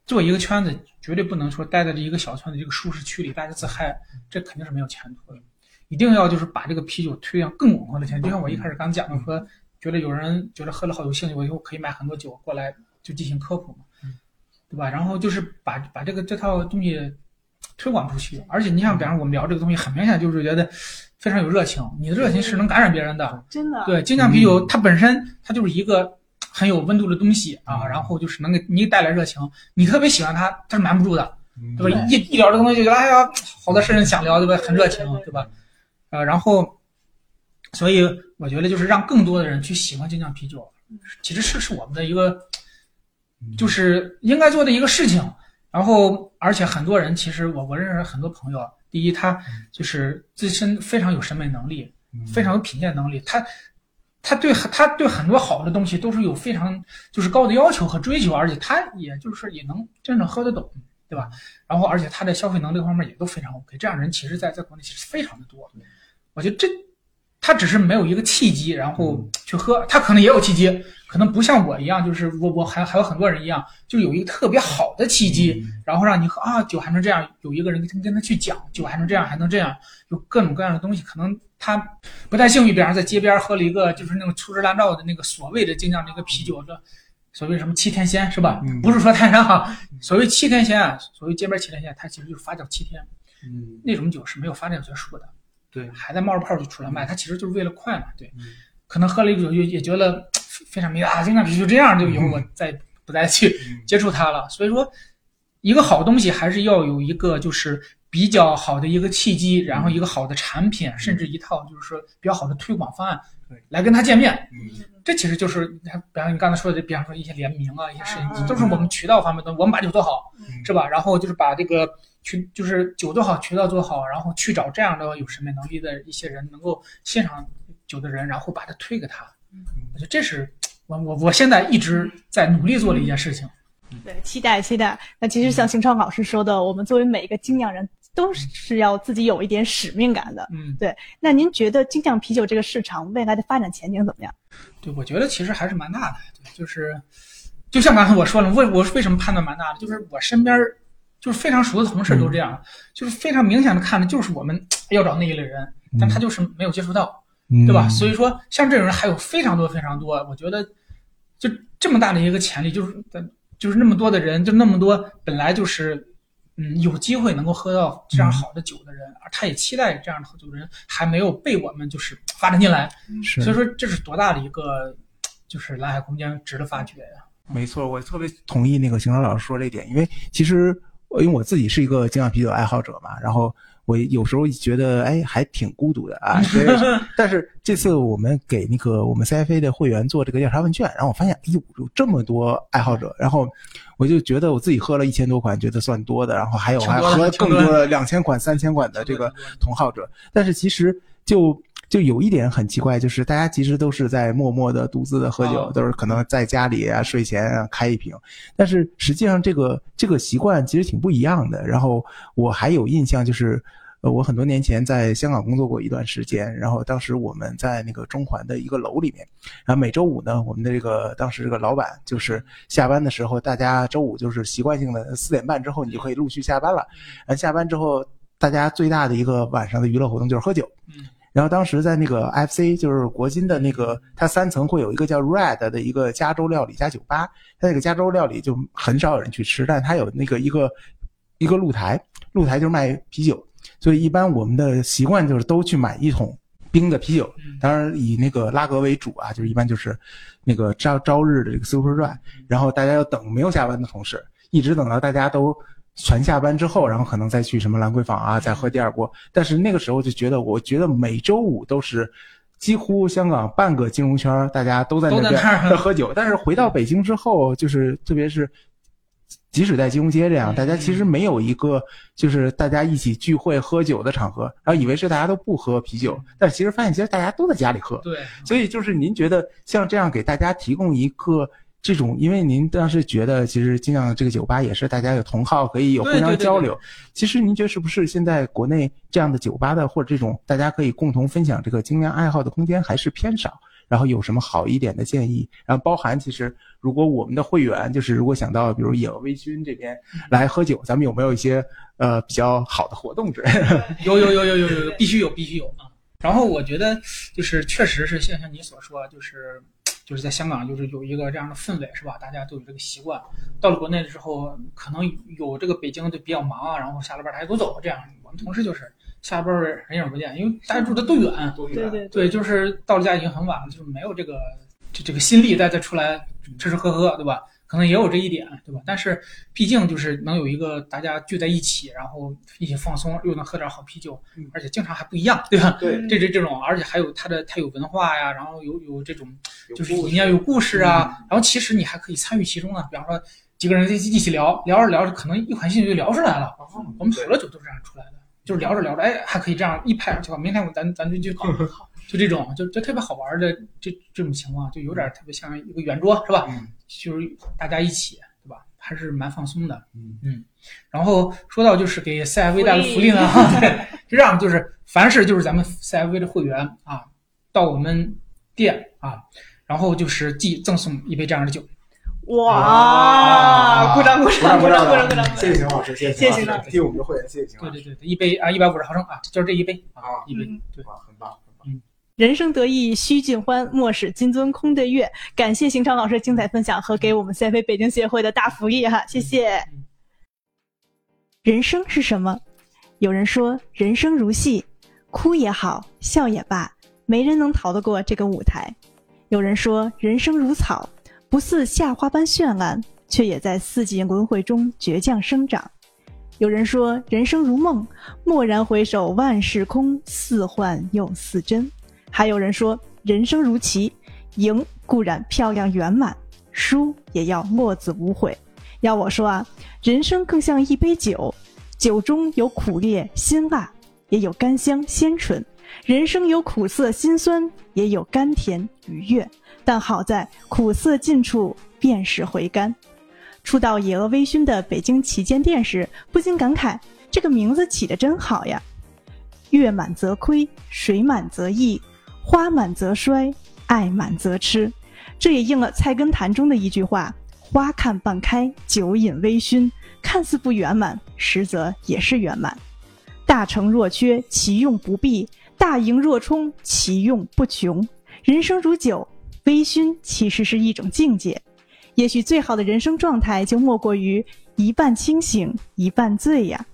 做一个圈子，绝对不能说待在这一个小圈子这个舒适区里，大家自嗨，这肯定是没有前途的。一定要就是把这个啤酒推向更广阔的前途。就像我一开始刚讲的，说觉得有人觉得喝了好有兴趣，我以后可以买很多酒过来就进行科普嘛，对吧？然后就是把把这个这套东西推广出去。而且你像，比方说我们聊这个东西，很明显就是觉得非常有热情，你的热情是能感染别人的。真的，对，精酿啤酒它本身它就是一个很有温度的东西啊，然后就是能给你带来热情，你特别喜欢它，它是瞒不住的，对吧？一一聊这个东西就觉得哎呀，好多事情想聊，对吧？很热情，对吧？呃，然后，所以我觉得就是让更多的人去喜欢精酿啤酒，其实是是我们的一个，就是应该做的一个事情。然后，而且很多人其实我我认识很多朋友，第一，他就是自身非常有审美能力，非常有品鉴能力，他他对他对很多好的东西都是有非常就是高的要求和追求，而且他也就是也能真正喝得懂，对吧？然后而且他的消费能力方面也都非常 OK，这样人其实在在国内其实非常的多。我觉得这他只是没有一个契机，然后去喝，他可能也有契机，可能不像我一样，就是我我还还有很多人一样，就有一个特别好的契机，然后让你喝啊酒还能这样，有一个人跟跟他去讲酒还能这样，还能这样，有各种各样的东西，可能他不太幸运，比方在街边喝了一个就是那种粗制滥造的那个所谓的精酿的一个啤酒，说所谓什么七天鲜是吧？嗯。不是说泰山哈，所谓七天鲜啊，所谓街边七天鲜，它其实就是发酵七天，嗯，那种酒是没有发酵结束的。对，还在冒着泡就出来卖，他其实就是为了快嘛。对，嗯可能喝了一口就也觉得非常迷啊，精酿啤酒就这样，就以后我再不再去接触它了。所以说，一个好东西还是要有一个就是比较好的一个契机，然后一个好的产品，甚至一套就是说比较好的推广方案对来跟他见面。嗯这其实就是你看，比方你刚才说的，比方说一些联名啊，一些事嗯情，都是我们渠道方面的，我们把酒做好，嗯是吧？然后就是把这个渠，就是酒做好，渠道做好，然后去找这样的有审美能力的一些人，能够欣赏酒的人，然后把它推给他。我觉得这是我我我现在一直在努力做的一件事情。对，期待期待。那其实像邢超老师说的，我们作为每一个精酿人，都是要自己有一点使命感的。嗯，对那您觉得精酿啤酒这个市场未来的发展前景怎么样？对，我觉得其实还是蛮大的。对，就是就像刚才我说了，为我为什么判断蛮大的，就是我身边儿就是非常熟的同事都这样，就是非常明显的看的就是我们要找那一类人，但他就是没有接触到。对吧？所以说，像这种人还有非常多非常多。我觉得，就这么大的一个潜力，就是就是那么多的人，就那么多本来就是嗯有机会能够喝到这样好的酒的人，而他也期待这样的喝酒的人还没有被我们就是发展进来。是所以说，这是多大的一个就是蓝海空间值得发掘呀！没错，我特别同意那个邢超老师说这一点，因为其实因为我自己是一个精酿啤酒爱好者嘛，然后我有时候觉得哎还挺孤独的啊。所以但是这次我们给那个我们 CFA 的会员做这个调查问卷，然后我发现哎呦有这么多爱好者，然后我就觉得我自己喝了一千多款，觉得算多的，然后还有还喝更多的多的两千款、三千款的这个同好者，但是其实就。就有一点很奇怪，就是大家其实都是在默默的独自的喝酒，哦都是可能在家里啊睡前啊开一瓶，但是实际上这个这个习惯其实挺不一样的。然后我还有印象就是。呃，我很多年前在香港工作过一段时间，然后当时我们在那个中环的一个楼里面，然后每周五呢，我们的这个当时这个老板就是下班的时候，大家周五就是习惯性的四点半之后你就可以陆续下班了，然后下班之后大家最大的一个晚上的娱乐活动就是喝酒，嗯，然后当时在那个 FC 就是国金的那个，它三层会有一个叫 Red 的一个加州料理加酒吧，它那个加州料理就很少有人去吃，但它有那个一个一个露台，露台就是卖啤酒，所以一般我们的习惯就是都去买一桶冰的啤酒，当然以那个拉格为主啊，就是一般就是那个朝朝日的这个 Super Dry，然后大家要等没有下班的同事，一直等到大家都。全下班之后，然后可能再去什么兰桂坊啊，再喝第二锅。但是那个时候就觉得，我觉得每周五都是几乎香港半个金融圈大家都在那边在 喝酒。但是回到北京之后，就是特别是即使在金融街这样，嗯大家其实没有一个就是大家一起聚会喝酒的场合，然后以为是大家都不喝啤酒，但其实发现其实大家都在家里喝。对，所以就是您觉得像这样给大家提供一个这种，因为您当时觉得其实尽量这个酒吧也是大家有同好可以有互对对对相交流。其实您觉得是不是现在国内这样的酒吧的或者这种大家可以共同分享这个精酿爱好的空间还是偏少？然后有什么好一点的建议？然后包含其实如果我们的会员就是如果想到比如野味微醺这边来喝酒，咱们有没有一些呃比较好的活动之类的？有有有有有有有，必须有必须有啊。然后我觉得就是确实是像像你所说，就是就是在香港就是有一个这样的氛围是吧？大家都有这个习惯。到了国内之后，可能有这个北京就比较忙啊，然后下了班大家都走这样。我们同事就是下班人影不见，因为大家住的都远，都对对对，就是到了家已经很晚了，就是没有这个这这个心力再再出来吃吃喝喝，对吧？可能也有这一点，对吧？但是毕竟就是能有一个大家聚在一起，然后一起放松，又能喝点好啤酒，而且经常还不一样，对吧？对，这这这种，而且还有它的它有文化呀，然后有有这种就是有故事理念有故事啊，然后其实你还可以参与其中啊，比方说几个人一起一起聊聊着聊着，可能一款兴趣就聊出来了。我们好多酒都是这样出来的，就是聊着聊着，哎，还可以这样一拍而且明天我咱咱就去搞，就这种，就就特别好玩的这这种情况，就有点特别像一个圆桌是吧？嗯就是大家一起，对吧？还是蛮放松的。嗯嗯，然后说到就是给 CFV 带来福利呢，对，是这样，就是凡是就是咱们 CFV 的会员啊，到我们店啊，然后就是既赠送一杯这样的酒，哇！鼓掌鼓掌鼓掌鼓掌鼓掌！谢谢邢老师，谢谢谢邢老师，替我们的会员，谢谢邢老师。对对对对，一杯啊一百五十毫升啊，就是这一杯啊啊，一杯嗯，对，很棒。人生得意须尽欢，莫使金樽空对月。感谢邢昌老师精彩分享和给我们 CFA 北京协会的大福利哈，谢谢。人生是什么？有人说人生如戏，哭也好，笑也罢，没人能逃得过这个舞台。有人说人生如草，不似夏花般绚烂，却也在四季轮回中倔强生长。有人说人生如梦，蓦然回首，万事空，似幻又似真。还有人说人生如棋，赢固然漂亮圆满，输也要墨子无悔。要我说啊，人生更像一杯酒，酒中有苦烈辛辣，也有甘香鲜醇；人生有苦涩辛酸，也有甘甜愉悦。但好在苦涩尽处便是回甘。初到野鹅微醺的北京旗舰店时，不禁感慨这个名字起得真好呀！月满则亏，水满则溢，花满则衰，爱满则痴。这也应了《菜根谭》中的一句话：“花看半开，酒饮微醺，看似不圆满，实则也是圆满。大成若缺，其用不弊；大盈若冲，其用不穷。人生如酒，微醺其实是一种境界。也许最好的人生状态，就莫过于一半清醒，一半醉呀。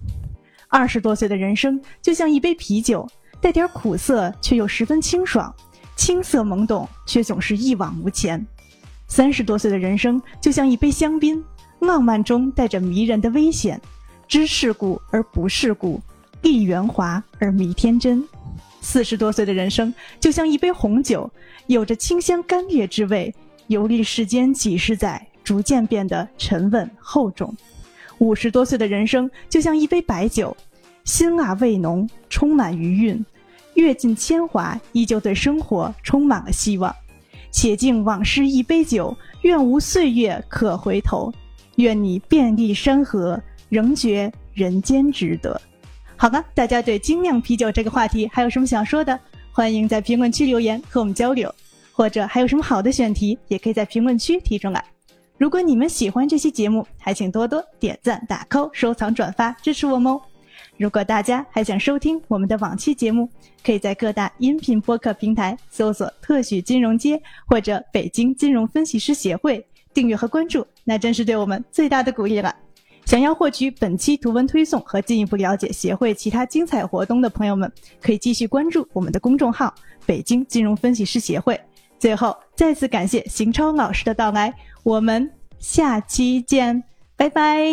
二十多岁的人生，就像一杯啤酒，带点苦涩，却又十分清爽；青涩懵懂，却总是一往无前。三十多岁的人生，就像一杯香槟，浪漫中带着迷人的危险，知世故而不世故，立圆滑而迷天真。四十多岁的人生，就像一杯红酒，有着清香甘冽之味，游历世间几十载，逐渐变得沉稳厚重。五十多岁的人生，就像一杯白酒，辛辣味浓，充满余韵，阅尽铅华，依旧对生活充满了希望。且敬往事一杯酒，愿无岁月可回头。愿你遍历山河，仍觉人间值得。好了，大家对精酿啤酒这个话题还有什么想说的？欢迎在评论区留言和我们交流，或者还有什么好的选题，也可以在评论区提出来。如果你们喜欢这期节目，还请多多点赞、打 call、收藏、转发，支持我们哦。如果大家还想收听我们的往期节目，可以在各大音频播客平台搜索“特许金融街”或者“北京金融分析师协会”，订阅和关注，那真是对我们最大的鼓励了。想要获取本期图文推送和进一步了解协会其他精彩活动的朋友们，可以继续关注我们的公众号“北京金融分析师协会”。最后，再次感谢邢超老师的到来，我们下期见，拜拜。